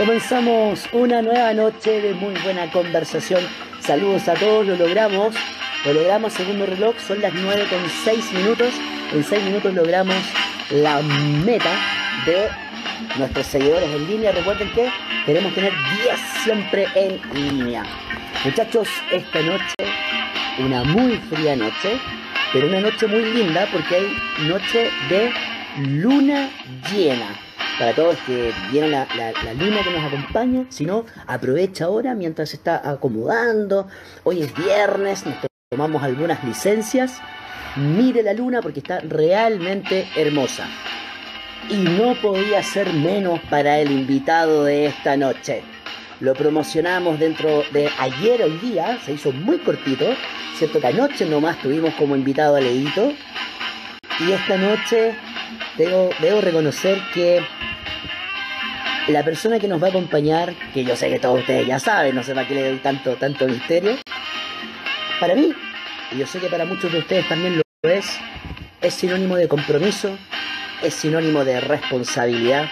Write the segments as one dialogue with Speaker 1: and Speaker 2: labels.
Speaker 1: Comenzamos una nueva noche de muy buena conversación. Saludos a todos, lo logramos. Lo logramos, segundo reloj, son las 9 con 6 minutos. En 6 minutos logramos la meta de nuestros seguidores en línea. Recuerden que queremos tener 10 siempre en línea. Muchachos, esta noche, una muy fría noche, pero una noche muy linda porque hay noche de luna llena. Para todos que vieron la, luna que nos acompaña, si no, aprovecha ahora mientras se está acomodando. Hoy es viernes, nos tomamos algunas licencias. Mire la luna porque está realmente hermosa. Y no podía ser menos para el invitado de esta noche. Lo promocionamos dentro de ayer hoy día, se hizo muy cortito, cierto que anoche nomás tuvimos como invitado a Leito. Y esta noche debo, reconocer que la persona que nos va a acompañar, que yo sé que todos ustedes ya saben, no sé para qué le doy tanto, tanto misterio, para mí, y yo sé que para muchos de ustedes también lo es, es sinónimo de compromiso, es sinónimo de responsabilidad,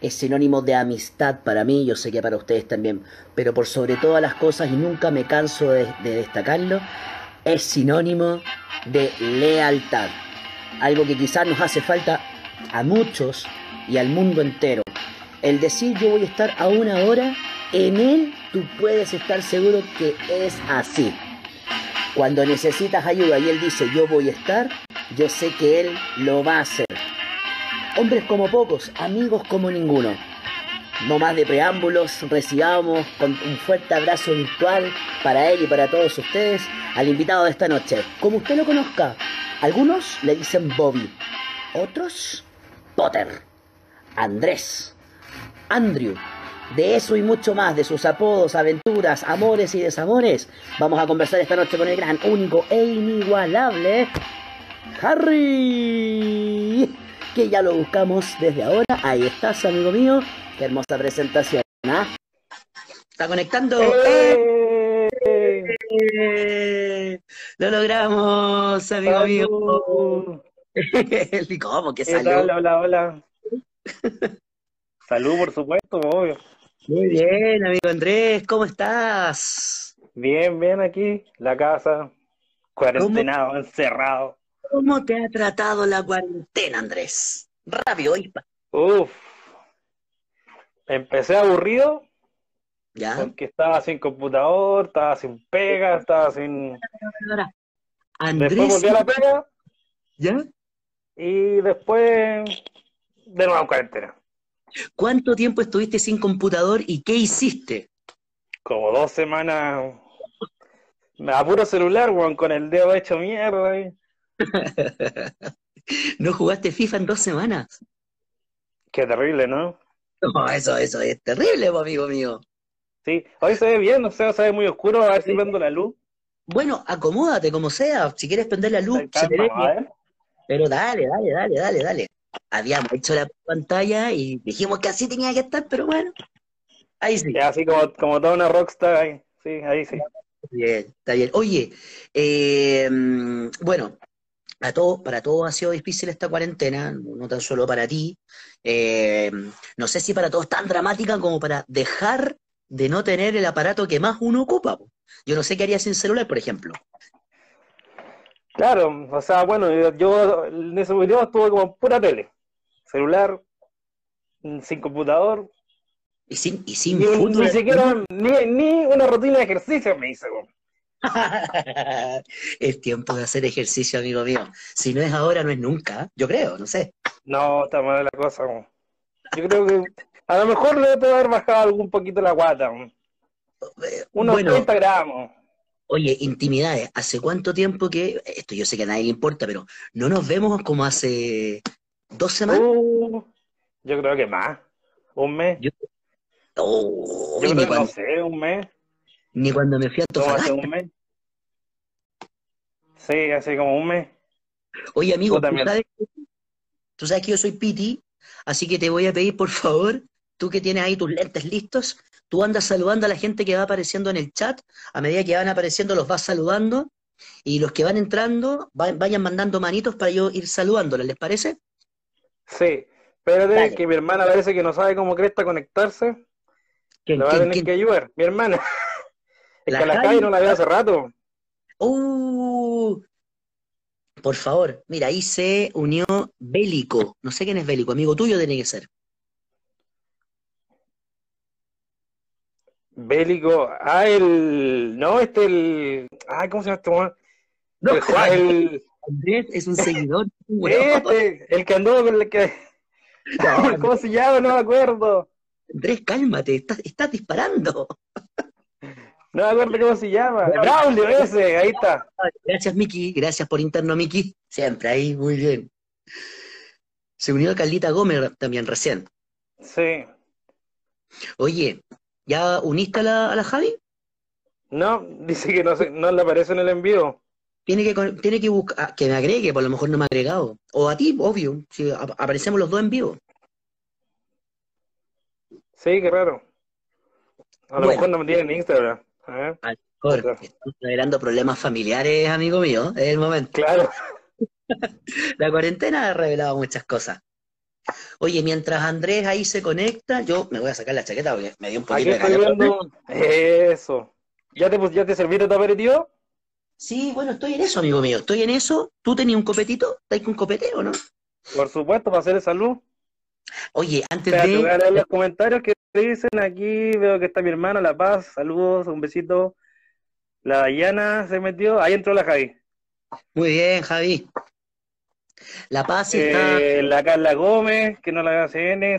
Speaker 1: es sinónimo de amistad para mí, yo sé que para ustedes también, pero por sobre todas las cosas, y nunca me canso de, de destacarlo, es sinónimo de lealtad. Algo que quizás nos hace falta a muchos y al mundo entero. El decir yo voy a estar a una hora, en él tú puedes estar seguro que es así. Cuando necesitas ayuda y él dice yo voy a estar, yo sé que él lo va a hacer. Hombres como pocos, amigos como ninguno. No más de preámbulos, recibamos con un fuerte abrazo virtual para él y para todos ustedes al invitado de esta noche. Como usted lo conozca, algunos le dicen Bobby, otros Potter, Andrés, Andrew. De eso y mucho más, de sus apodos, aventuras, amores y desamores, vamos a conversar esta noche con el gran, único e inigualable Harry, que ya lo buscamos desde ahora. Ahí estás, amigo mío. Qué hermosa presentación. ¿ah? Está conectando. ¡Eh! ¡Eh! Lo logramos, amigo mío. ¿Cómo que salió?
Speaker 2: Hola, hola, hola. Salud, por supuesto, obvio.
Speaker 1: Muy bien, amigo Andrés, ¿cómo estás?
Speaker 2: Bien, bien aquí, la casa, cuarentenado, encerrado.
Speaker 1: ¿Cómo te ha tratado la cuarentena, Andrés? Rápido, Ispa.
Speaker 2: Uf. Empecé aburrido.
Speaker 1: ¿Ya?
Speaker 2: Porque estaba sin computador, estaba sin pega, estaba sin.
Speaker 1: Andrés.
Speaker 2: Después volví a la pega.
Speaker 1: ¿Ya?
Speaker 2: Y después. De nuevo en cuarentena.
Speaker 1: ¿Cuánto tiempo estuviste sin computador y qué hiciste?
Speaker 2: Como dos semanas. A puro celular, weón, con el dedo hecho mierda. ¿eh?
Speaker 1: ¿No jugaste FIFA en dos semanas?
Speaker 2: Qué terrible, ¿no?
Speaker 1: No, eso, eso es terrible, amigo mío.
Speaker 2: Sí, hoy se ve bien, o sea, se ve muy oscuro, a ver si prendo la luz.
Speaker 1: Bueno, acomódate como sea, si quieres prender la luz, se te ve bien. Pero dale, dale, dale, dale, dale. Habíamos hecho la pantalla y dijimos que así tenía que estar, pero bueno, ahí sí.
Speaker 2: así como, como toda una rockstar ahí, sí, ahí sí.
Speaker 1: Bien, está bien. Oye, eh, bueno, para todos, para todos ha sido difícil esta cuarentena, no tan solo para ti. Eh, no sé si para todos tan dramática como para dejar de no tener el aparato que más uno ocupa. Yo no sé qué haría sin celular, por ejemplo.
Speaker 2: Claro, o sea, bueno, yo en ese video estuve como pura tele, celular, sin computador.
Speaker 1: Y sin, y sin
Speaker 2: ni, Ni siquiera, ni, ni, una rutina de ejercicio me hice,
Speaker 1: es tiempo de hacer ejercicio, amigo mío. Si no es ahora, no es nunca. Yo creo, no sé.
Speaker 2: No, está mal la cosa. Yo creo que a lo mejor le puedo haber bajado algún poquito la guata. Unos bueno, 30 gramos.
Speaker 1: Oye, intimidades, ¿hace cuánto tiempo que, esto yo sé que a nadie le importa, pero no nos vemos como hace dos semanas?
Speaker 2: Uh, yo creo que más. ¿Un mes?
Speaker 1: Yo, oh,
Speaker 2: yo creo que no sé, un mes.
Speaker 1: Ni cuando me fui a Antofagasta.
Speaker 2: hace un mes? Sí, hace como un mes.
Speaker 1: Oye, amigo, ¿tú, sabes, tú sabes que yo soy Piti, así que te voy a pedir, por favor, tú que tienes ahí tus lentes listos, tú andas saludando a la gente que va apareciendo en el chat, a medida que van apareciendo los vas saludando, y los que van entrando vayan mandando manitos para yo ir saludándoles, ¿les parece?
Speaker 2: Sí, espérate que mi hermana parece que no sabe cómo cresta conectarse. Lo va a tener que ayudar, mi hermana. Es que a la calle no la veo hace rato.
Speaker 1: Uh, por favor, mira, ahí se unió Bélico. No sé quién es Bélico, amigo tuyo tiene que ser.
Speaker 2: Bélico, ah, el. No, este, el. Ah, ¿cómo se llama este No, el,
Speaker 1: Andrés es un seguidor.
Speaker 2: este, el que andó con el que. ¿Cómo se llama? No me acuerdo.
Speaker 1: Andrés, cálmate, estás, estás disparando.
Speaker 2: No me acuerdo cómo se llama. Braulio ese, ahí está.
Speaker 1: Gracias, Miki. Gracias por interno, Miki. Siempre ahí, muy bien. Se unió a Carlita Gómez también recién.
Speaker 2: Sí.
Speaker 1: Oye, ¿ya uniste a la, a la Javi?
Speaker 2: No, dice que no, no le aparece en el envío.
Speaker 1: Tiene que, tiene que buscar, ah, que me agregue, por lo mejor no me ha agregado. O a ti, obvio, si aparecemos los dos en vivo.
Speaker 2: Sí, qué raro. A lo mejor no me tiene en Instagram.
Speaker 1: ¿eh? A lo mejor estamos generando problemas familiares, amigo mío, es el momento.
Speaker 2: Claro.
Speaker 1: La cuarentena ha revelado muchas cosas. Oye, mientras Andrés ahí se conecta, yo me voy a sacar la chaqueta porque me dio un poquito de calor.
Speaker 2: Eso. ¿Ya te, ¿Ya te serviste tu aperitivo?
Speaker 1: Sí, bueno, estoy en eso, amigo mío. Estoy en eso. ¿Tú tenías un copetito? ¿Estás con copete o no?
Speaker 2: Por supuesto, para hacer salud.
Speaker 1: Oye, antes de.
Speaker 2: Voy a leer los comentarios que dicen aquí. Veo que está mi hermana, La Paz. Saludos, un besito. La Dayana se metió. Ahí entró la Javi.
Speaker 1: Muy bien, Javi. La Paz está.
Speaker 2: Eh, la Carla Gómez, que no la CN.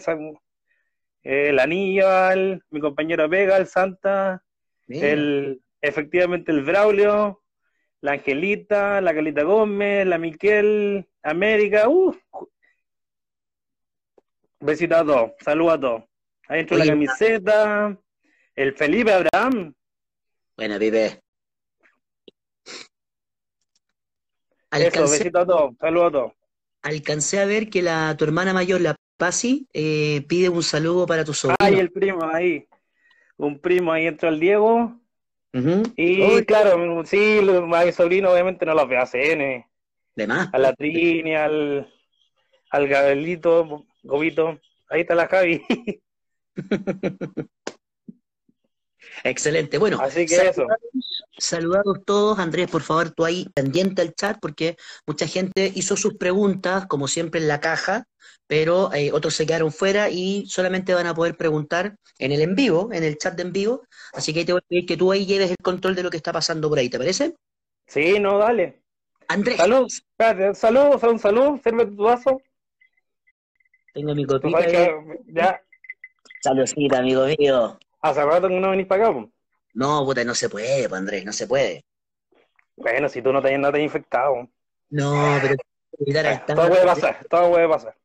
Speaker 2: Eh, la Aníbal, mi compañero Vega, el Santa. El, efectivamente, el Braulio la Angelita, la Calita Gómez, la Miquel, América, uh. Besito a todos, saludos a todos. Ahí entró la camiseta, el Felipe Abraham.
Speaker 1: Buena, vive.
Speaker 2: Eso, besito a todos, saludos a todos.
Speaker 1: Alcancé a ver que la tu hermana mayor, la Pasi, eh, pide un saludo para tu sobrino.
Speaker 2: Ay, el primo, ahí. Un primo, ahí entró el Diego. Y claro, sí, mi sobrino obviamente no los ve a CN.
Speaker 1: De más.
Speaker 2: A la Trini, al, al Gabelito, Gobito. Ahí está la Javi.
Speaker 1: Excelente. Bueno,
Speaker 2: Así que
Speaker 1: eso. Saludados todos. Andrés, por favor, tú ahí pendiente al chat porque mucha gente hizo sus preguntas, como siempre, en la caja pero eh, otros se quedaron fuera y solamente van a poder preguntar en el en vivo, en el chat de en vivo. Así que te voy a pedir que tú ahí lleves el control de lo que está pasando por ahí, ¿te parece?
Speaker 2: Sí, no, dale.
Speaker 1: Andrés.
Speaker 2: Salud, espérate, salud, salud, salud, sirve tu vaso.
Speaker 1: Tengo mi copita.
Speaker 2: Ya.
Speaker 1: Saludcita, amigo mío.
Speaker 2: Hace rato que no venís para acá,
Speaker 1: No, puta, no se puede, Andrés, no se puede.
Speaker 2: Bueno, si tú no te, no te has infectado.
Speaker 1: No, pero...
Speaker 2: todo puede pasar, todo puede pasar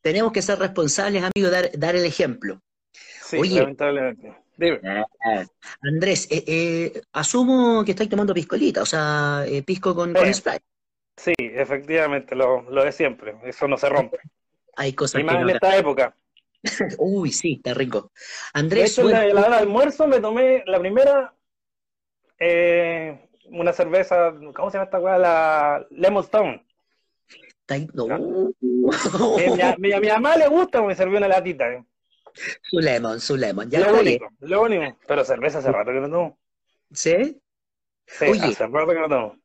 Speaker 1: tenemos que ser responsables, amigo, dar, dar el ejemplo.
Speaker 2: Sí, lamentablemente.
Speaker 1: Eh, Andrés, eh, eh, asumo que estáis tomando piscolita, o sea, pisco con, con Sprite.
Speaker 2: Sí, efectivamente, lo, lo de siempre, eso no se rompe.
Speaker 1: Hay cosas
Speaker 2: y más en esta época.
Speaker 1: Uy, sí, está rico. Andrés.
Speaker 2: De hecho, la, hora de almuerzo me tomé la primera, una cerveza, ¿cómo se llama esta weá? La Lemon Stone.
Speaker 1: No.
Speaker 2: Mi, a mi mamá le gusta me sirvió una latita. Eh.
Speaker 1: Su lemon, su lemon. Ya
Speaker 2: lo único, lo único. Pero cerveza hace rato que no tomo.
Speaker 1: ¿Sí?
Speaker 2: Sí, Oye, hace rato que no tomo.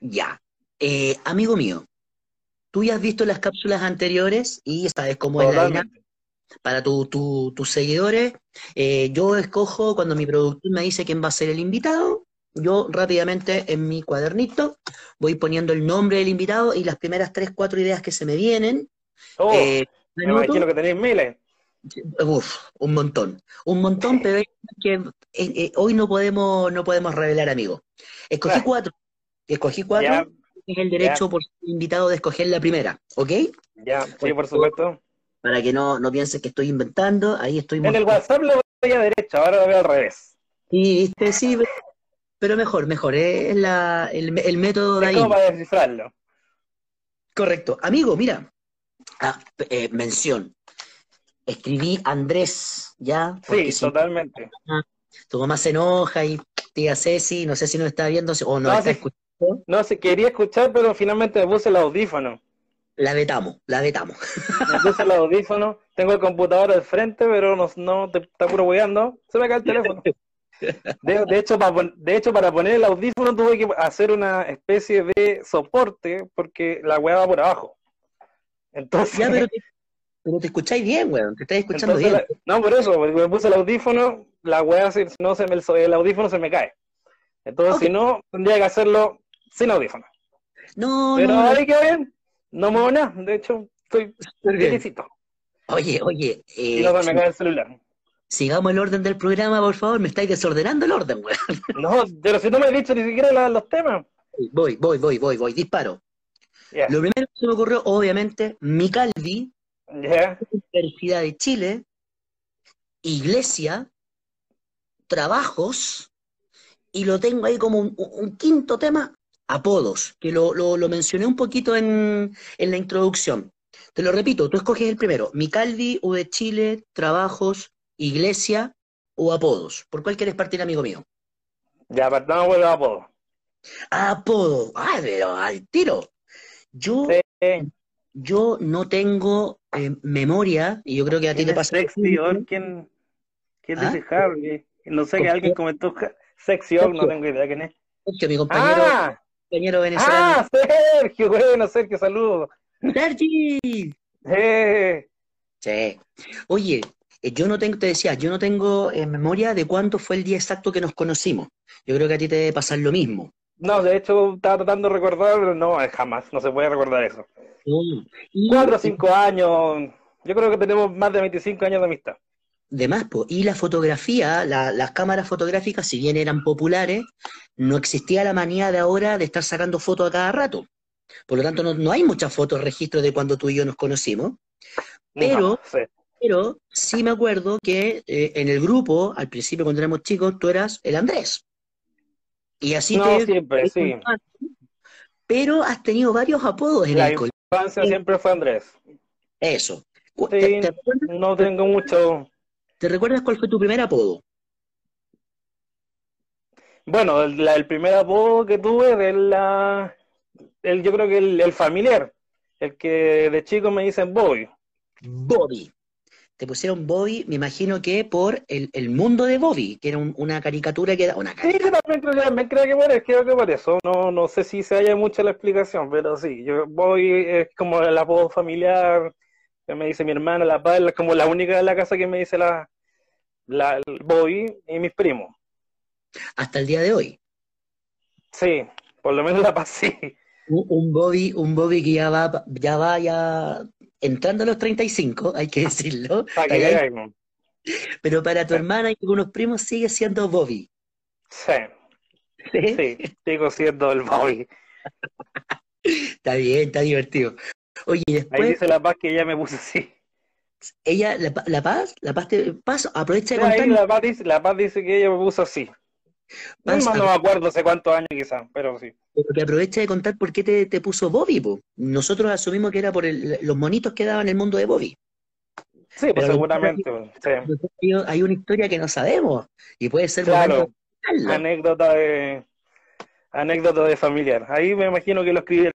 Speaker 1: Ya. Eh, amigo mío, tú ya has visto las cápsulas anteriores y sabes cómo es la dinámica. Para tu, tus seguidores, eh, yo escojo cuando mi productor me dice quién va a ser el invitado, yo rápidamente en mi cuadernito voy poniendo el nombre del invitado y las primeras tres, cuatro ideas que se me vienen.
Speaker 2: Oh, eh, me imagino que tenéis miles.
Speaker 1: Uf, un montón. Un montón, pero que eh, hoy no podemos, no podemos revelar, amigo. Escogí cuatro. Escogí cuatro. Es el derecho por invitado de escoger la primera, ¿ok?
Speaker 2: Ya, sí, por supuesto.
Speaker 1: Para que no, no piensen que estoy inventando, ahí estoy.
Speaker 2: En el WhatsApp lo voy a derecha, ahora lo veo al revés.
Speaker 1: Sí, viste, sí, pero mejor, mejor, ¿eh? es la, el, el, método de ahí.
Speaker 2: para descifrarlo.
Speaker 1: Correcto. Amigo, mira, ah, eh, mención. Escribí Andrés, ¿ya?
Speaker 2: Sí, totalmente.
Speaker 1: tu mamá se enoja y tía Ceci, no sé si no está viendo o no, está escuchando.
Speaker 2: No, se quería escuchar, pero finalmente me puse el audífono.
Speaker 1: La vetamos, la vetamos.
Speaker 2: Me puse el audífono, tengo el computador al frente, pero no, no te está puro weando, se me cae el teléfono. De, hecho, para, de hecho, para poner el audífono tuve que hacer una especie de soporte porque la weá va por abajo. Entonces,
Speaker 1: ya, pero, te, escucháis bien, weón, te estás escuchando bien.
Speaker 2: no, por eso, porque me puse el audífono, la weá, si no se me, el audífono se me cae. Entonces, si no, tendría que hacerlo sin audífono.
Speaker 1: No,
Speaker 2: Pero
Speaker 1: no,
Speaker 2: ahí bien. No muevo nada. De hecho, estoy felicito.
Speaker 1: Oye, oye.
Speaker 2: Eh, y no se me cae el celular.
Speaker 1: Sigamos el orden del programa, por favor. Me estáis desordenando el orden, weón.
Speaker 2: No, pero si no me has dicho ni siquiera los temas.
Speaker 1: Voy, voy, voy, voy, voy. Disparo. Lo primero que se me ocurrió, obviamente, mi Calvi, Universidad de Chile, Iglesia, Trabajos, y lo tengo ahí como un, quinto tema, apodos, que lo, mencioné un poquito en, la introducción. Te lo repito, tú escoges el primero, Micaldi, U de Chile, Trabajos, Iglesia o Apodos. ¿Por cuál quieres partir, amigo mío?
Speaker 2: Ya, partamos por apodo.
Speaker 1: Apodo, ah, pero al tiro. Yo, yo no tengo eh, memoria, y yo creo que a ti te pasa.
Speaker 2: Sexy, ¿quién, quién ¿Ah? dice? No sé, que alguien comentó Sección, no tengo idea quién es.
Speaker 1: Sergio, mi compañero,
Speaker 2: ah,
Speaker 1: compañero venezolano.
Speaker 2: Ah, Sergio, bueno, Sergio, saludos.
Speaker 1: Sergi.
Speaker 2: Eh.
Speaker 1: Sí. Oye, eh, yo no tengo, te decía, yo no tengo en memoria de cuánto fue el día exacto que nos conocimos. Yo creo que a ti te debe pasar lo mismo.
Speaker 2: No, de hecho estaba tratando de recordar, pero no, jamás, no se puede recordar eso. Cuatro o cinco años, yo creo que tenemos más de 25 años de amistad
Speaker 1: de más, y la fotografía, las cámaras fotográficas, si bien eran populares, no existía la manía de ahora de estar sacando fotos a cada rato. Por lo tanto, no, hay muchas fotos, registros de cuando tú y yo nos conocimos. Pero, sí. pero sí me acuerdo que eh, en el grupo, al principio cuando éramos chicos, tú eras el Andrés. Y así
Speaker 2: no, siempre, sí.
Speaker 1: Pero has tenido varios apodos en
Speaker 2: la el infancia siempre fue Andrés.
Speaker 1: Eso.
Speaker 2: no tengo mucho
Speaker 1: ¿Te recuerdas cuál fue tu primer apodo?
Speaker 2: Bueno, el, primer apodo que tuve de la, el, yo creo que el, familiar, el que de chico me dicen Bobby.
Speaker 1: Bobby. Te pusieron Bobby, me imagino que por el, mundo de Bobby, que era una caricatura que era una
Speaker 2: caricatura. Sí, también creo, que por eso, creo que por eso. No, no sé si se haya mucha la explicación, pero sí, yo, Bobby es como el apodo familiar, que me dice mi hermana, la paz, es como la única de la casa que me dice la, la Bobby y mis primos.
Speaker 1: Hasta el día de hoy.
Speaker 2: Sí, por lo menos la pasé.
Speaker 1: Un, un Bobby, un Bobby que ya va, ya va ya entrando a los 35, hay que decirlo. Pero para tu hermana y algunos primos sigue siendo Bobby.
Speaker 2: Sí. Sí, sí sigo siendo el Bobby.
Speaker 1: está bien, está divertido. Oye, después...
Speaker 2: Ahí dice la paz que ya me puse así.
Speaker 1: Ella, la, la Paz, la Paz, te, Paz aprovecha de
Speaker 2: contar. La paz, dice, la Paz dice que ella me puso así. no, no me acuerdo hace cuántos años quizás, pero sí.
Speaker 1: Pero que aprovecha de contar por qué te, te puso Bobby. Po. Nosotros asumimos que era por el, los monitos que daban el mundo de Bobby.
Speaker 2: Sí, pues seguramente.
Speaker 1: Sí. Hay una historia que no sabemos y puede ser
Speaker 2: claro, anécdota de anécdota de familiar. Ahí me imagino que lo escribirá.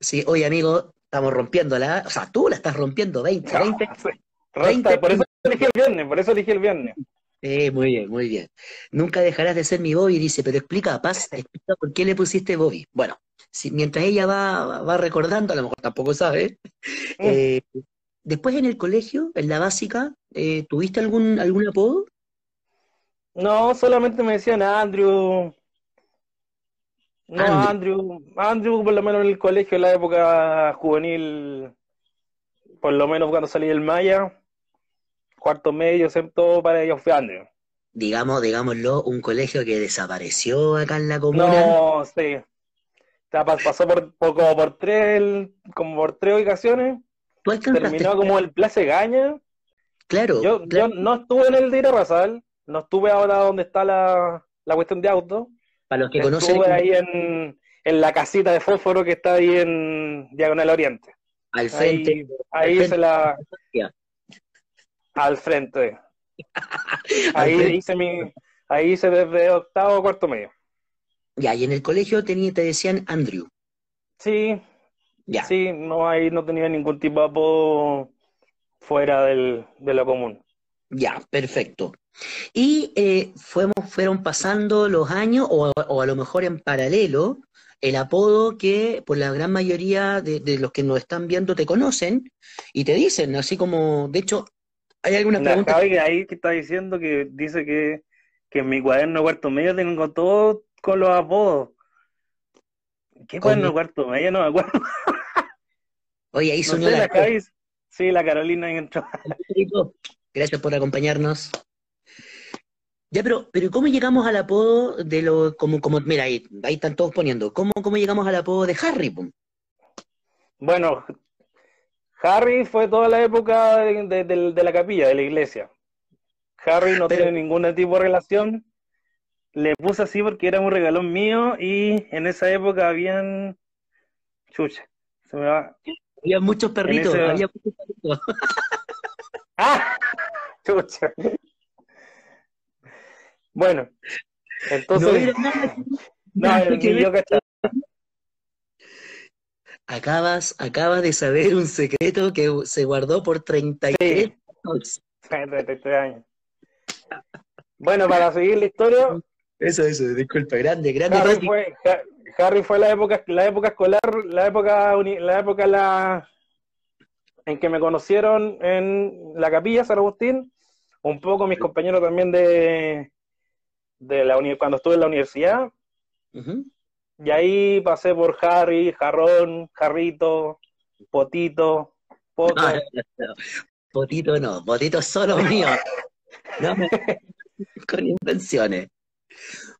Speaker 1: Sí, oye amigo, estamos rompiéndola, o sea, tú la estás rompiendo 20, 20,
Speaker 2: por eso elegí el viernes, por eso elegí el viernes.
Speaker 1: Eh, muy bien, muy bien. Nunca dejarás de ser mi Bobby, dice, pero explica, Paz, explica por qué le pusiste Bobby. Bueno, si, mientras ella va, va recordando, a lo mejor tampoco sabe. Mm. Eh, después en el colegio, en la básica, eh, ¿tuviste algún, algún apodo?
Speaker 2: No, solamente me decían Andrew, no, Andrew. Andrew, por lo menos en el colegio, en la época juvenil, por lo menos cuando salí del Maya, cuarto medio, todo para ellos fue Andrew.
Speaker 1: Digamos, digámoslo, un colegio que desapareció acá en la comuna.
Speaker 2: No, sí. pasó por, como por tres, como por tres ocasiones. Terminó como el Place Gaña.
Speaker 1: Claro,
Speaker 2: yo, yo no estuve en el de Rasal, no estuve ahora donde está la, la cuestión de auto
Speaker 1: para los que conocen.
Speaker 2: Estuve ahí en, en, la casita de fósforo que está ahí en Diagonal Oriente.
Speaker 1: Al frente.
Speaker 2: Ahí, se la. Al frente. ahí hice mi. Ahí hice desde octavo a cuarto medio.
Speaker 1: Ya, y en el colegio tenía, te decían Andrew.
Speaker 2: Sí, Ya. Sí, no, ahí no tenía ningún tipo de apodo fuera del, de lo común.
Speaker 1: Ya, perfecto. Y eh, fuimos, fueron pasando los años, o, a lo mejor en paralelo, el apodo que por la gran mayoría de, los que nos están viendo te conocen y te dicen, así como, de hecho, hay algunas preguntas.
Speaker 2: ahí que está diciendo que dice que, que en mi cuaderno cuarto medio tengo todo con los apodos. ¿Qué cuaderno cuarto medio? No me acuerdo.
Speaker 1: Oye, ahí sonó
Speaker 2: la... Sí, la Carolina entró.
Speaker 1: Gracias por acompañarnos. Ya, pero, pero ¿cómo llegamos al apodo de lo, como, como, mira, ahí, ahí están todos poniendo, ¿cómo, cómo llegamos al apodo de Harry?
Speaker 2: Bueno, Harry fue toda la época de, la capilla, de la iglesia. Harry no tiene ningún tipo de relación. Le puse así porque era un regalón mío y en esa época habían... Chucha, se me va.
Speaker 1: Había muchos perritos, había muchos perritos.
Speaker 2: ¡Ah! Chucha. Bueno, entonces. No, yo
Speaker 1: Acabas, acabas de saber un secreto que se guardó por 33
Speaker 2: años. años. Bueno, para seguir la historia.
Speaker 1: Eso, eso, disculpa, grande, grande.
Speaker 2: Harry fue, Harry fue la época, la época escolar, la época, la época la, en que me conocieron en la capilla San Agustín, un poco mis compañeros también de, de la cuando estuve en la universidad. Y ahí pasé por Harry, Jarrón, Jarrito, Potito, Poto.
Speaker 1: potito no, Potito solo mío. con invenciones.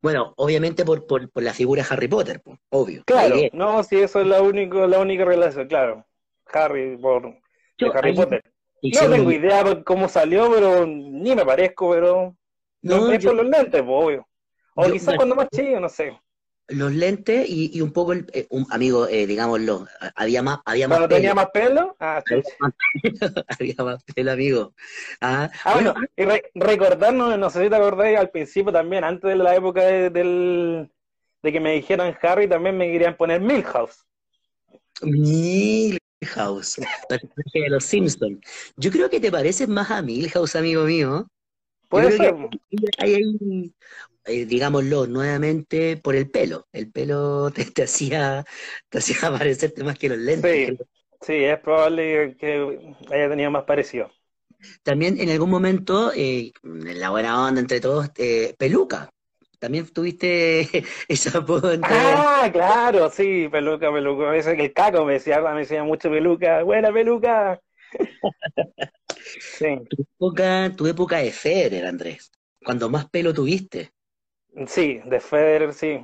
Speaker 1: Bueno, obviamente por, por, la figura Harry Potter, obvio.
Speaker 2: Claro, no, sí, eso es la, único, la única relación, claro. Harry, por Harry Potter. No tengo idea de cómo salió, pero ni me parezco, pero no, por los lentes, obvio. O quizás cuando más chido, no sé.
Speaker 1: Los lentes y, un poco, el, eh, un amigo, eh, digámoslo, había más, había más
Speaker 2: ¿Cuando tenía más pelo? Ah,
Speaker 1: había, más, pelo, amigo.
Speaker 2: Ah, ah bueno, y recordarnos, no sé si te acordáis, al principio también, antes de la época de, del, de que me dijeran Harry, también me querían poner Milhouse.
Speaker 1: Milhouse, de los Simpsons. Yo creo que te pareces más a Milhouse, amigo mío.
Speaker 2: Puede ser.
Speaker 1: Hay, eh, digámoslo nuevamente, por el pelo. El pelo te, hacía, te hacía parecerte más que los lentes.
Speaker 2: Sí, es probable que haya tenido más parecido.
Speaker 1: También en algún momento, eh, en la buena onda entre todos, eh, peluca. También tuviste esa apodo
Speaker 2: Ah, claro, sí, peluca, peluca. A veces que el caco me decía, me decía mucho peluca, buena peluca.
Speaker 1: Sí. Tu época, tu época de Federer, Andrés, cuando más pelo tuviste.
Speaker 2: Sí, de Federer, sí.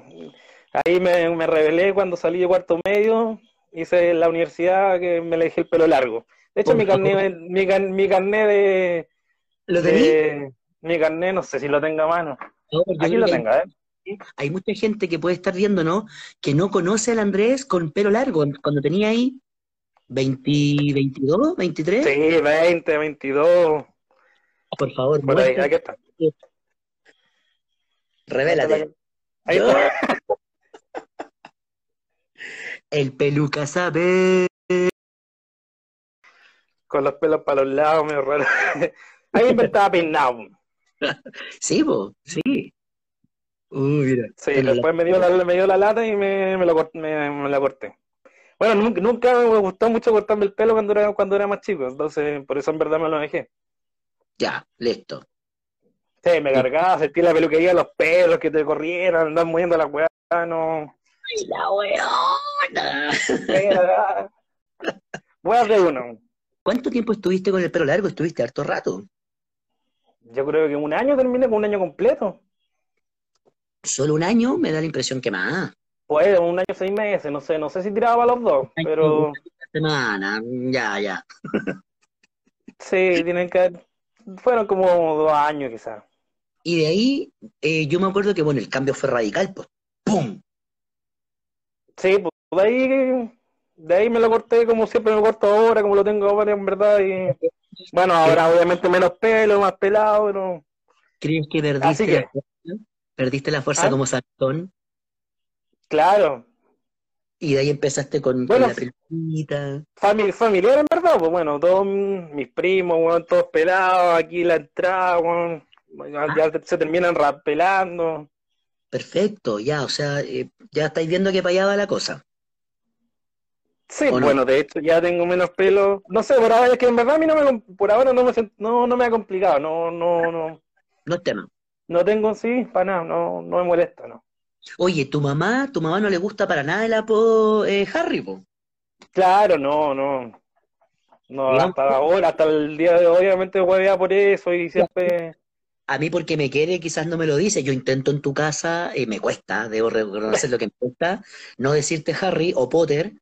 Speaker 2: Ahí me, me revelé cuando salí de cuarto medio, hice la universidad que me le dejé el pelo largo. De hecho, mi carnet, mi, mi carnet de...
Speaker 1: ¿Lo de,
Speaker 2: Mi carnet, no sé si lo tenga a mano. Aquí lo tenga, ¿eh?
Speaker 1: Hay mucha gente que puede estar viendo, ¿no? Que no conoce al Andrés con pelo largo. Cuando tenía ahí 20, 22, 23.
Speaker 2: Sí, 20, 22.
Speaker 1: Por favor,
Speaker 2: Por ahí, aquí está.
Speaker 1: Revélate.
Speaker 2: Ahí está.
Speaker 1: El peluca sabe.
Speaker 2: Con los pelos para los lados, medio raro. Ahí me estaba peinado.
Speaker 1: Sí, vos, sí. Uy, mira.
Speaker 2: Sí, después me dio, la, me dio la lata y me, me, lo, me, me la corté. Bueno, nunca, nunca, me gustó mucho cortarme el pelo cuando era, cuando era más chico, entonces por eso en verdad me lo dejé.
Speaker 1: Ya, listo.
Speaker 2: Sí, me cargaba, sentí la peluquería los pelos que te corrieran, andan moviendo la weá, no.
Speaker 1: ¡Ay, la weona!
Speaker 2: Weá de uno.
Speaker 1: ¿Cuánto tiempo estuviste con el pelo largo? ¿Estuviste harto rato?
Speaker 2: Yo creo que un año terminé con un año completo.
Speaker 1: ¿Solo un año? Me da la impresión que más.
Speaker 2: Pues un año, seis meses, no sé, no sé si tiraba los dos, pero...
Speaker 1: Semana, ya, ya.
Speaker 2: sí, tienen que... Fueron como dos años quizás.
Speaker 1: Y de ahí, eh, yo me acuerdo que, bueno, el cambio fue radical, pues, ¡pum!
Speaker 2: Sí, pues de ahí, de ahí me lo corté como siempre me corto ahora, como lo tengo ahora en verdad. Y bueno, ahora obviamente menos pelo, más pelado, pero.
Speaker 1: ¿Crees que perdiste, La, fuerza? ¿Perdiste la fuerza ¿Ah? como Santón?
Speaker 2: Claro.
Speaker 1: Y de ahí empezaste con,
Speaker 2: Bueno,
Speaker 1: la pelotita.
Speaker 2: Famili- familiar en verdad, pues bueno, todos mis primos, weón, todos pelados, aquí la entrada, ya, ya se terminan rapelando.
Speaker 1: Perfecto, ya, o sea, eh, ya estáis viendo que para allá va la cosa.
Speaker 2: Sí, bueno, de hecho ya tengo menos pelo. No sé, por ahora es que en verdad a mí no me, por ahora no me, no, no me ha complicado, no, no, no,
Speaker 1: No es tema.
Speaker 2: no tengo, sí, para nada, no, no me molesta, no.
Speaker 1: Oye, tu mamá, tu mamá no le gusta para nada el apodo eh, Harry, po.
Speaker 2: Claro, no, no. No,
Speaker 1: ¿No?
Speaker 2: hasta ahora, hasta el día de hoy, obviamente huevea por eso y siempre.
Speaker 1: A mí porque me quiere, quizás no me lo dice. Yo intento en tu casa, y me cuesta, debo reconocer lo que me cuesta, no decirte Harry o Potter,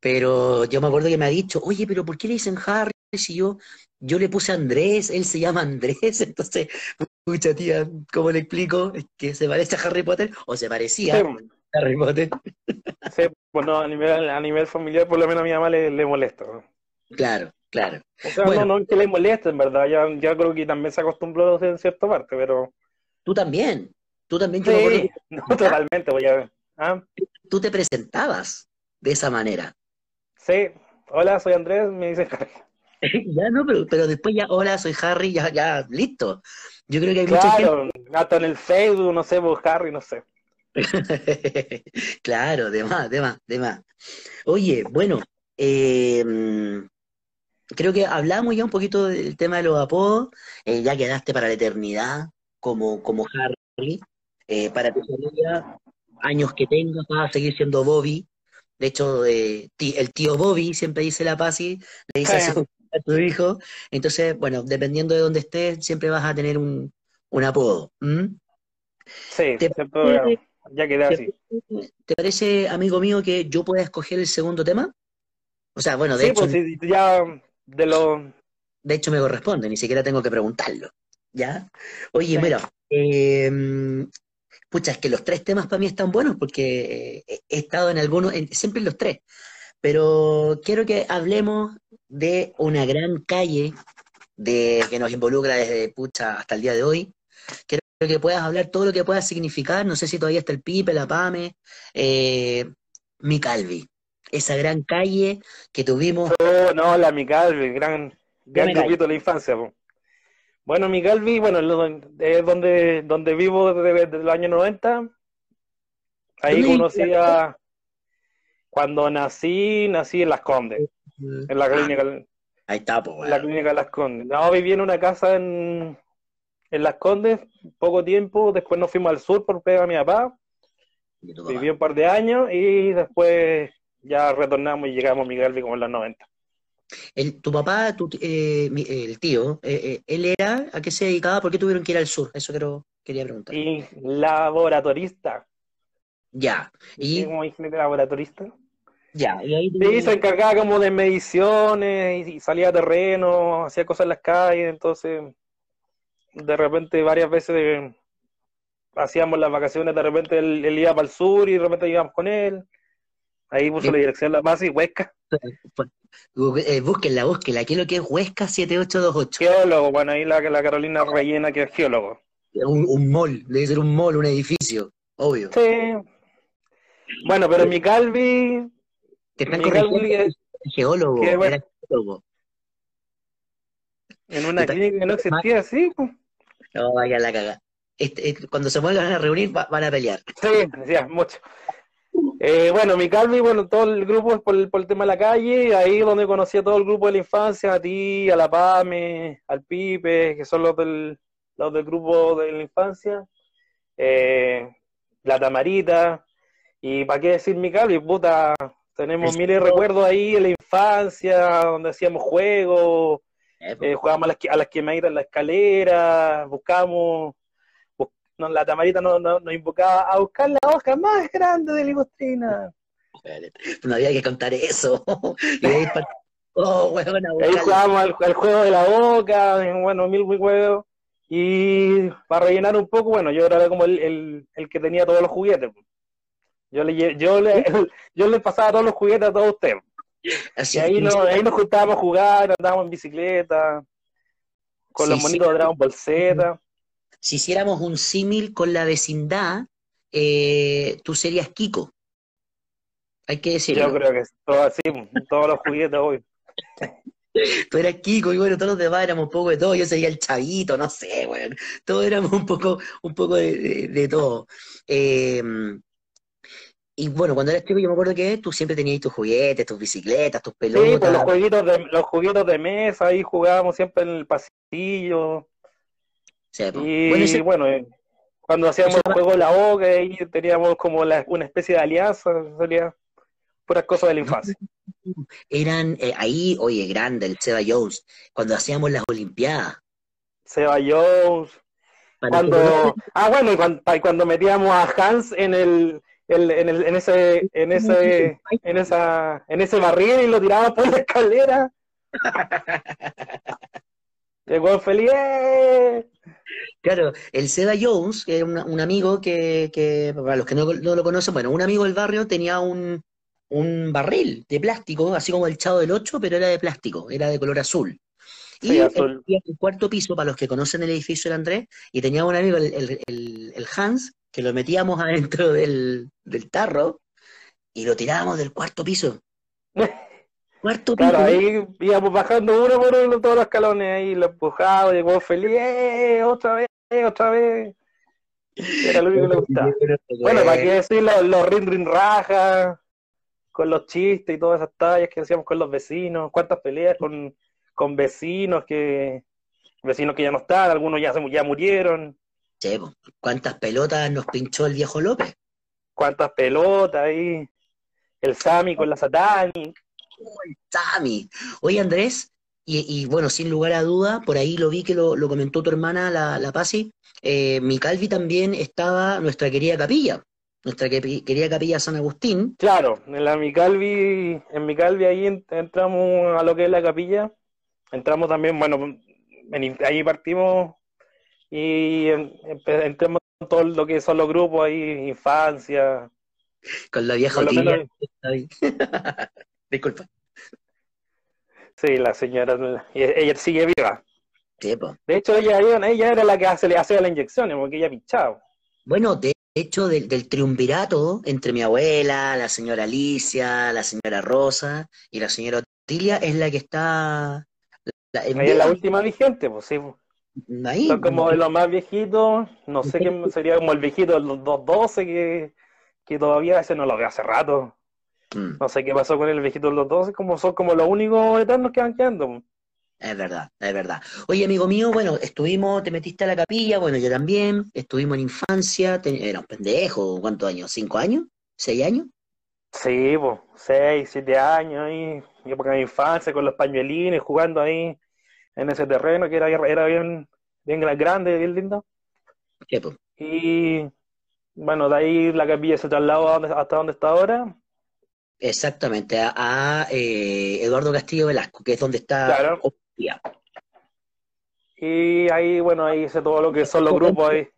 Speaker 1: pero yo me acuerdo que me ha dicho, oye, pero ¿por qué le dicen Harry si yo, yo le puse Andrés, él se llama Andrés? Entonces, mucha tía, ¿cómo le explico? ¿Es que se parece a Harry Potter o se parecía
Speaker 2: Sí,
Speaker 1: a Harry Potter?
Speaker 2: sí, bueno, a nivel, a nivel familiar, por lo menos a mi mamá le, le molesta. ¿no?
Speaker 1: Claro, claro.
Speaker 2: O sea,
Speaker 1: Bueno.
Speaker 2: no, no es que le moleste, en verdad, ya, ya creo que también se acostumbró en cierta parte, pero.
Speaker 1: Tú también, tú también, yo
Speaker 2: Sí, no, totalmente, voy a ver. Ah,
Speaker 1: tú te presentabas de esa manera.
Speaker 2: sí, hola, soy Andrés, me dicen Harry.
Speaker 1: Ya no, pero, pero después ya, hola, soy Harry, ya, ya, listo. Yo creo que hay mucha gente.
Speaker 2: Claro, hasta en el Facebook, no sé, pues Harry, no sé.
Speaker 1: Claro, de más, de más, de más. Oye, bueno, eh, creo que hablamos ya un poquito del tema de los apodos. eh, ya quedaste para la eternidad como, como Harry. Eh, para tu familia, años que tengas, vas a seguir siendo Bobby. De hecho, eh, el tío Bobby siempre dice la Pasi, le dice a su, a tu hijo. Entonces, bueno, dependiendo de dónde estés, siempre vas a tener un, un apodo.
Speaker 2: Sí,
Speaker 1: ¿Te
Speaker 2: siempre,
Speaker 1: parece-
Speaker 2: ya quedé así.
Speaker 1: ¿Te parece, amigo mío, que yo pueda escoger el segundo tema? O sea, bueno, de
Speaker 2: Sí,
Speaker 1: hecho,
Speaker 2: pues sí, ya de los.
Speaker 1: de hecho me corresponde, ni siquiera tengo que preguntarlo. ¿Ya? Oye,
Speaker 2: Sí.
Speaker 1: mira, eh, pucha, es que los tres temas para mí están buenos porque he he estado en algunos, en- siempre en los tres. Pero quiero que hablemos de una gran calle de, que nos involucra desde pucha hasta el día de hoy. Quiero que puedas hablar todo lo que pueda significar. No sé si todavía está el Pipe, la Pame, eh, mi Calvi. Esa gran calle que tuvimos.
Speaker 2: Oh, no, la Micalvi, gran, gran grupito de la infancia. po. Bueno, Micalvi, bueno, es donde, donde vivo desde, desde los años 90. Ahí
Speaker 1: ¿Dónde
Speaker 2: conocí a. Cuando nací, nací en Las Condes, en la
Speaker 1: Ah,
Speaker 2: clínica,
Speaker 1: ahí está, pues,
Speaker 2: en la clínica Las Condes. No, viví en una casa en, en Las Condes, poco tiempo, después nos fuimos al sur por pega a mi papá, viví un par de años y después ya retornamos y llegamos a Micalvi como en los 90.
Speaker 1: El- tu papá, tu, eh, el tío, eh, eh, él era, ¿a qué se dedicaba? ¿Por qué tuvieron que ir al sur? Eso quería preguntar.
Speaker 2: Y laboratorista.
Speaker 1: Ya, y
Speaker 2: como ingeniero laboratorista.
Speaker 1: Ya, y ahí
Speaker 2: Sí, se encargaba como de mediciones y, salía a terreno, hacía cosas en las calles, entonces de repente varias veces hacíamos las vacaciones, de repente él, él iba para el sur y de repente íbamos con él. Ahí puso la dirección la base y Huesca,
Speaker 1: eh, búsquenla, búsquenla. ¿Qué es lo que es Huesca 7828?
Speaker 2: geólogo, bueno, ahí la, la Carolina Rellena que es geólogo.
Speaker 1: Un, un mall, debe ser un mall, un edificio, obvio.
Speaker 2: Sí. Bueno, pero mi Calvi,
Speaker 1: Te están
Speaker 2: mi
Speaker 1: corrigiendo,
Speaker 2: Calvi es
Speaker 1: geólogo,
Speaker 2: bueno.
Speaker 1: era geólogo.
Speaker 2: en una
Speaker 1: Está-
Speaker 2: clínica que no existía, sí, pues.
Speaker 1: No, vaya la caga. Este, eh, cuando se vuelvan a reunir va- van a pelear.
Speaker 2: Sí, decía, mucho. Eh, bueno, mi Calvi, bueno, todo el grupo es por el, por el tema de la calle, ahí es donde conocí a todo el grupo de la infancia, a ti, a la Pame, al Pipe, que son los del, los del grupo de la infancia, eh, la Tamarita, y para qué decir mi Calvi, puta, tenemos miles de recuerdos ahí en la infancia, donde hacíamos juegos,
Speaker 1: Eh, pues,
Speaker 2: jugábamos a las, a las quemaditas en la escalera, buscamos, bus- no, la tamarita nos no, nos invocaba a buscar la hoja más grande de la ligostrina.
Speaker 1: no había que contar eso. Oh, a
Speaker 2: Ahí jugábamos al, al juego de la boca, bueno, mil mil juegos. Y para rellenar un poco, bueno, yo era como el, el, el que tenía todos los juguetes. Yo le, yo le, yo le pasaba todos los juguetes a todos ustedes.
Speaker 1: Así
Speaker 2: Y ahí, nos, ahí nos juntábamos a jugar, andábamos en bicicleta, con
Speaker 1: Sí,
Speaker 2: los
Speaker 1: sí.
Speaker 2: monitos de Dragon Ball Z.
Speaker 1: si hiciéramos un símil con la vecindad, eh, tú serías Kiko. hay que decirlo.
Speaker 2: Yo creo que es todo así, todos los juguetes hoy.
Speaker 1: Tú eras Kiko y bueno, todos los demás éramos un poco de todo, yo sería el chavito, no sé, bueno, todos éramos un poco, un poco de, todo. Eh, y bueno, cuando eras chico yo me acuerdo que tú siempre tenías tus juguetes, tus bicicletas, tus pelotas. Sí,
Speaker 2: pues los jueguitos de, los juguetos de mesa, ahí jugábamos siempre en el pasillo. Pues. y bueno, eh, cuando hacíamos el juego la boca, ahí teníamos como una especie de alianza, sería puras cosas de la infancia.
Speaker 1: Eran eh, ahí, oye, grande, el Seba Jones, cuando hacíamos las Olimpiadas.
Speaker 2: Seba Jones. cuando, ah, bueno, y cuando, metíamos a Hans en el, en, el, en ese, en ese, en esa, en ese barril y lo tiraba por la escalera. Llegó feliz.
Speaker 1: Claro, el Seba Jones, que es un, amigo que, que, para los que no, no, lo conocen, bueno, un amigo del barrio tenía un, un barril de plástico, así como el Chavo del 8, pero era de plástico, era de color azul. y el, cuarto piso, para los que conocen el edificio del Andrés, y tenía un amigo, el, el, Hans, que lo metíamos adentro del, del, tarro y lo tirábamos del cuarto piso.
Speaker 2: Cuarto piso. Claro, ahí íbamos bajando uno por uno todos los escalones, ahí lo empujaba, llegó feliz, ¡eh! otra vez, otra vez. Era lo único que le gustaba. Bueno, para qué decir los, los rin rin rajas con los chistes y todas esas tallas que hacíamos con los vecinos, cuántas peleas con, con vecinos que vecinos que ya no están, algunos ya, ya murieron.
Speaker 1: Sí, ¿cuántas pelotas nos pinchó el viejo López?
Speaker 2: ¿Cuántas pelotas ahí? El Sami con la Satani.
Speaker 1: el Sami. Oye, Andrés, y, bueno, sin lugar a duda, por ahí lo vi que lo, comentó tu hermana, la, la Pasi, eh, mi Calvi también estaba nuestra querida capilla nuestra querida capilla San Agustín.
Speaker 2: Claro, en la Micalvi, en Micalvi ahí entramos a lo que es la capilla, entramos también, bueno, ahí partimos y entramos en todo lo que son los grupos ahí, infancia.
Speaker 1: Con la vieja Disculpa.
Speaker 2: Sí, la señora, ella sigue viva. De hecho, ella, ella era la que hace, le hacía las inyecciones, porque ella pinchaba.
Speaker 1: Bueno, de hecho del, triunvirato entre mi abuela, la señora Alicia, la señora Rosa y la señora Otilia es la que está...
Speaker 2: La, es la última vigente, pues sí. Ahí, Son como de los más viejitos, no sé qué sería como el viejito de los 212 que, que todavía ese no lo veo hace rato. Mm. No sé qué pasó con el viejito de los 12, como son como los únicos eternos que van quedando.
Speaker 1: Es verdad, es verdad. Oye, amigo mío, bueno, estuvimos, te metiste a la capilla, bueno, yo también, estuvimos en infancia, era un pendejo, ¿cuántos años? ¿Cinco años? ¿Seis años?
Speaker 2: Sí, pues, seis, siete años ahí, época de infancia, con los pañuelines, jugando ahí en ese terreno que era, era bien, bien grande, bien lindo.
Speaker 1: Sí, pues.
Speaker 2: Y bueno, de ahí la capilla se trasladó hasta donde está ahora.
Speaker 1: Exactamente, a, eh, Eduardo Castillo Velasco, que es donde está
Speaker 2: claro. Y ahí, bueno, ahí hice todo lo que son los grupos ahí.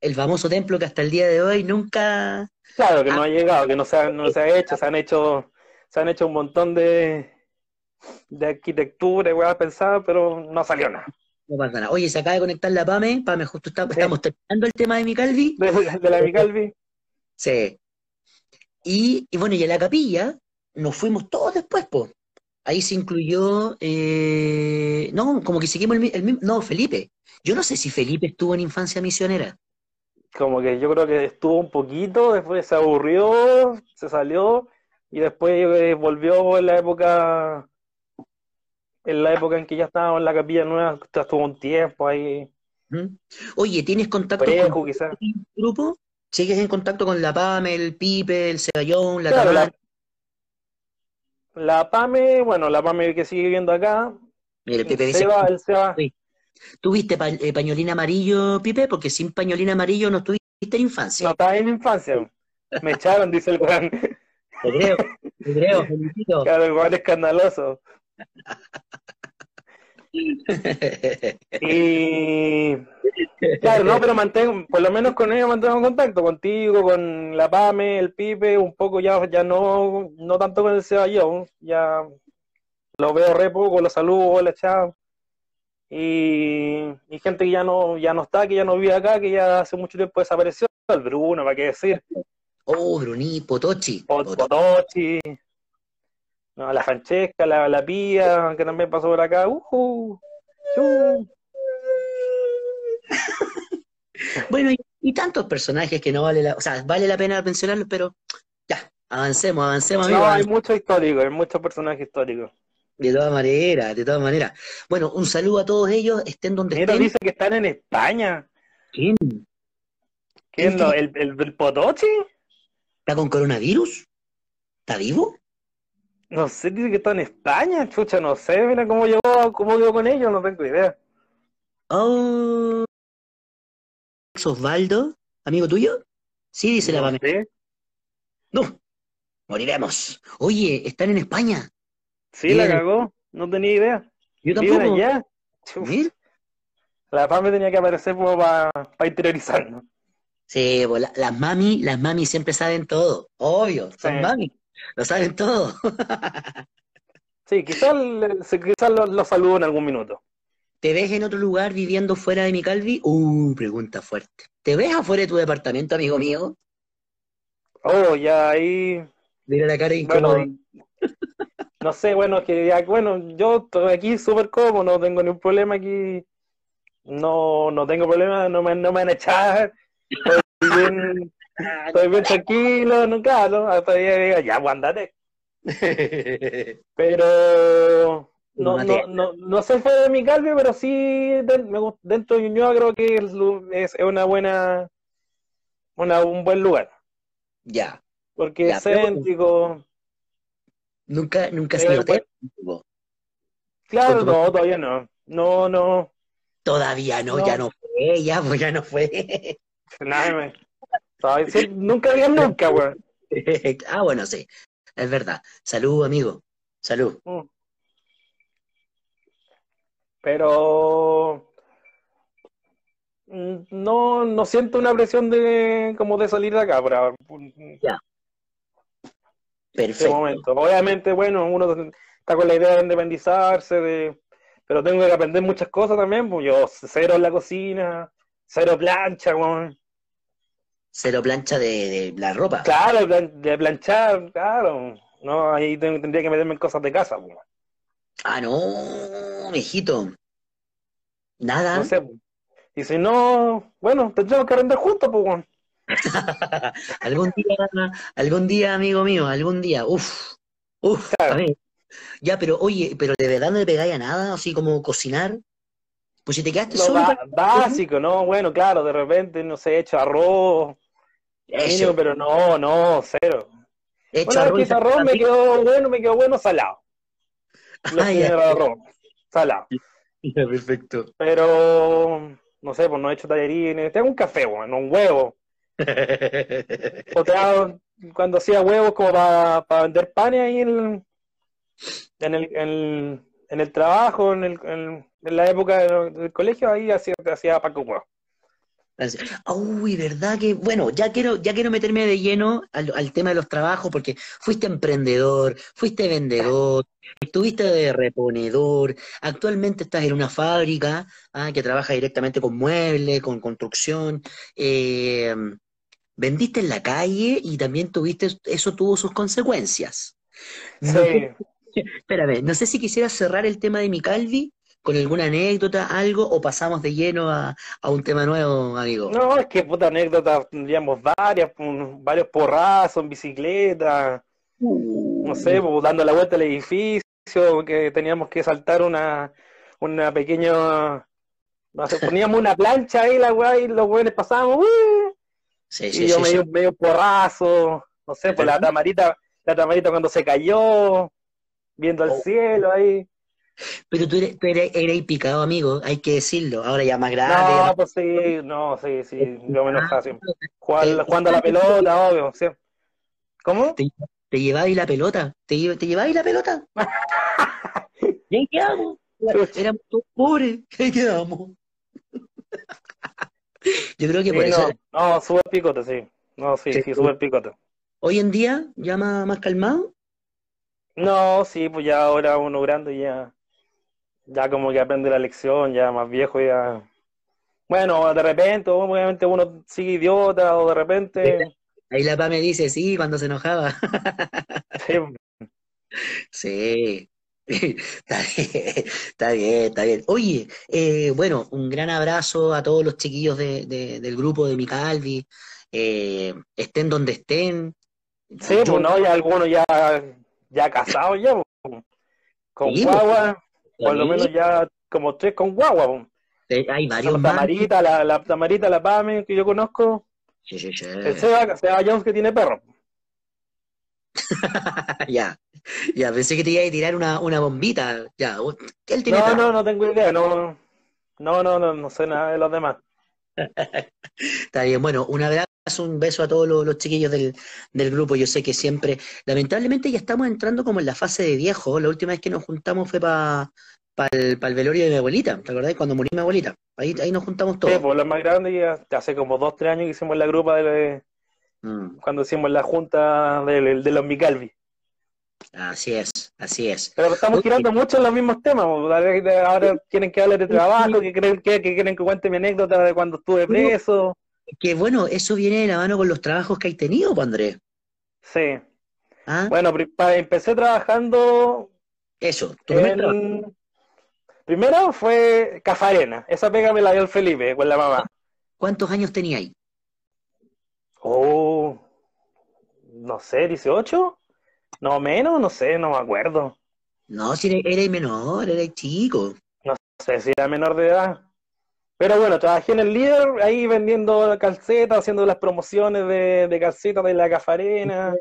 Speaker 1: El famoso templo que hasta el día de hoy nunca...
Speaker 2: Claro, que no ha llegado, que no se ha, no se ha hecho, se han hecho, se han hecho un montón de, de arquitectura y a pensar, pero no salió nada.
Speaker 1: No pasa nada. Oye, se acaba de conectar la PAME, PAME, justo estamos terminando el tema de mi Calvi.
Speaker 2: De, la mi Calvi.
Speaker 1: Sí. Y, y bueno, y en la capilla nos fuimos todos después, pues. Ahí se incluyó, eh, no, como que seguimos el, mismo, no, Felipe. Yo no sé si Felipe estuvo en infancia misionera.
Speaker 2: Como que yo creo que estuvo un poquito, después se aburrió, se salió y después eh, volvió en la época, en la época en que ya estábamos en la capilla nueva, estuvo un tiempo ahí.
Speaker 1: Oye, ¿tienes contacto con el grupo? ¿Sigues en contacto con la PAME, el Pipe, el Ceballón, la claro,
Speaker 2: la PAME, bueno, la PAME que sigue viviendo acá.
Speaker 1: Mire, Pipe dice. Seba, el Seba. ¿Tuviste eh, pañolín amarillo, Pipe? Porque sin pañolín amarillo no estuviste en infancia.
Speaker 2: No estaba en infancia. Me echaron, dice el Juan. Te
Speaker 1: creo, te creo, felicito.
Speaker 2: Claro, el Juan escandaloso. Y claro, no, pero mantengo, por lo menos con ellos mantengo contacto, contigo, con la Pame, el Pipe, un poco ya, ya no, no tanto con el Seballón, ya lo veo re poco, lo saludo, le chao. Y, y, gente que ya no, ya no está, que ya no vive acá, que ya hace mucho tiempo desapareció, el Bruno, ¿para qué decir?
Speaker 1: Oh, Bruni, Potochi.
Speaker 2: Potochi. No, la Francesca, la, la Pía, que también pasó por acá. Uh,
Speaker 1: bueno, y, tantos personajes que no vale la, o sea, vale la pena mencionarlos, pero ya, avancemos, avancemos.
Speaker 2: No, hay muchos históricos, hay muchos personajes históricos.
Speaker 1: De todas maneras, de todas maneras. Bueno, un saludo a todos ellos, estén donde
Speaker 2: Mira,
Speaker 1: estén.
Speaker 2: dice que están en España.
Speaker 1: ¿Quién?
Speaker 2: ¿Quién? Lo, el, el, Potochi?
Speaker 1: ¿Está con coronavirus? ¿Está vivo?
Speaker 2: No sé, dice que está en España, chucha, no sé, mira cómo llegó, cómo llegó con ellos, no tengo idea.
Speaker 1: Oh. Osvaldo, amigo tuyo? Sí, dice la mamá. No, moriremos. Oye, están en España.
Speaker 2: Sí, la cagó, no tenía idea.
Speaker 1: Yo tampoco.
Speaker 2: allá. La PAME tenía que aparecer como para interiorizarnos.
Speaker 1: Sí, pues las mami, las mami siempre saben todo, obvio, son mami, lo saben todo.
Speaker 2: sí, quizás quizás lo, lo saludo en algún minuto.
Speaker 1: ¿Te ves en otro lugar viviendo fuera de mi calvi? Uh, pregunta fuerte. ¿Te ves afuera de tu departamento, amigo mío?
Speaker 2: Oh, ya ahí.
Speaker 1: Mira la cara
Speaker 2: incómoda. no sé, bueno, que ya, bueno, yo estoy aquí súper cómodo, no tengo ningún problema aquí. No, no tengo problema, no me, no me van a echar. Estoy bien, estoy bien tranquilo, no, claro, hasta que diga, ya, aguántate. Pero no, no, no, no sé fue de mi calve, pero sí dentro de Ñuñoa creo que es, una buena, una, un buen lugar.
Speaker 1: Ya.
Speaker 2: Porque es céntrico.
Speaker 1: Nunca, nunca se lo
Speaker 2: Claro, no, todavía no. No, no.
Speaker 1: Todavía no, ya no fue, ya, pues ya no fue.
Speaker 2: Nada, nunca había nunca, weón.
Speaker 1: ah, bueno, sí. Es verdad. Salud, amigo. Salud. Mm.
Speaker 2: Pero mm, no, no siento una presión de como de salir de acá por
Speaker 1: Ya.
Speaker 2: Perfecto. momento. Obviamente, bueno, uno está con la idea de independizarse, de, pero tengo que aprender muchas cosas también, pues yo cero en la cocina, cero plancha,
Speaker 1: Cero plancha de, la ropa.
Speaker 2: Claro, de planchar, claro. No, ahí tendría que meterme en cosas de casa, pues.
Speaker 1: Ah, no, mijito. Nada.
Speaker 2: No sé. Y si no, bueno, tendremos que arrendar juntos, pues,
Speaker 1: algún día, algún día, amigo mío, algún día. Uf, uf. Ya, pero oye, pero de verdad no le pegáis a nada, así como cocinar. Pues si te quedaste solo.
Speaker 2: básico, ¿no? Bueno, claro, de repente, no sé, hecho arroz. Eso. pero no, no, cero. Hecho arroz, arroz me quedó bueno, me quedó bueno salado. Lo ah, arroz, salado.
Speaker 1: perfecto.
Speaker 2: Pero, no sé, pues no he hecho tallerines. Tengo un café, bueno, un huevo. o te hago, cuando hacía huevos como para vender panes ahí en, en, el, en, en el trabajo, en, el, en, la época del, colegio, ahí hacía, hacía Paco huevos.
Speaker 1: Uy, verdad que, bueno, ya quiero, ya quiero meterme de lleno al, tema de los trabajos, porque fuiste emprendedor, fuiste vendedor, estuviste de reponedor, actualmente estás en una fábrica ah, que trabaja directamente con muebles, con construcción, eh, vendiste en la calle y también tuviste, eso tuvo sus consecuencias.
Speaker 2: Sí.
Speaker 1: espérame, no sé si quisieras cerrar el tema de mi Calvi con alguna anécdota, algo, o pasamos de lleno a, un tema nuevo, amigo?
Speaker 2: No, es que puta anécdota, tendríamos varias, varios porrazos en bicicleta, no sé, uh. pues, dando la vuelta al edificio, que teníamos que saltar una, una pequeña, no sé, poníamos una plancha ahí, la weá, y los weones pasábamos, y yo medio, medio porrazo, no sé, pues la tamarita, la tamarita cuando se cayó, viendo al oh. cielo ahí.
Speaker 1: Pero tú eres, tú eres, picado, amigo, hay que decirlo. Ahora ya más grande.
Speaker 2: No, pues sí, no, sí, sí, yo me enojaba siempre. Jugando, a la pelota, obvio. ¿sí? ¿Cómo?
Speaker 1: ¿Te, te lleváis la pelota? ¿Te, te lleváis la pelota? ¿Y ahí quedamos? Éramos todos pobres, ahí quedamos. yo creo que por eso.
Speaker 2: No, sube el picote, sí. No, sí, sí, sube el picote.
Speaker 1: Hoy en día, ya más, más calmado.
Speaker 2: No, sí, pues ya ahora uno grande ya ya como que aprende la lección, ya más viejo, ya. Bueno, de repente, obviamente uno sigue idiota, o de repente.
Speaker 1: Ahí la PA me dice, sí, cuando se enojaba. Sí. Está bien, está bien, está bien. Oye, eh, bueno, un gran abrazo a todos los chiquillos de, del grupo de Micalvi, eh, estén donde estén.
Speaker 2: Sí, pues no, ya algunos ya, ya casados ya, pues. con pues, guagua, por lo menos ya como tres con guagua.
Speaker 1: Hay varios
Speaker 2: la Tamarita, la, la Tamarita, la Pame, que yo conozco.
Speaker 1: Sí, sí, sí.
Speaker 2: El Seba, Seba Jones que tiene perro.
Speaker 1: ya, ya, pensé que te iba a tirar una, una bombita. Ya,
Speaker 2: él tiene no, no, no tengo idea, no, no, no, no, no sé nada de los demás.
Speaker 1: Está bien, bueno, un abrazo, un beso a todos los, chiquillos del, del, grupo. Yo sé que siempre, lamentablemente ya estamos entrando como en la fase de viejo. La última vez que nos juntamos fue para pa el, velorio de mi abuelita, ¿te acordás? Cuando murió mi abuelita. Ahí, ahí nos juntamos todos.
Speaker 2: Sí, pues los más grandes ya, hace como dos, tres años que hicimos la grupa de, mm. cuando hicimos la junta de, de los Micalvi.
Speaker 1: Así es, así es.
Speaker 2: Pero estamos tirando mucho en los mismos temas. Ahora quieren que hable de trabajo, que quieren que, quieren que cuente mi anécdota de cuando estuve preso.
Speaker 1: Que bueno, eso viene de la mano con los trabajos que hay tenido, Andrés.
Speaker 2: Sí. ¿Ah? Bueno, empecé trabajando.
Speaker 1: Eso,
Speaker 2: tu Primero fue Cafarena. Esa pega me la dio el Felipe con la mamá.
Speaker 1: ¿Cuántos años tenía ahí?
Speaker 2: Oh, no sé, 18. No, menos, no sé, no me acuerdo.
Speaker 1: No, si eres menor, eres chico.
Speaker 2: No sé si era menor de edad. Pero bueno, trabajé en el líder, ahí vendiendo calcetas, haciendo las promociones de, de calcetas de la cafarena.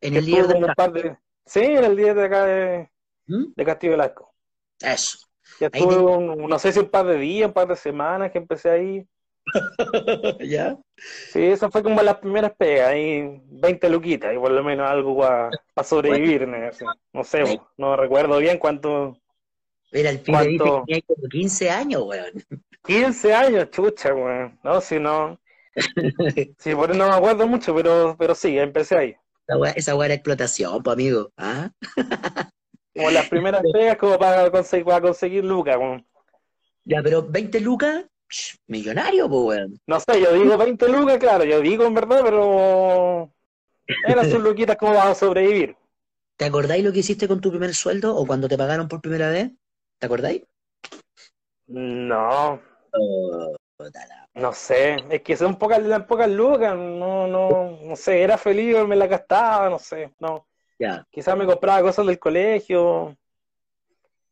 Speaker 1: En el líder de,
Speaker 2: Sí, en el líder de acá de, ¿Mm? de Castillo Velasco.
Speaker 1: Eso.
Speaker 2: Ya estuve, no sé si un par de días, un par de semanas que empecé ahí.
Speaker 1: ¿Ya?
Speaker 2: Sí, eso fue como las primeras pegas, ahí 20 luquitas, y por lo menos algo para sobrevivir, no sé, no recuerdo bien cuánto...
Speaker 1: Era el pibe cuánto... que tenía como 15 años, weón.
Speaker 2: 15 años, chucha, weón. No, si no... sí, por eso no me acuerdo mucho, pero, pero sí, empecé ahí.
Speaker 1: Esa weá era explotación, pues, amigo. ¿Ah?
Speaker 2: como las primeras pegas como para conseguir, para conseguir lucas, weón.
Speaker 1: Ya, pero 20 lucas millonario, pues, weón.
Speaker 2: No sé, yo digo 20 lucas, claro, yo digo en verdad, pero eran sus luquitas como vas a sobrevivir.
Speaker 1: ¿Te acordáis lo que hiciste con tu primer sueldo o cuando te pagaron por primera vez? ¿Te acordáis?
Speaker 2: No. Oh, no sé, es que son pocas, pocas lucas, no, no, no sé, era feliz, me la gastaba, no sé, no.
Speaker 1: Ya.
Speaker 2: Quizás me compraba cosas del colegio.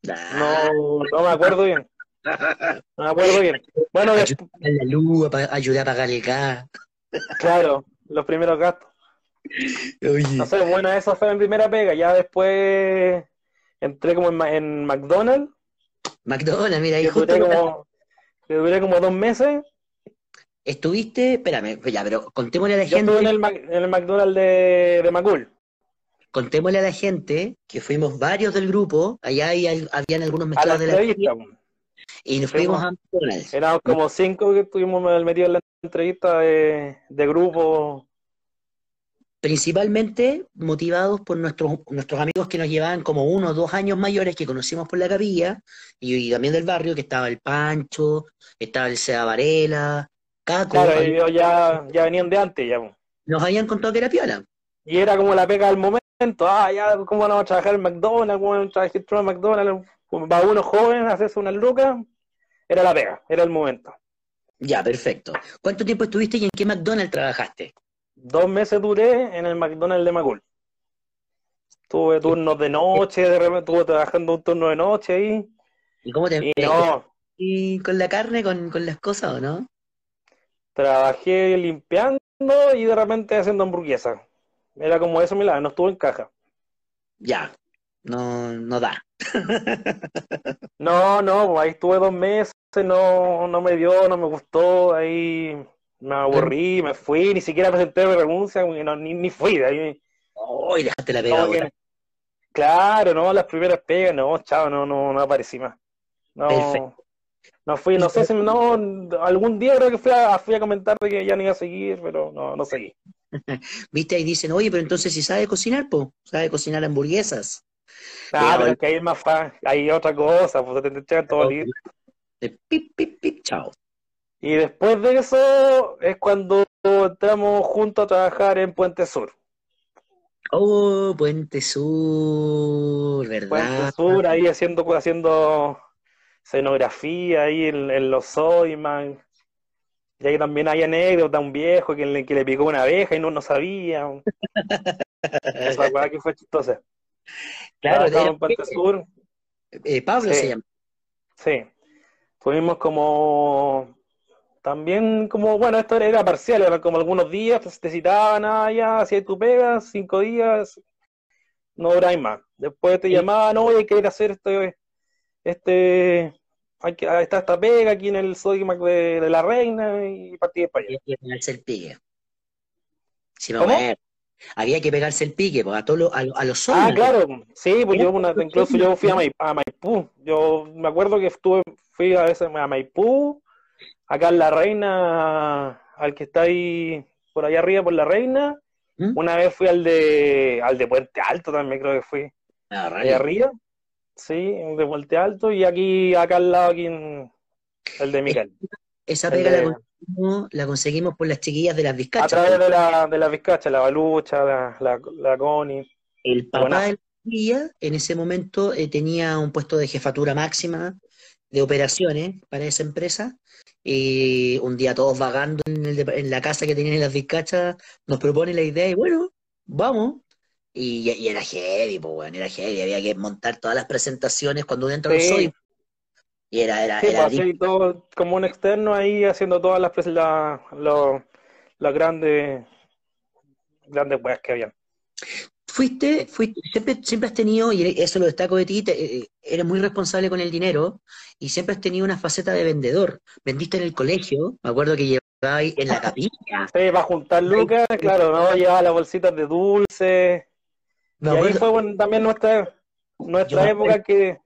Speaker 2: No, no me acuerdo bien. No me acuerdo bien. Bueno,
Speaker 1: después... la luz, ayudar a pagar el gas.
Speaker 2: Claro, los primeros gastos. No sé, bueno, eso fue mi primera pega. Ya después entré como en, en McDonald's.
Speaker 1: McDonald's, mira, ahí
Speaker 2: justo. Duré como, duré como dos meses.
Speaker 1: Estuviste, espérame, ya, pero contémosle a la gente.
Speaker 2: Estuve en el, en el McDonald's de, de Macul.
Speaker 1: Contémosle a la gente que fuimos varios del grupo, allá hay, habían algunos mezclados de la y nos fuimos a McDonald's.
Speaker 2: Éramos como cinco que estuvimos metidos en la entrevista de, grupo.
Speaker 1: Principalmente motivados por nuestros, nuestros amigos que nos llevaban como uno o dos años mayores que conocimos por la capilla y, también del barrio, que estaba el Pancho, estaba el Sea Varela, Caco.
Speaker 2: Claro, ellos ya, ya venían de antes. ya
Speaker 1: Nos habían contado que era piola.
Speaker 2: Y era como la pega del momento. Ah, ya, ¿cómo vamos a trabajar en McDonald's? ¿Cómo vamos a trabajar en McDonald's? Para uno joven, hacerse una lucas era la pega, era el momento.
Speaker 1: Ya, perfecto. ¿Cuánto tiempo estuviste y en qué McDonald's trabajaste?
Speaker 2: Dos meses duré en el McDonald's de Macul. Tuve turnos de noche, de repente estuve trabajando un turno de noche ahí.
Speaker 1: ¿Y cómo te
Speaker 2: y, no,
Speaker 1: ¿Y con la carne, con, con las cosas o no?
Speaker 2: Trabajé limpiando y de repente haciendo hamburguesas. Era como eso, mira, no estuvo en caja.
Speaker 1: Ya, no, no da.
Speaker 2: no, no, ahí estuve dos meses, no, no me dio, no me gustó, ahí me aburrí, me fui, ni siquiera presenté mi renuncia, ni, ni fui de ahí.
Speaker 1: Oh, dejaste la pega.
Speaker 2: claro, no, las primeras pegas, no, chao, no, no, no aparecí más. No, no fui, no sé si no, algún día creo que fui a, fui a comentar de que ya no iba a seguir, pero no, no seguí.
Speaker 1: Viste, ahí dicen, oye, pero entonces si sabe cocinar, pues, sabe cocinar hamburguesas.
Speaker 2: Claro, pero que hay más fan, hay otra cosa, pues te echan todo listo.
Speaker 1: Pip, pip, pip, chao.
Speaker 2: Y después de eso es cuando entramos juntos a trabajar en Puente Sur.
Speaker 1: Oh, Puente Sur, ¿verdad?
Speaker 2: Puente Sur, ahí haciendo, haciendo escenografía ahí en, los Soyman. Y ahí también hay anécdota, un viejo que le, que le picó una abeja y no no sabía. Esa weá que fue chistosa.
Speaker 1: Claro,
Speaker 2: en Puente Sur.
Speaker 1: Eh, Pablo se llama.
Speaker 2: Sí. Tuvimos como también como, bueno, esto era parcial, eran como algunos días, te citaban, ah, ya, hacías tu pega, cinco días, no duráis más. Después te llamaban, oye, hay que ir a hacer este, este, hay que, está esta pega aquí en el Sodimac de, de la reina y partí para allá.
Speaker 1: Había que pegarse el pique. Si no, había que pegarse el pique, pues, a, todos a, a, los
Speaker 2: Ah, claro, sí, pues yo una, incluso yo fui a, Maipú, yo me acuerdo que estuve, fui a, veces a Maipú, acá en La Reina, al que está ahí por allá arriba por La Reina. ¿Mm? Una vez fui al de al de Puente Alto también creo que fui. Ah, allá arriba. Sí, de Puente Alto y aquí acá al lado aquí en el de Miguel.
Speaker 1: Esa pega la, conseguimos, la, conseguimos, por las chiquillas de las vizcachas.
Speaker 2: A través de la, de las vizcachas, la balucha, la, la, la Connie.
Speaker 1: El papá de la chiquilla en ese momento eh, tenía un puesto de jefatura máxima de operaciones para esa empresa y un día todos vagando en, la casa que tenían en las vizcachas, nos propone la idea y bueno, vamos. Y, era heavy, pues bueno, era heavy, había que montar todas las presentaciones cuando uno entra soy. Y era, era,
Speaker 2: sí, pues, todo, como un externo ahí haciendo todas las la, las grandes grandes weas que habían.
Speaker 1: Fuiste, fuiste, siempre, siempre has tenido, y eso lo destaco de ti, eh, eres muy responsable con el dinero y siempre has tenido una faceta de vendedor. Vendiste en el colegio, me acuerdo que llevabas en la capilla.
Speaker 2: Sí, para juntar lucas, claro, ¿no? Llevaba las bolsitas de dulce. y ahí fue también nuestra, nuestra época que...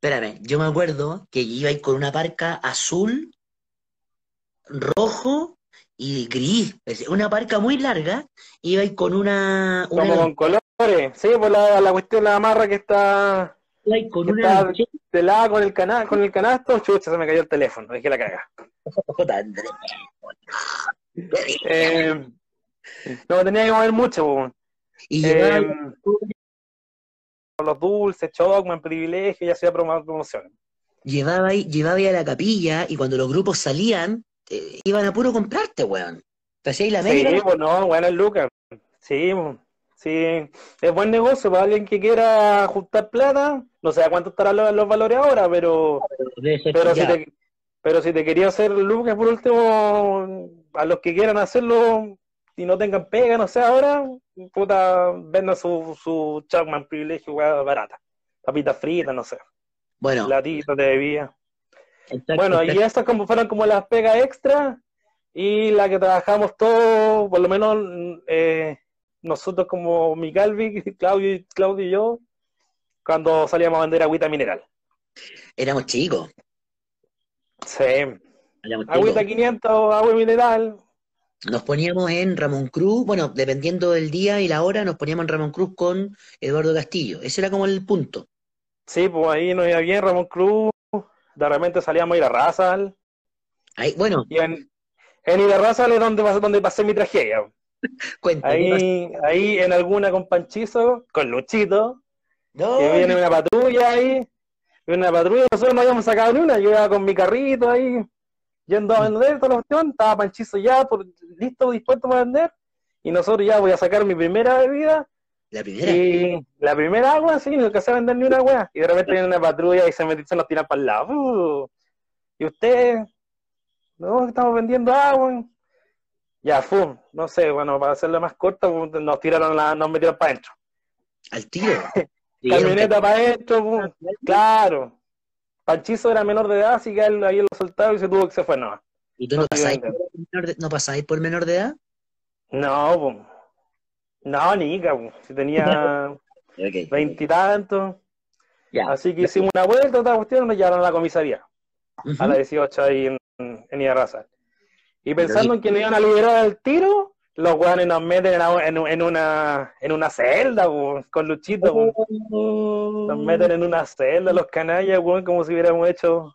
Speaker 1: Espérame, yo me acuerdo que iba con una parca azul, rojo y gris, una parca muy larga, iba con una... una
Speaker 2: Como con colores, sí, por la, la cuestión de la amarra que está...
Speaker 1: con que una...
Speaker 2: está con el, cana con el canasto, chucha, se me cayó el teléfono, dejé la caga. eh, no, tenía que mover mucho,
Speaker 1: Y eh,
Speaker 2: los dulces, chocman, privilegio, ya sea promoción.
Speaker 1: Llevaba, llevaba a la capilla y cuando los grupos salían, eh, iban a puro comprarte, weón.
Speaker 2: ¿Te hacías la media? Sí, pues no, bueno, Lucas. Sí, pues, sí. Es buen negocio para alguien que quiera juntar plata. No sé a cuánto estarán los, valores ahora, pero. Pero, si te, pero si te quería hacer Lucas, por último, a los que quieran hacerlo y no tengan pega, no sé, ahora, puta, vendan su, su Chapman privilegio, barata. Papitas fritas, no sé.
Speaker 1: Bueno.
Speaker 2: Latita de bebida bueno, y estas como fueron como las pegas extra y la que trabajamos todos, por lo menos eh, nosotros como mi Calvi, Claudio, Claudio y yo, cuando salíamos a vender agüita mineral.
Speaker 1: Éramos chicos.
Speaker 2: Sí. Agüita 500, agua mineral.
Speaker 1: Nos poníamos en Ramón Cruz, bueno, dependiendo del día y la hora, nos poníamos en Ramón Cruz con Eduardo Castillo. Ese era como el punto.
Speaker 2: Sí, pues ahí nos iba bien Ramón Cruz, de repente salíamos a ir a Razal.
Speaker 1: Ahí, bueno.
Speaker 2: Y en, en ir a Razal es donde, donde pasé mi tragedia. ahí, ahí en alguna con Panchizo, con Luchito, que viene una patrulla ahí, viene una patrulla, nosotros no habíamos sacado ni una, yo iba con mi carrito ahí, yendo a vender toda la cuestión, estaba Panchizo ya por, listo, dispuesto para vender, y nosotros ya voy a sacar mi primera bebida,
Speaker 1: la primera.
Speaker 2: Y la primera agua, sí, no alcancé a vender ni una agua. Y de repente viene una patrulla y se, mete, se nos tira para el lado. y usted, no, estamos vendiendo agua. Ya, fum, no sé, bueno, para hacerlo más corto, nos tiraron la, nos metieron para adentro.
Speaker 1: Al tiro.
Speaker 2: Camioneta para adentro, claro. Panchizo era menor de edad, así que él ahí lo soltaba y se tuvo que se fue, no.
Speaker 1: ¿Y tú no, pasáis, no pasáis por menor de edad?
Speaker 2: No, pues no, ni si tenía veintitantos. Así que hicimos una vuelta, otra cuestión, nos llevaron a la comisaría, a la 18 ahí en, en Y pensando en que nos iban a liberar el tiro, los guanes nos meten en, en, una, en una celda, con Luchito. Nos meten en una celda los canallas, como si hubiéramos hecho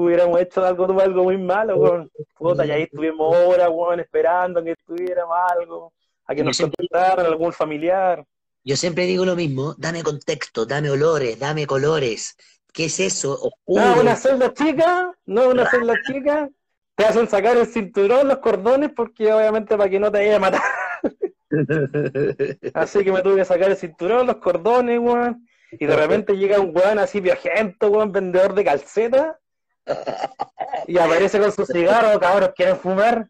Speaker 2: hubiéramos hecho algo, algo muy malo, weón. Puta, y ahí estuvimos horas, weón, esperando que estuviéramos algo, a que nos contestaran algún familiar.
Speaker 1: Yo siempre digo lo mismo, dame contexto, dame olores, dame colores. ¿Qué es eso?
Speaker 2: No, una celda chica, no una celda chica. Te hacen sacar el cinturón, los cordones, porque obviamente para que no te vaya a matar. así que me tuve que sacar el cinturón, los cordones, weón. Y de repente llega un weón así viajento, weón, vendedor de calceta. Y aparece con su cigarro, cabros, ¿quieren fumar?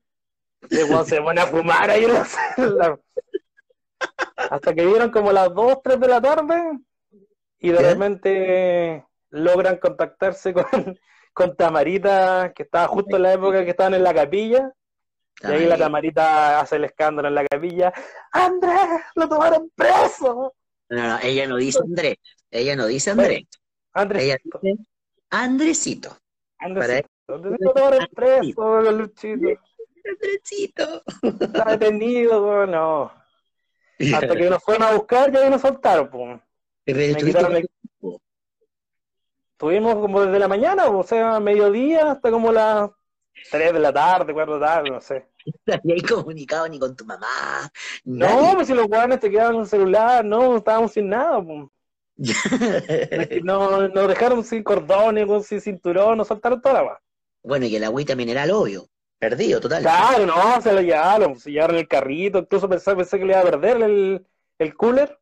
Speaker 2: Y weón se pone a fumar ahí en la celda. Hasta que vieron como las 2, 3 de la tarde. Y de repente logran contactarse con, con Tamarita, que estaba justo en la época que estaban en la capilla. Y ahí la Tamarita hace el escándalo en la capilla. ¡Andrés! ¡Lo tomaron preso!
Speaker 1: No, no, ella no dice Andrés. Ella no dice Andrés.
Speaker 2: Andrés.
Speaker 1: Ella dice Andresito.
Speaker 2: Andresito. Lo tomaron preso, Luchito.
Speaker 1: Andresito.
Speaker 2: Está detenido, no. Hasta que nos fueron a buscar y ahí nos soltaron, pues. Me quitaron el... Tuvimos como desde la mañana, o sea, mediodía hasta como las 3 de la tarde, 4 de la tarde, no sé.
Speaker 1: No comunicado ni con tu mamá.
Speaker 2: No, pues si los guanes te quedaban en el celular, no, estábamos sin nada. Pues. no, nos dejaron sin cordones, sin cinturón, nos saltaron toda la
Speaker 1: Bueno, y el agüita mineral, obvio. Perdido, total.
Speaker 2: Claro, no, se lo llevaron, se llevaron el carrito, incluso pensé, pensé que le iba a perder el, el cooler.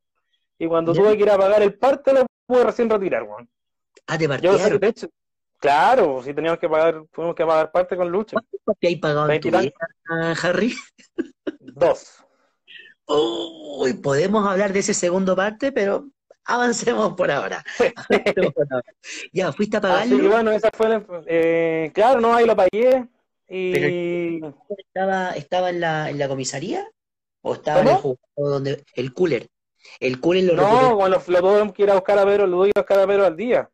Speaker 2: Y cuando tuve que ir a pagar el parte, lo pude recién retirar, weón.
Speaker 1: Ah, te partieron.
Speaker 2: claro, si teníamos que pagar, tuvimos que pagar parte con lucha.
Speaker 1: ¿Cuánto hay pagado en tu vida, Harry?
Speaker 2: Dos.
Speaker 1: Uy, podemos hablar de ese segundo parte, pero avancemos por ahora. ya, ¿fuiste a pagarlo?
Speaker 2: Sí, bueno, esa fue la, eh, claro, no, ahí lo pagué. Y...
Speaker 1: ¿Estaba, estaba en, la, en la comisaría? ¿O estaba en el juego donde el cooler? El cooler lo
Speaker 2: No, cuando lo, tuvimos que ir a buscar a Pedro, lo doy a buscar a Pedro al día.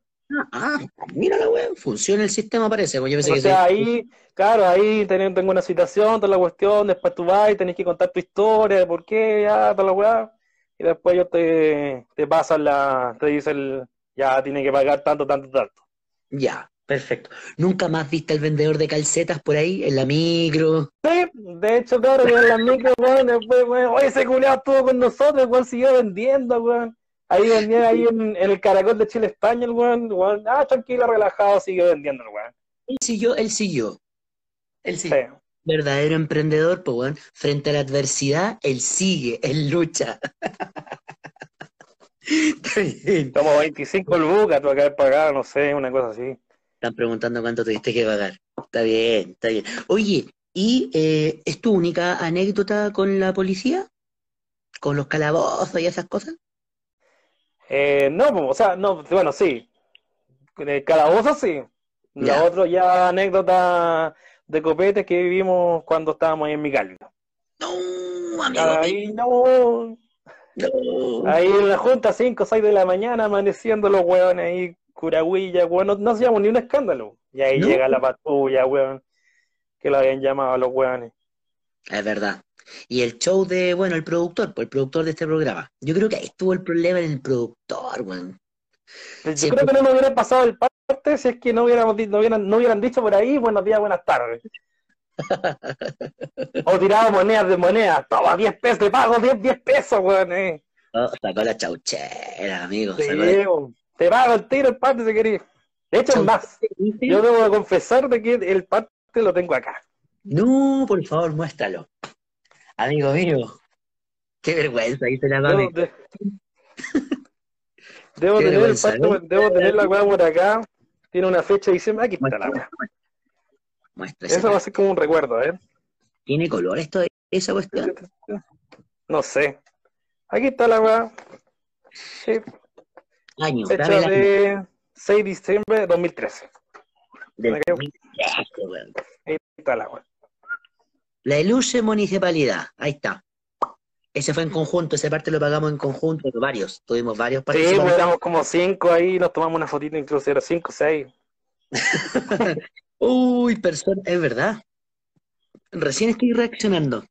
Speaker 1: Ah, mira la weón, funciona el sistema parece. Yo
Speaker 2: pensé o que sea, ahí, claro, ahí tengo una situación, toda la cuestión, después tú vas y tenés que contar tu historia, de por qué, ya, toda la weá, y después ellos te, te pasan la, te dicen, ya, tiene que pagar tanto, tanto, tanto.
Speaker 1: Ya, perfecto. ¿Nunca más viste al vendedor de calcetas por ahí, en la micro?
Speaker 2: Sí, de hecho, claro, en la micro, weón, después, weón, oye, ese culiado estuvo con nosotros, weón, siguió vendiendo, weón. Ahí vendía ahí en, el caracol de Chile España, el weón, weón, ah, tranquilo, relajado, sigue vendiendo el weón.
Speaker 1: Él siguió, él siguió. Él siguió. Verdadero emprendedor, pues weón, frente a la adversidad, él sigue, él lucha.
Speaker 2: Como 25 lucas, tú acabas de pagar, no sé, una cosa así.
Speaker 1: Están preguntando cuánto tuviste que pagar. Está bien, está bien. Oye, ¿y eh, es tu única anécdota con la policía? ¿Con los calabozos y esas cosas?
Speaker 2: Eh, no, o sea, no, bueno, sí. De calabozo sí. La otra ya anécdota de copete que vivimos cuando estábamos ahí en mi
Speaker 1: No, amigo.
Speaker 2: Ahí no. Ahí en la junta, 5 o 6 de la mañana, amaneciendo los hueones ahí, curahuilla, weón, no, hacíamos ni un escándalo. Y ahí llega la patrulla, weón, que lo habían llamado a los hueones.
Speaker 1: Es verdad. Y el show de, bueno, el productor, pues el productor de este programa. Yo creo que ahí estuvo el problema en el productor, weón.
Speaker 2: Yo creo que no nos hubiera pasado el parte si es que no hubiéramos no hubieran, no hubieran dicho por ahí buenos días, buenas tardes. o tirado monedas de monedas. Toma, 10 pesos, te pago 10, 10 pesos, weón. Eh.
Speaker 1: Oh, sacó la chauchera, amigo.
Speaker 2: Te pago el tiro el parte si querés. De hecho, es más. Yo debo confesar de que el parte lo tengo acá.
Speaker 1: No, por favor, muéstralo. Amigo mío, qué vergüenza, ahí se la mami.
Speaker 2: Debo, tener el pacto, debo tener la weá por acá. Tiene una fecha de diciembre. Aquí está la weá. Eso va a ser como un recuerdo, ¿eh?
Speaker 1: ¿Tiene color esto, esa cuestión?
Speaker 2: No sé. Aquí está la weá. Sí.
Speaker 1: Año,
Speaker 2: fecha de 6 de diciembre de 2013.
Speaker 1: Del 2013,
Speaker 2: Ahí está la weá.
Speaker 1: La Iluche Municipalidad, ahí está. Ese fue en conjunto, esa parte lo pagamos en conjunto, varios, tuvimos varios
Speaker 2: participantes. Sí, pues éramos como cinco ahí, nos tomamos una fotito, incluso era cinco, seis.
Speaker 1: Uy, persona, es verdad. Recién estoy reaccionando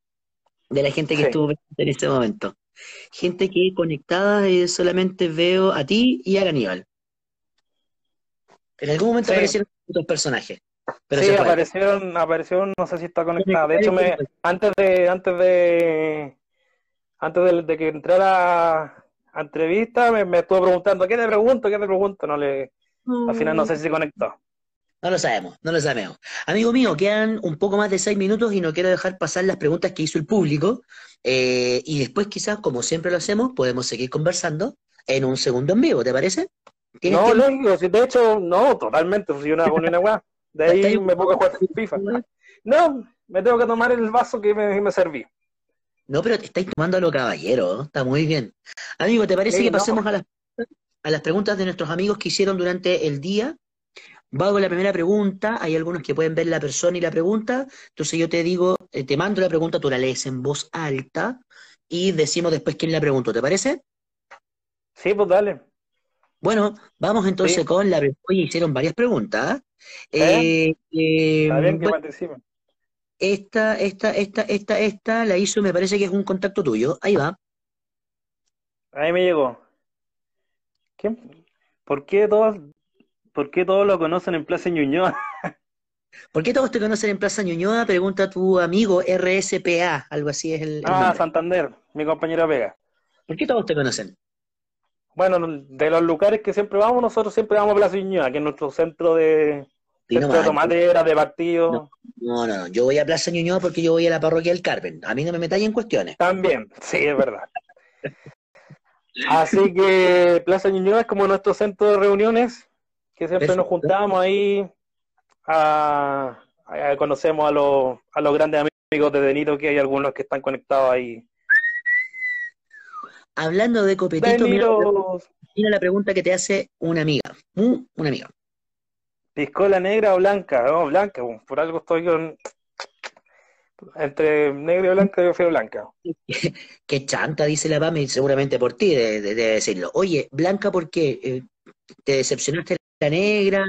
Speaker 1: de la gente que estuvo en ese momento. Gente que conectada y solamente veo a ti y a Aníbal. En algún momento aparecieron otros personajes.
Speaker 2: Sí, aparecieron, aparecieron, no sé si está conectada. De hecho, me, antes de, antes de, antes de, que entrara a entrevista, me, me, estuvo preguntando, ¿qué te pregunto? ¿Qué te pregunto? No le, al final no sé si se conectó.
Speaker 1: No lo sabemos, no lo sabemos. Amigo mío, quedan un poco más de seis minutos y no quiero dejar pasar las preguntas que hizo el público. Eh, y después quizás, como siempre lo hacemos, podemos seguir conversando en un segundo en vivo, ¿te parece?
Speaker 2: No, no, de hecho, no, totalmente. Si una una De ahí me pongo a jugar FIFA. No, me tengo que tomar el vaso que me, me serví.
Speaker 1: No, pero te estáis tomando a lo caballero, está muy bien. Amigo, ¿te parece que pasemos a, las, a las preguntas de nuestros amigos que hicieron durante el día? Va con la primera pregunta, hay algunos que pueden ver la persona y la pregunta, entonces yo te digo, eh, te mando la pregunta, tú la lees en voz alta y decimos después quién la preguntó, ¿te parece?
Speaker 2: Sí, pues dale.
Speaker 1: Bueno, vamos entonces con la... Oye, hicieron varias preguntas. ¿Eh?
Speaker 2: Eh, Está bien que
Speaker 1: esta, esta, esta, esta, esta la hizo, me parece que es un contacto tuyo. Ahí va.
Speaker 2: Ahí me llegó. ¿Por qué todos, por qué todos lo conocen en Plaza Ñuñoa?
Speaker 1: ¿Por qué todos te conocen en Plaza Ñuñoa? Pregunta tu amigo RSPA, algo así es el.
Speaker 2: ah, Santander, mi compañero Vega.
Speaker 1: ¿Por qué todos te conocen?
Speaker 2: Bueno, de los lugares que siempre vamos, nosotros siempre vamos a Plaza Ñuñoa, que es nuestro centro de, de madera, de partido.
Speaker 1: No, no, no, yo voy a Plaza Ñuñoa porque yo voy a la parroquia del Carmen. A mí no me metáis en cuestiones.
Speaker 2: También, sí, es verdad. Así que Plaza Ñuñoa es como nuestro centro de reuniones, que siempre nos juntamos ahí, a, conocemos a los, a los grandes amigos de Denito, que hay algunos que están conectados ahí.
Speaker 1: Hablando de copetito, mira, mira, la pregunta que te hace una amiga, una amiga.
Speaker 2: ¿Piscola negra o blanca? No, blanca, por algo estoy con... Entre negra y blanca yo prefiero blanca.
Speaker 1: Qué chanta, dice la Pami, seguramente por ti de, decirlo. Oye, blanca, ¿por qué? Eh, ¿Te decepcionaste la negra?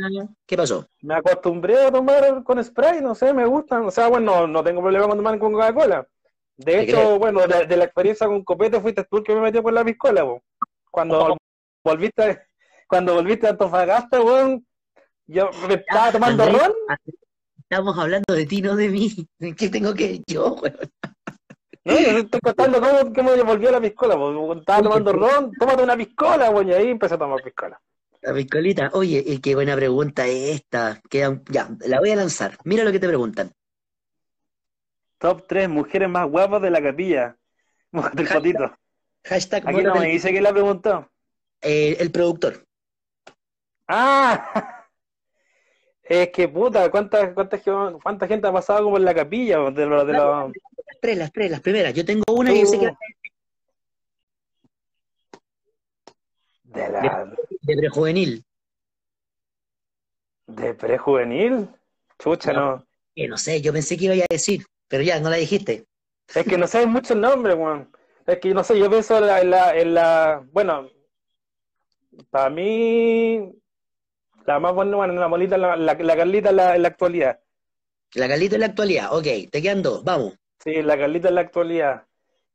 Speaker 1: ¿Qué pasó?
Speaker 2: Me acostumbré a tomar con spray, no sé, me gustan. O sea, bueno, no tengo problema con tomar con Coca-Cola. De hecho, bueno, de, la experiencia con copete fuiste tú el que me metió con la piscola, Cuando volviste, cuando volviste a Antofagasta, weón, yo me estaba tomando ron.
Speaker 1: Estamos hablando de ti, no de mí. ¿Qué tengo que yo,
Speaker 2: No, yo estoy contando cómo, cómo a la piscola. Estaba tomando ron, tómate una piscola, güey, y ahí empecé a tomar piscola.
Speaker 1: La piscolita. Oye, qué buena pregunta es esta. ya, la voy a lanzar. Mira lo que te preguntan.
Speaker 2: Top 3 mujeres más guapas de la capilla. Del fotito.
Speaker 1: Hashtag
Speaker 2: Aquí no me dice quién la preguntó.
Speaker 1: Eh, el productor.
Speaker 2: Ah, Es que puta, ¿cuánta, cuánta, cuánta gente ha pasado como en la capilla? De, de
Speaker 1: Las tres, las tres, las primeras. Yo tengo una y sé que...
Speaker 2: De la...
Speaker 1: De, prejuvenil.
Speaker 2: ¿De prejuvenil? Chucha, no.
Speaker 1: Que no sé, yo pensé que iba a decir, pero ya, no la dijiste.
Speaker 2: Es que no sé mucho el nombre, Juan. Es que no sé, yo pienso en la, en la bueno, para mí la más buena, bueno, la molita, la, la, Carlita en la, actualidad.
Speaker 1: La Carlita en la actualidad, ok, te quedan dos, vamos.
Speaker 2: Sí, la Carlita en la actualidad.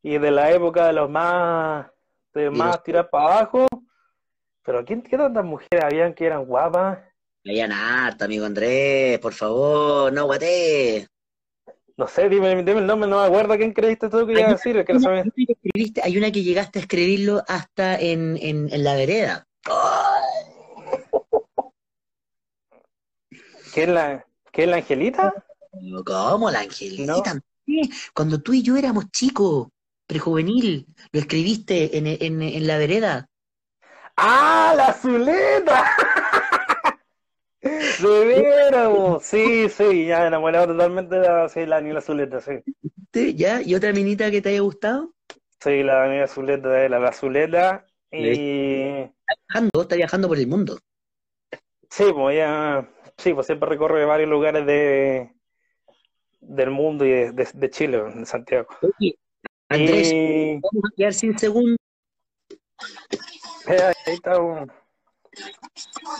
Speaker 2: Y de la época de los más, de más tirar para abajo. Pero ¿quién, ¿qué tantas mujeres habían que eran guapas?
Speaker 1: Habían harta, amigo Andrés, por favor, no guate.
Speaker 2: No sé, dime, dime, el nombre, no me acuerdo quién creíste tú que iba a decir. Que no
Speaker 1: hay una que llegaste a escribirlo hasta en, en, en la vereda.
Speaker 2: ¿Qué es la, qué es la Angelita?
Speaker 1: ¿Cómo la Angelita? Cuando tú y yo éramos chicos, prejuvenil, lo escribiste en, en, en la vereda.
Speaker 2: ¡Ah, la Zuleta! De veras, sí, sí, ya enamorado totalmente de la, sí, la Daniela Zuleta, sí.
Speaker 1: ¿Ya? ¿Y otra minita que te haya gustado?
Speaker 2: Sí, la Daniela Zuleta, la, la Zuleta. Y...
Speaker 1: Está viajando, está viajando por el mundo.
Speaker 2: Sí, pues ya Sí, pues siempre recorre varios lugares de del mundo y de, Chile, en Santiago.
Speaker 1: Andrés, vamos a quedar sin segundo.
Speaker 2: Eh, ahí está un...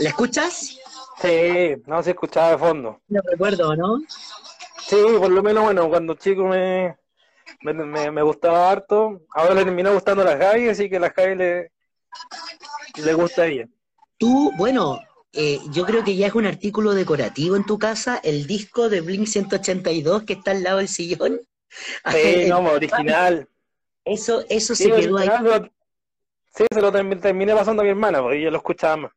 Speaker 1: ¿Le escuchas?
Speaker 2: Sí, no se escuchaba de fondo.
Speaker 1: Lo recuerdo, ¿no?
Speaker 2: Sí, por lo menos, bueno, cuando chico me, me, me, gustaba harto. Ahora le terminó gustando la Javi, así que la Javi le, le gusta a ella.
Speaker 1: Tú, bueno, eh, yo creo que ya es un artículo decorativo en tu casa, el disco de Blink 182 que está al lado del sillón.
Speaker 2: Sí, no, original.
Speaker 1: Eso, eso se quedó ahí.
Speaker 2: sí, se lo terminé pasando a mi hermana, porque ella lo escuchaba más.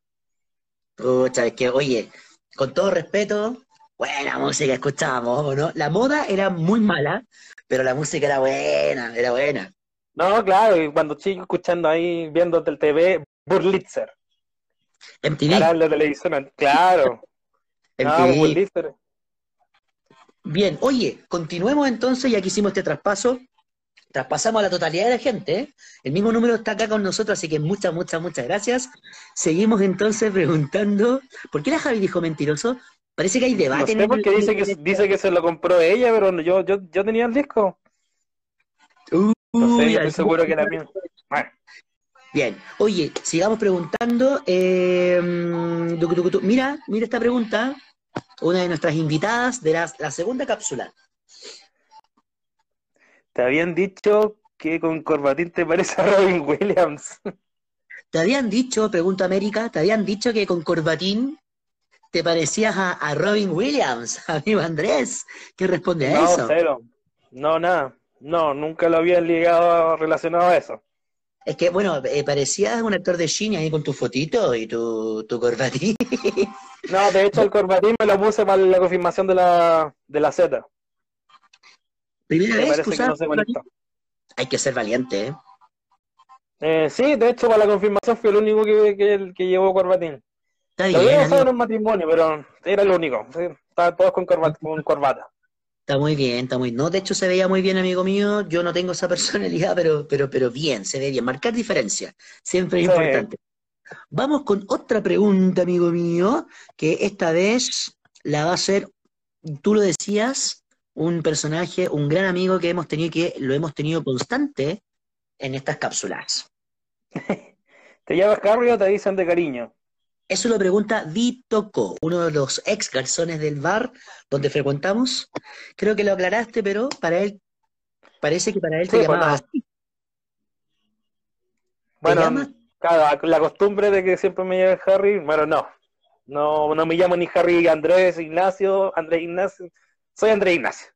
Speaker 1: Pucha, es que, oye, con todo respeto, buena música escuchábamos, ¿no? La moda era muy mala, pero la música era buena, era buena.
Speaker 2: No, claro, y cuando chico escuchando ahí, viendo el TV, Burlitzer.
Speaker 1: MTV.
Speaker 2: Canal de televisión, claro.
Speaker 1: MTV. Bien, oye, continuemos entonces, ya que hicimos este traspaso. Traspasamos a la totalidad de la gente. ¿eh? El mismo número está acá con nosotros, así que muchas, muchas, muchas gracias. Seguimos entonces preguntando, ¿por qué la Javi dijo mentiroso? Parece que hay debate.
Speaker 2: No sé porque dice que, dice que se lo compró ella, pero yo, yo, yo tenía el disco. no sé, estoy seguro que era mío.
Speaker 1: Bien, oye, sigamos preguntando. Eh, mira, mira esta pregunta. Una de nuestras invitadas de la, la segunda cápsula.
Speaker 2: Te habían dicho que con Corbatín te parece a Robin Williams.
Speaker 1: Te habían dicho, pregunta América, te habían dicho que con Corbatín te parecías a, Robin Williams, amigo Andrés. ¿Qué responde a eso?
Speaker 2: No, cero. No, nada. No, nunca lo habían ligado relacionado a eso.
Speaker 1: Es que, bueno, eh, parecías un actor de cine ahí con tu fotito y tu, tu corbatín.
Speaker 2: No, de hecho el corbatín me lo puse para la confirmación de la, de la Z.
Speaker 1: ¿Primera vez que no Hay que ser valiente, ¿eh?
Speaker 2: ¿eh? Sí, de hecho para la confirmación fui el único que, que, que llevó corbatín. Está bien, había usado en un matrimonio, pero era el único. Estaban todos con con corbata.
Speaker 1: Está muy bien, está muy No, de hecho se veía muy bien, amigo mío. Yo no tengo esa personalidad, pero, pero, pero bien, se ve bien. Marcar diferencia, siempre es importante. Vamos con otra pregunta, amigo mío, que esta vez la va a hacer, tú lo decías, un personaje, un gran amigo que hemos tenido que lo hemos tenido constante en estas cápsulas.
Speaker 2: ¿Te llamas Carrie o te dicen de cariño?
Speaker 1: Eso lo pregunta Vitoco, uno de los ex garzones del bar donde frecuentamos. Creo que lo aclaraste, pero para él, parece que para él te llamaba así.
Speaker 2: Bueno, claro, la costumbre de que siempre me llame Harry, bueno, no. No, no me llamo ni Harry Andrés Ignacio, Andrés Ignacio. Soy Andrés Ignacio.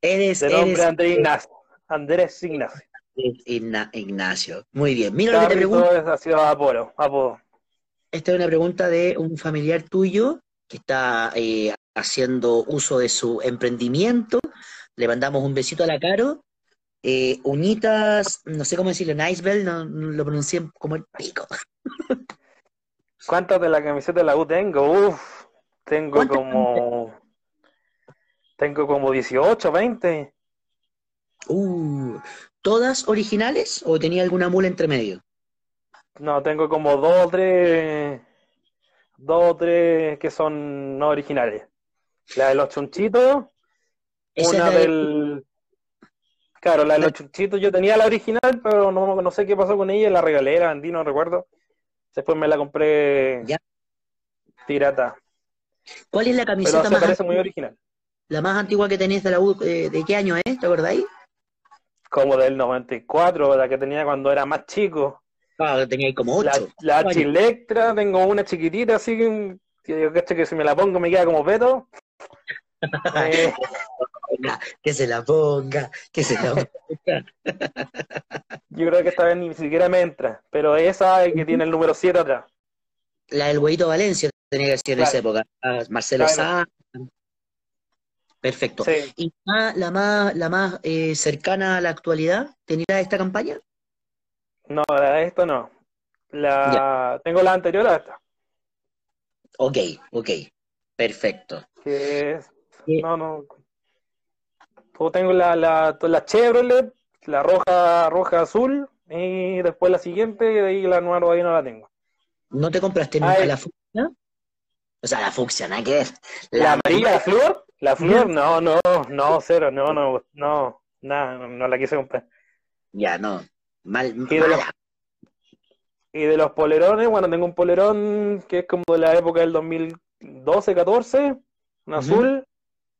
Speaker 1: Eres,
Speaker 2: de nombre Andrés Ignacio. Andrés Ignacio.
Speaker 1: Ignacio. Muy bien. Mira lo que te pregunto.
Speaker 2: Ha sido apodo. apodo.
Speaker 1: Esta es una pregunta de un familiar tuyo que está eh, haciendo uso de su emprendimiento. Le mandamos un besito a la Caro. Eh, unitas, no sé cómo decirlo, Nicebell, no, lo pronuncié como el pico.
Speaker 2: ¿Cuántas de la camiseta de la U tengo? Uf, tengo como. Tengo como 18, 20.
Speaker 1: Uh, ¿Todas originales o tenía alguna mula entre medio?
Speaker 2: No, tengo como dos o tres, dos o tres que son no originales. La de los chunchitos, una del... Claro, la de los chunchitos, yo tenía la original, pero no, no sé qué pasó con ella, la regalé, la vendí, no recuerdo. Después me la compré ¿Ya? pirata.
Speaker 1: ¿Cuál es la camiseta
Speaker 2: pero más parece muy original?
Speaker 1: La más antigua que tenías de la U, eh, ¿de qué año es? ¿Te acordáis?
Speaker 2: Como del 94, la que tenía cuando era más chico.
Speaker 1: Ah, tenía como ocho.
Speaker 2: La, la Chilectra, tengo una chiquitita, así que, yo creo que si me la pongo me queda como peto.
Speaker 1: Eh, que se la ponga, que se la ponga.
Speaker 2: yo creo que esta vez ni siquiera me entra, pero esa es que tiene el número 7 atrás.
Speaker 1: La del Huevito Valencia tenía que ser en esa época. Ah, Marcelo Sá. Perfecto. ¿Y la más, la más eh, cercana a la actualidad? ¿Tenía esta campaña?
Speaker 2: No, la de esto no. La... Tengo la anterior a esta.
Speaker 1: Ok, ok. Perfecto.
Speaker 2: Que es... No, no. Yo tengo la, la, la Chevrolet, la roja, roja azul, y después la siguiente, y de ahí la nueva ahí no la tengo.
Speaker 1: ¿No te compraste nunca la fucsia? O sea, la fucsia, ¿no? ¿Qué es?
Speaker 2: ¿La, amarilla, la flor? ¿La flor? No, no, no, cero, no, no, no, nada, no, la quise comprar.
Speaker 1: Ya, no. Mal,
Speaker 2: y, de los, y de los polerones, bueno, tengo un polerón que es como de la época del 2012, 14, un azul,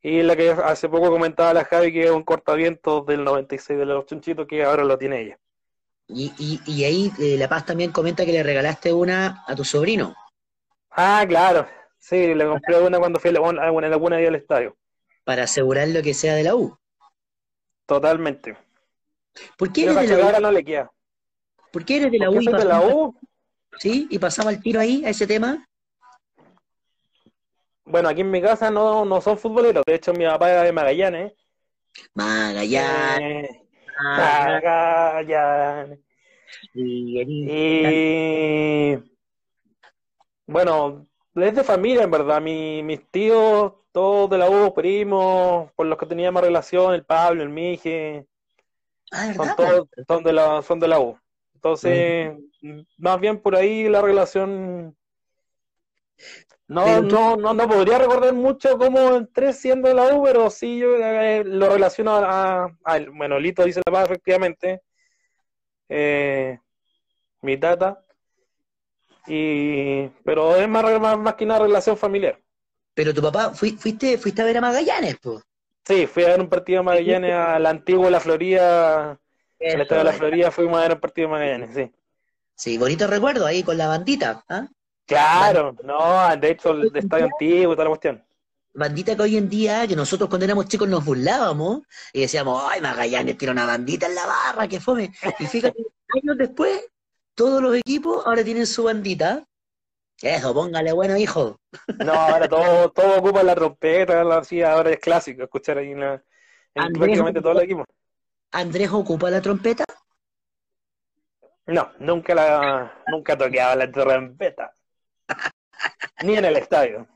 Speaker 2: y la que hace poco comentaba la Javi que es un cortavientos del 96 de los chunchitos que ahora lo tiene ella.
Speaker 1: Y, y, y ahí eh, La Paz también comenta que le regalaste una a tu sobrino.
Speaker 2: Ah, claro. Sí, le compré una cuando fui a alguna, alguna día al estadio.
Speaker 1: Para asegurar lo que sea de la U.
Speaker 2: Totalmente.
Speaker 1: ¿Por qué eres de
Speaker 2: la U? no le queda.
Speaker 1: ¿Por qué eres de la U?
Speaker 2: de la U?
Speaker 1: Sí, y pasaba el tiro ahí a ese tema.
Speaker 2: Bueno, aquí en mi casa no, no son futboleros. De hecho, mi papá era de Magallanes.
Speaker 1: Magallanes.
Speaker 2: Eh, Magallanes. Y bueno, es de familia, en verdad. Mi, mis tíos, todos de la U, primos, por los que teníamos relación, el Pablo, el Mije,
Speaker 1: ah,
Speaker 2: son todos son de la, son de la U. Entonces, más bien por ahí la relación no, no, no, no podría recordar mucho cómo entré siendo de la U, pero sí yo eh, lo relaciono a, bueno, Lito dice la paz efectivamente, eh, mi tata, y, pero es más, más, que una relación familiar.
Speaker 1: Pero tu papá, fuiste, fuiste a ver a Magallanes, pues.
Speaker 2: Sí, fui a ver un partido de Magallanes a la antigua La Florida, al estado de La Florida fuimos a ver un partido de Magallanes, sí.
Speaker 1: Sí, bonito recuerdo ahí con la bandita, ¿ah?
Speaker 2: Claro, no, de hecho el estadio antiguo y toda la cuestión.
Speaker 1: Bandita que hoy en día, que nosotros cuando éramos chicos nos burlábamos y decíamos, ay, Magallanes tiene una bandita en la barra, que fome. Y fíjate, años después, todos los equipos ahora tienen su bandita. Eso, póngale bueno, hijo.
Speaker 2: No, ahora todo, todo ocupa la trompeta, así, ahora es clásico escuchar ahí en, la, en prácticamente todo el equipo.
Speaker 1: ¿Andrés ocupa la trompeta?
Speaker 2: No, nunca la, nunca toqueaba la trompeta. Ni en el estadio.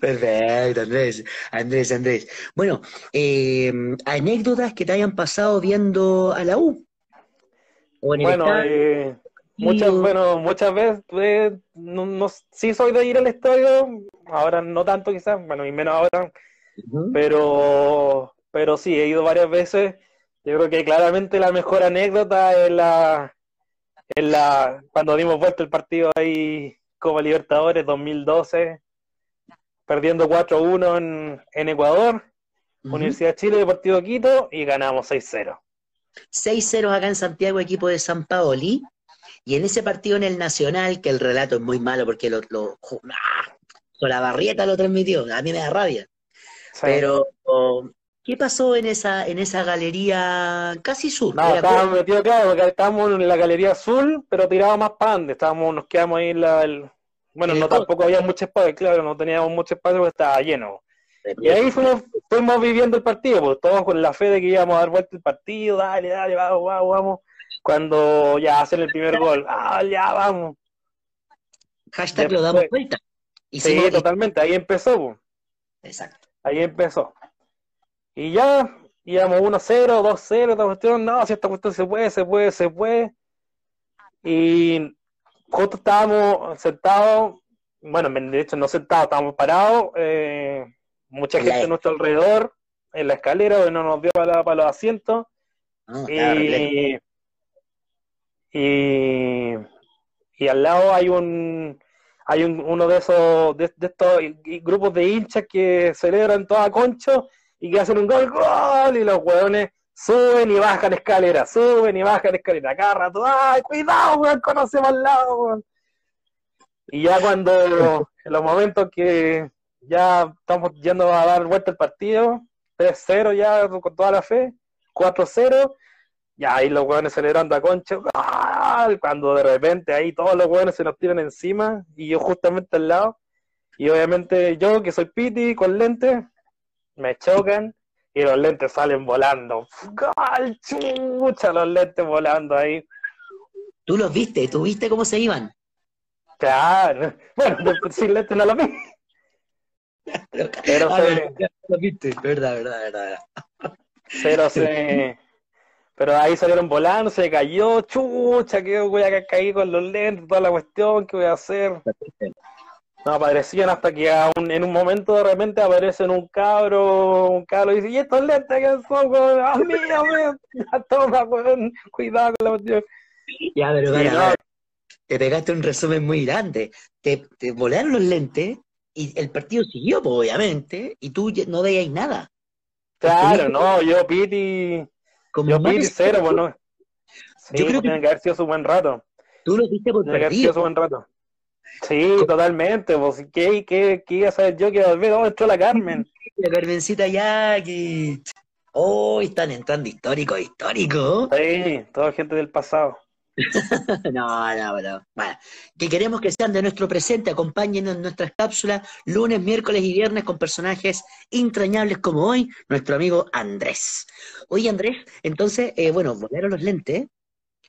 Speaker 1: Perfecto, Andrés, Andrés, Andrés. Bueno, eh, anécdotas que te hayan pasado viendo a la U.
Speaker 2: bueno, eh, muchas, bueno, muchas veces, pues, no, sí soy de ir al estadio, ahora no tanto quizás, bueno, y menos ahora, pero, pero sí, he ido varias veces. Yo creo que claramente la mejor anécdota es la, es la cuando dimos vuelta el partido ahí Copa Libertadores 2012, perdiendo 4-1 en, en, Ecuador, Universidad de Chile, Deportivo Quito, y ganamos 6-0.
Speaker 1: 6-0 acá en Santiago, equipo de San Paoli. Y en ese partido en el Nacional, que el relato es muy malo porque lo, lo ¡ah! la barrieta lo transmitió, a mí me da rabia. Pero, ¿qué pasó en esa, en esa galería casi sur?
Speaker 2: No, estábamos metidos, claro, porque estábamos en la galería azul, pero tiraba más pan, estábamos, nos quedamos ahí en la, bueno, no tampoco había mucho espacio, claro, no teníamos mucho espacio porque estaba lleno. Y ahí fuimos, fuimos viviendo el partido, pues todos con la fe de que íbamos a dar vuelta el partido, dale, dale, vamos, vamos, vamos. Cuando ya hacen el primer gol, ah, ya vamos.
Speaker 1: Hashtag lo damos vuelta.
Speaker 2: sí, totalmente, ahí empezó.
Speaker 1: Exacto.
Speaker 2: Ahí empezó. Y ya íbamos 1-0, 2-0, esta cuestión, no, si esta cuestión se puede, se puede, se puede. Y justo estábamos sentados, bueno, de hecho no sentados, estábamos parados, eh, mucha gente a nuestro alrededor, en la escalera, donde no nos dio para, para los asientos. Ah, y, y, al lado hay un hay un, uno de esos de, estos grupos de hinchas que celebran toda concho y que hacen un gol, gol y los hueones Suben y bajan escaleras, suben y bajan escaleras, cada rato, ¡ay, cuidado, weón! Conocemos al lado. Y ya cuando, en los momentos que ya estamos yendo a dar vuelta el partido, 3-0 ya con toda la fe, 4-0, ya ahí los weones celebrando a cuando de repente ahí todos los weones se nos tiran encima y yo justamente al lado, y obviamente yo que soy piti con lentes, me chocan y los lentes salen volando. ¡Gol! ¡Chucha! Los lentes volando ahí.
Speaker 1: ¿Tú los viste? ¿Tú viste cómo se iban?
Speaker 2: Claro. Bueno, sin lentes no lo vi.
Speaker 1: Pero se... lo viste, verdad, verdad, verdad.
Speaker 2: Pero se... Pero ahí salieron volando, se cayó, chucha, que voy a caer con los lentes, toda la cuestión, ¿qué voy a hacer? No aparecían hasta que en un momento de repente aparecen un cabro, un cabro y dice, ¿y estos lentes que son, weón? ¡Ah, mía, weón! Toma, weón, cuidado con la cuestión.
Speaker 1: Ya, pero te pegaste un resumen muy grande. Te, te volaron los lentes y el partido siguió, pues, obviamente, y tú no veías nada.
Speaker 2: Claro, no, yo piti, Como yo piti cero, bueno. Sí, yo creo que tiene que haber sido su buen rato.
Speaker 1: Tú lo viste por
Speaker 2: tiene que haber sido su buen rato. Sí, totalmente. Pues, ¿qué, qué, qué iba a saber yo que volver? Oh, entró la Carmen.
Speaker 1: La Carmencita Jackie. Oh, están entrando históricos, históricos.
Speaker 2: Sí, toda gente del pasado.
Speaker 1: no, no, no. Bueno, que queremos que sean de nuestro presente, acompáñenos en nuestras cápsulas lunes, miércoles y viernes con personajes entrañables como hoy, nuestro amigo Andrés. Oye, Andrés, entonces, eh, bueno, volvieron los lentes,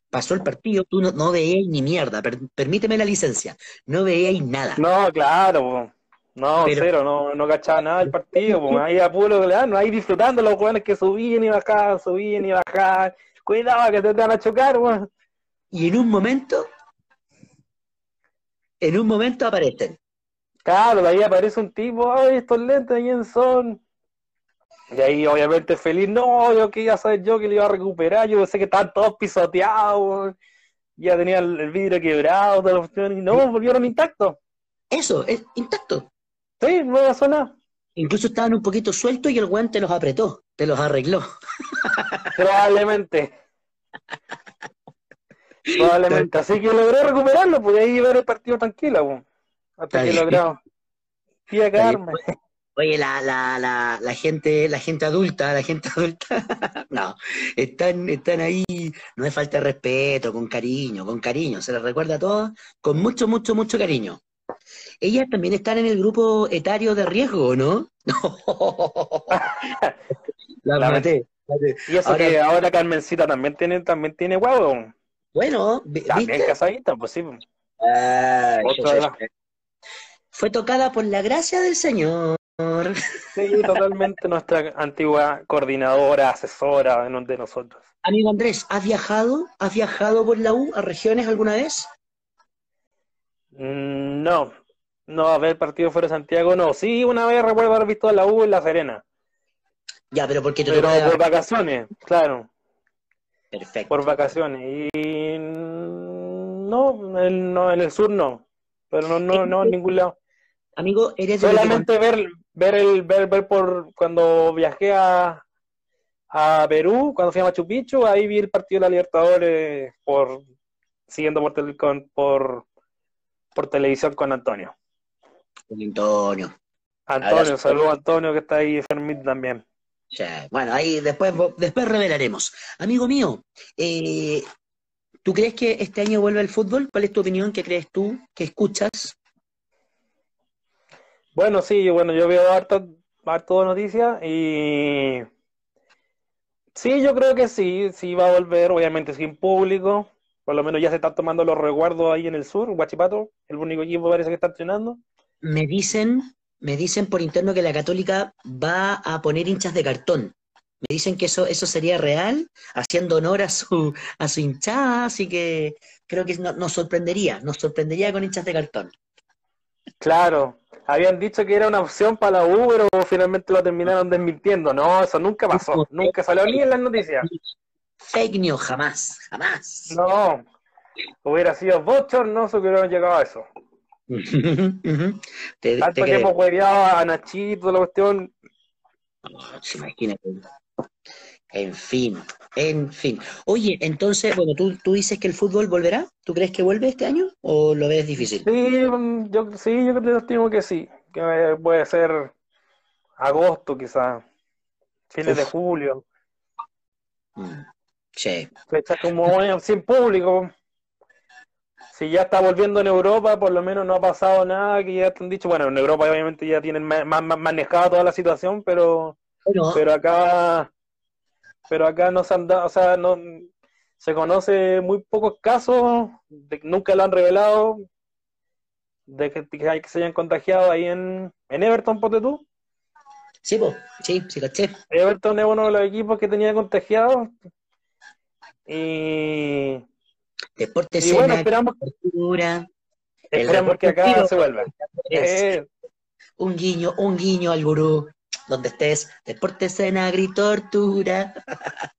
Speaker 1: pasó el partido, tú no, no veías ni mierda, permíteme la licencia, no veías nada.
Speaker 2: No, claro, no, cero, no, no cachaba nada del partido, pues, ahí a puro, no, ahí disfrutando los jugadores que subían y bajaban, subían y bajaban. Cuidado que te van a chocar, weón.
Speaker 1: Y en un momento, en un momento aparecen.
Speaker 2: Claro, de ahí aparece un tipo, ay, estos lentes, ¿quién son? Y ahí, obviamente, feliz, no, yo que ya sabes yo que le iba a recuperar, yo sé que estaban todos pisoteados, ya tenía el, vidrio quebrado, toda la y no, volvieron intactos.
Speaker 1: Eso, es intacto.
Speaker 2: Sí, nueva zona.
Speaker 1: Incluso estaban un poquito sueltos y el guante los apretó, te los arregló.
Speaker 2: Probablemente. Probablemente. Así que logré recuperarlo, pues ahí ver el partido tranquilo, pues, hasta que logró. Fui quedarme.
Speaker 1: Oye, la, la, la, la, gente, la gente adulta, la gente adulta, no, están, están ahí, no es falta de respeto, con cariño, con cariño, se les recuerda a todos, con mucho, mucho, mucho cariño. Ellas también están en el grupo etario de riesgo, ¿no?
Speaker 2: la, maté, Y eso que ahora Carmencita también tiene, también tiene huevo.
Speaker 1: Bueno,
Speaker 2: también casadita, pues sí.
Speaker 1: Ah, Fue tocada por la gracia del Señor.
Speaker 2: Sí, totalmente nuestra antigua coordinadora, asesora de nosotros.
Speaker 1: Amigo Andrés, ¿has viajado? ¿Has viajado por la U a regiones alguna vez?
Speaker 2: Mm, no, no, a ver partido fuera de Santiago, no. Sí, una vez recuerdo haber visto a la U en La Serena.
Speaker 1: Ya, pero porque te
Speaker 2: Pero por vacaciones, claro.
Speaker 1: Perfecto.
Speaker 2: Por vacaciones. Y no, en, no, en el sur no. Pero no, no, no en ningún lado.
Speaker 1: Amigo, eres
Speaker 2: Solamente ver, ver el, ver, ver por cuando viajé a, a Perú, cuando fui a Machu Picchu, ahí vi el partido de la Libertadores por siguiendo por, por, por televisión con Antonio.
Speaker 1: Antonio.
Speaker 2: Antonio, saludos a Antonio que está ahí enfermito también.
Speaker 1: Bueno, ahí después, después revelaremos. Amigo mío, eh, ¿tú crees que este año vuelve el fútbol? ¿Cuál es tu opinión? ¿Qué crees tú? ¿Qué escuchas?
Speaker 2: Bueno, sí, bueno, yo veo harto, harto noticias y sí, yo creo que sí, sí va a volver, obviamente sin público, por lo menos ya se están tomando los recuerdos ahí en el sur, Guachipato, el único equipo parece que está entrenando.
Speaker 1: Me dicen, me dicen por interno que la Católica va a poner hinchas de cartón. Me dicen que eso, eso sería real, haciendo honor a su, a su hinchada, así que creo que nos sorprendería, nos sorprendería con hinchas de cartón.
Speaker 2: Claro, habían dicho que era una opción para la U, pero finalmente lo terminaron desmintiendo. No, eso nunca pasó, nunca salió ni en las noticias.
Speaker 1: Fake news, jamás, jamás.
Speaker 2: No, hubiera sido bochornoso que hubieran llegado a eso. Tanto que hemos hueveado a Nachito, la cuestión.
Speaker 1: imagínate. En fin, en fin. Oye, entonces, bueno, ¿tú, tú dices que el fútbol volverá. ¿Tú crees que vuelve este año o lo ves difícil?
Speaker 2: Sí, yo, sí, yo creo que sí. Que puede ser agosto, quizás. Fines de julio.
Speaker 1: Mm. Sí.
Speaker 2: Fecha como sin público. Si ya está volviendo en Europa, por lo menos no ha pasado nada que ya te han dicho. Bueno, en Europa obviamente ya tienen más, más, manejada toda la situación, pero, pero acá pero acá no se han dado, o sea, no se conoce muy pocos casos, de, nunca lo han revelado, de que, que, se hayan contagiado ahí en, en Everton, ¿pote tú?
Speaker 1: Sí, pues, sí, sí, caché.
Speaker 2: Everton es uno de los equipos que tenía contagiados y,
Speaker 1: Deportes
Speaker 2: y bueno, esperamos, esperamos que acá se vuelva.
Speaker 1: Eh. Un guiño, un guiño al gurú, donde estés, deportes en agritortura.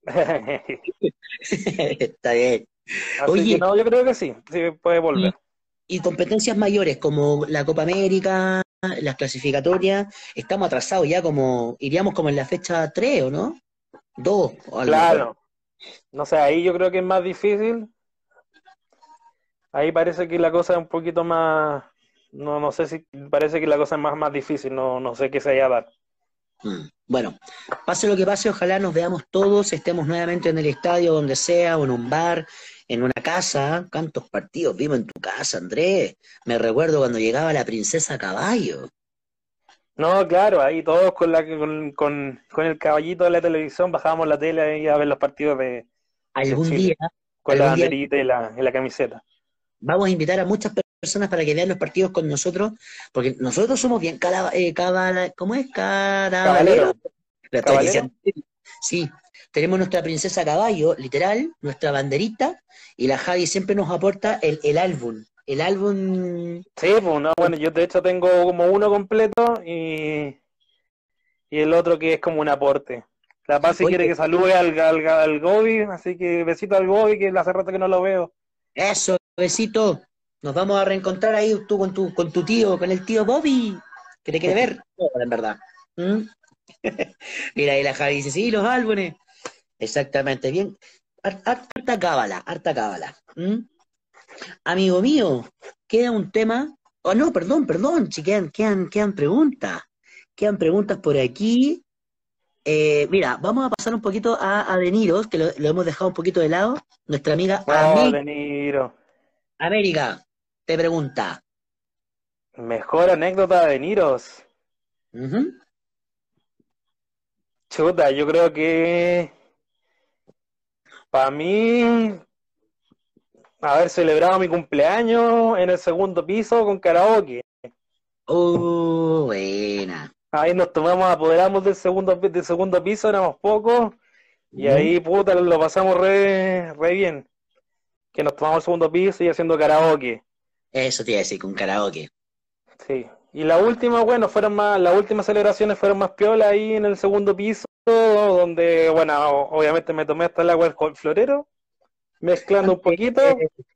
Speaker 1: Está bien.
Speaker 2: Oye, no, yo creo que sí, sí puede volver.
Speaker 1: Y, competencias mayores como la Copa América, las clasificatorias, estamos atrasados ya como, iríamos como en la fecha 3, ¿o no? 2.
Speaker 2: Claro. No sé, ahí yo creo que es más difícil. Ahí parece que la cosa es un poquito más, no, no sé si parece que la cosa es más, más difícil, no, no sé qué se haya a dar.
Speaker 1: Mm, bueno, pase lo que pase, ojalá nos veamos todos, estemos nuevamente en el estadio, donde sea, o en un bar, en una casa. ¿Cuántos partidos vimos en tu casa, Andrés? Me recuerdo cuando llegaba la princesa a caballo.
Speaker 2: No, claro, ahí todos con, la, con, con, el caballito de la televisión bajábamos la tele y a ver los partidos de.
Speaker 1: Algún día.
Speaker 2: Con la banderita y la, la camiseta.
Speaker 1: Vamos a invitar a muchas personas para que vean los partidos con nosotros, porque nosotros somos bien cada, eh, ¿cómo es? Caballero. Sí, tenemos nuestra princesa caballo, literal, nuestra banderita, y la Javi siempre nos aporta el, el álbum. El álbum.
Speaker 2: Sí, pues no, bueno, yo de hecho tengo como uno completo y, y el otro que es como un aporte. La Paz si quiere que salude al, al, al, Gobi, así que besito al Gobi, que hace rato que no lo veo.
Speaker 1: Eso, besito. Nos vamos a reencontrar ahí tú con tu, con tu tío, con el tío Bobby, que te quiere ver, en verdad. ¿Mm? Mira, ahí la Javi dice, sí, los álbumes. Exactamente, bien. Harta cábala, harta cábala. ¿Mm? Amigo mío, queda un tema. Oh, no, perdón, perdón, si quedan, quedan, quedan preguntas. Quedan preguntas por aquí. Eh, mira, vamos a pasar un poquito a, a que lo, hemos dejado un poquito de lado. Nuestra amiga
Speaker 2: oh,
Speaker 1: América te pregunta.
Speaker 2: Mejor anécdota de Niros. Chuta, yo creo que para mí haber celebrado mi cumpleaños en el segundo piso con karaoke.
Speaker 1: Oh, buena.
Speaker 2: Ahí nos tomamos, apoderamos del segundo, del segundo piso, éramos pocos, y ahí puta lo pasamos re, re bien. Que nos tomamos el segundo piso y haciendo karaoke.
Speaker 1: Eso te iba a decir, con karaoke.
Speaker 2: Sí. Y la última, bueno, fueron más, las últimas celebraciones fueron más piola ahí en el segundo piso, donde, bueno, obviamente me tomé hasta el agua del florero, mezclando un poquito,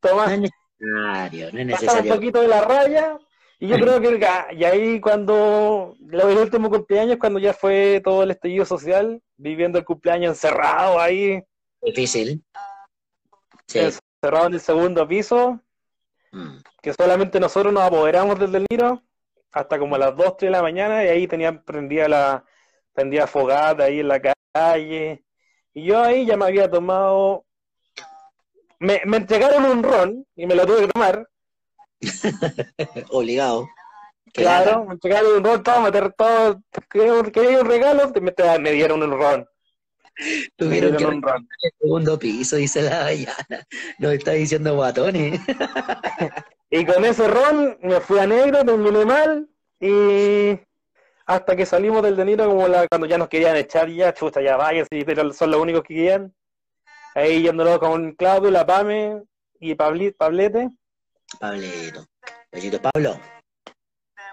Speaker 2: tomar,
Speaker 1: no es necesario, no es necesario.
Speaker 2: un poquito de la raya, y yo creo que y ahí cuando, el último cumpleaños, cuando ya fue todo el estallido social, viviendo el cumpleaños encerrado ahí.
Speaker 1: Difícil.
Speaker 2: Sí. Encerrado en el segundo piso, mm. que solamente nosotros nos apoderamos del deliro hasta como a las 2, 3 de la mañana y ahí tenía prendía la prendía fogata ahí en la calle. Y yo ahí ya me había tomado me, me entregaron un ron y me lo tuve que tomar.
Speaker 1: Obligado.
Speaker 2: Claro me entregaron un ron todo, meter todo quería un regalo me, me dieron un ron
Speaker 1: Tuvieron que ron. el segundo piso, dice la Dayana. Nos está diciendo guatones.
Speaker 2: Y con ese ron me fui a negro, terminé mal y hasta que salimos del deniro como la, cuando ya nos querían echar ya, chuta, ya vaya, son los únicos que querían. Ahí yéndolo con Claudio, la Pame y Pablete.
Speaker 1: Pableto. Besito, Pablo.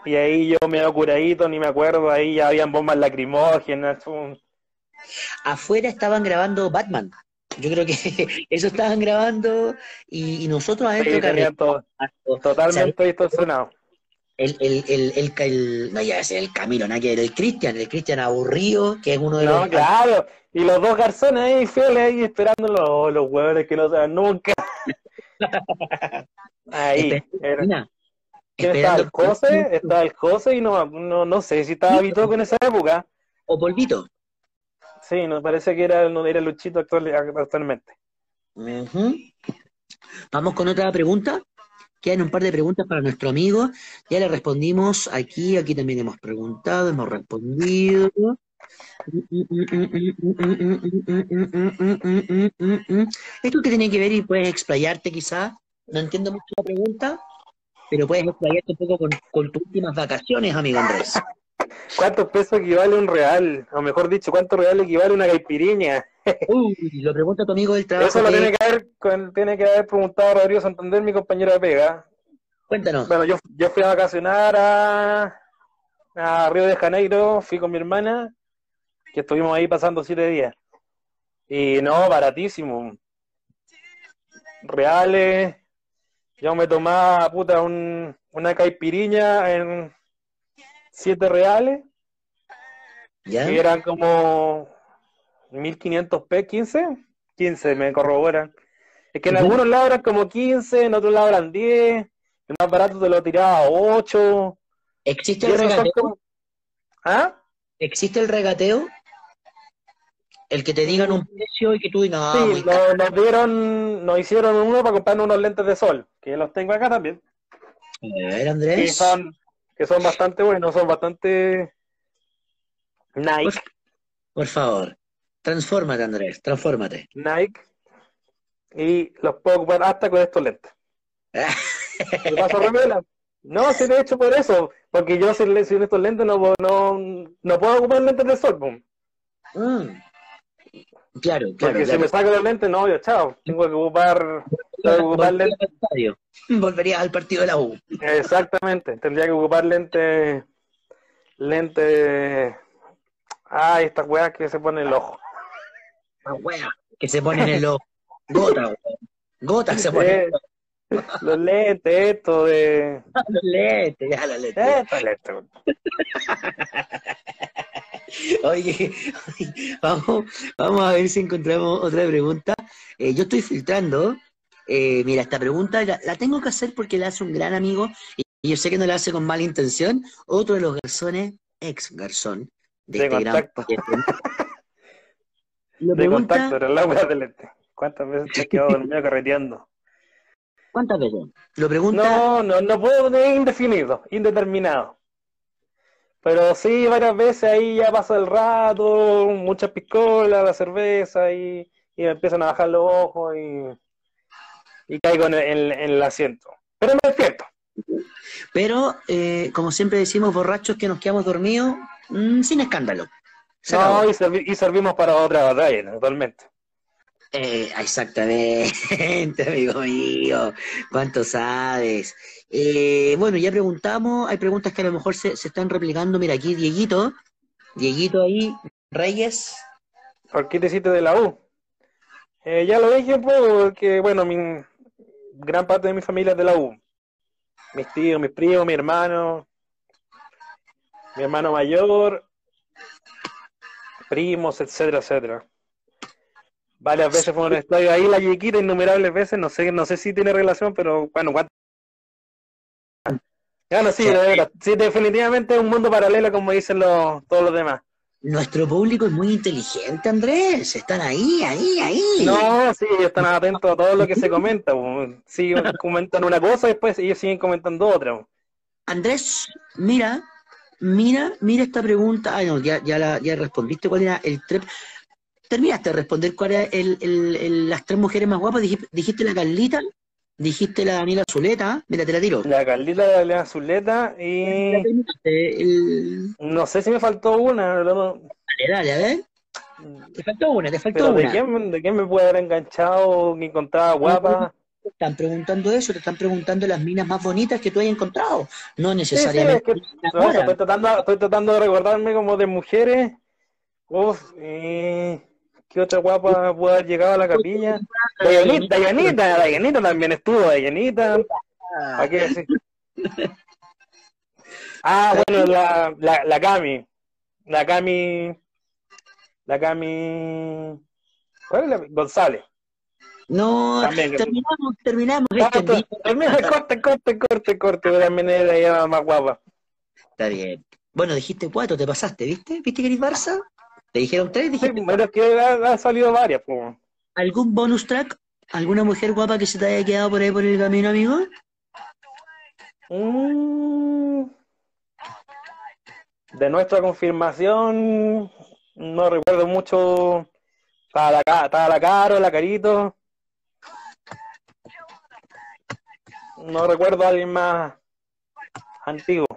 Speaker 2: Y ahí yo me he curadito, ni me acuerdo, ahí ya habían bombas lacrimógenas.
Speaker 1: Afuera estaban grabando Batman. Yo creo que eso estaban grabando y, nosotros
Speaker 2: adentro sí, Totalmente distorsionado.
Speaker 1: El, el, el, el, el, no ya es el Camilo, nada que el Cristian, el Cristian aburrido, que es uno de
Speaker 2: no,
Speaker 1: los.
Speaker 2: claro, y los dos garzones ahí fieles ahí esperando los, los huevos que no se dan nunca. ahí. Era. estaba el José? Estaba el José y no, no, no sé si estaba habituado en esa época.
Speaker 1: O Polvito.
Speaker 2: Sí, nos parece que era, no era Luchito actual, actualmente.
Speaker 1: Vamos con otra pregunta. Quedan un par de preguntas para nuestro amigo. Ya le respondimos aquí, aquí también hemos preguntado, hemos respondido. Esto que tiene que ver y puedes explayarte quizá, no entiendo mucho la pregunta, pero puedes explayarte un poco con tus últimas vacaciones, amigo Andrés.
Speaker 2: ¿Cuántos pesos equivale un real? O mejor dicho, ¿cuánto real equivale una caipiriña?
Speaker 1: Uy, lo pregunta tu amigo del trabajo.
Speaker 2: Eso lo tiene, que haber, tiene que haber preguntado Rodrigo Santander, mi compañero de pega.
Speaker 1: Cuéntanos.
Speaker 2: Bueno, yo, yo fui a vacacionar a, a Río de Janeiro, fui con mi hermana, que estuvimos ahí pasando siete días. Y no, baratísimo. Reales. Yo me tomaba, puta, un, una caipiriña en siete reales. ¿Ya? Y eran como 1500 P, 15, 15 me corroboran. Es que en algunos lados eran como 15, en otros lados eran 10, El más barato te lo tiraba a 8.
Speaker 1: ¿Existe el regateo? ¿Ah? ¿Existe el regateo? El que te digan un precio y que tú digas.
Speaker 2: Ah, sí, nos, dieron, nos hicieron uno para comprar unos lentes de sol, que los tengo acá también.
Speaker 1: A ver, Andrés.
Speaker 2: Que son, que son bastante buenos, son bastante Nike.
Speaker 1: Por, favor, transfórmate, Andrés, transfórmate.
Speaker 2: Nike. Y los puedo ocupar hasta con estos lentes. ¿Qué pasa, No, sí, de hecho por eso, porque yo sin, estos lentes no, no, no puedo ocupar lentes de sol. Boom.
Speaker 1: Mm. Claro, claro.
Speaker 2: Porque si me saco los lentes, no, yo chao. Tengo que ocupar, que ocupar lentes.
Speaker 1: Volvería al partido de la U.
Speaker 2: Exactamente. Tendría que ocupar lentes. Lentes. Ah, estas weas que se pone en el ojo.
Speaker 1: Las weas que se ponen en el ojo. Gota, Gota se pone.
Speaker 2: los lentes, esto de.
Speaker 1: los lentes, ya los lentes. Estos lentes. Oye, vamos, vamos a ver si encontramos otra pregunta. Eh, yo estoy filtrando. Eh, mira, esta pregunta la, tengo que hacer porque la hace un gran amigo y yo sé que no la hace con mala intención. Otro de los garzones, ex garzón
Speaker 2: de, este contacto. de contacto, era la de lente. ¿Cuántas veces te has quedado dormido carreteando?
Speaker 1: ¿Cuántas veces? Lo pregunta.
Speaker 2: No, no, no puedo, es indefinido, indeterminado. Pero sí, varias veces ahí ya pasa el rato, mucha piscola, la cerveza y, y me empiezan a bajar los ojos y, y caigo en el, asiento. Pero me despierto.
Speaker 1: Pero, eh, como siempre decimos, borrachos que nos quedamos dormidos, mm, sin escándalo.
Speaker 2: no, y, servimos para otra batalla, totalmente.
Speaker 1: Eh, exactamente, amigo mío. ¿Cuánto sabes? Eh, bueno, ya preguntamos, hay preguntas que a lo mejor se, están replicando. Mira, aquí Dieguito, Dieguito ahí, Reyes.
Speaker 2: ¿Por qué te hiciste de la U? Eh, ya lo dije, pues, porque, bueno, mi, gran parte de mi familia es de la U. Mis tíos, mis primos, mi hermano, mi hermano mayor, primos, etcétera, etcétera. Varias veces fue un estadio ahí, la Yequita, innumerables veces, no sé, no sé si tiene relación, pero bueno, Bueno, sí, sí, definitivamente es un mundo paralelo, como dicen los, todos los demás.
Speaker 1: Nuestro público es muy inteligente, Andrés. Están ahí, ahí, ahí.
Speaker 2: No, sí, están atentos a todo lo que se comenta. Sí, comentan una cosa y después ellos siguen comentando otra.
Speaker 1: Andrés, mira, mira, mira esta pregunta. Ay, no, ya, ya, la, ya respondiste cuál era el trep terminaste de responder cuál era el, las tres mujeres más guapas. Dijiste, la Carlita, dijiste la Daniela Zuleta. Mira, te la tiro.
Speaker 2: La Carlita, la Daniela Zuleta y. No sé si me faltó una. Dale,
Speaker 1: dale, a ver. Te faltó una, te faltó una.
Speaker 2: ¿de quién, ¿De quién me puede haber enganchado que encontraba guapa?
Speaker 1: Te están preguntando eso, te están preguntando las minas más bonitas que tú hayas encontrado. No necesariamente.
Speaker 2: estoy, tratando, estoy tratando de recordarme como de mujeres. Uf, eh, ¿Qué otra guapa puede haber llegado a la capilla? Dayanita, Dayanita, Dayanita también estuvo, Dayanita. ¿Para qué decir? Ah, bueno, la, la, la Cami. La Cami. La Cami. ¿Cuál es la? González.
Speaker 1: No, terminamos, terminamos. Este
Speaker 2: termina, corte, corte, corte, corte. También era más guapa.
Speaker 1: Está bien. Bueno, dijiste cuatro, te pasaste, ¿viste? ¿Viste que eres Barça? Te dijeron tres, dije.
Speaker 2: Sí, que han salido varias.
Speaker 1: ¿Algún bonus track? ¿Alguna mujer guapa que se te haya quedado por ahí por el camino, amigo?
Speaker 2: Mm. De nuestra confirmación, no recuerdo mucho. Estaba la, estaba la Caro, la Carito. No recuerdo a alguien más antiguo.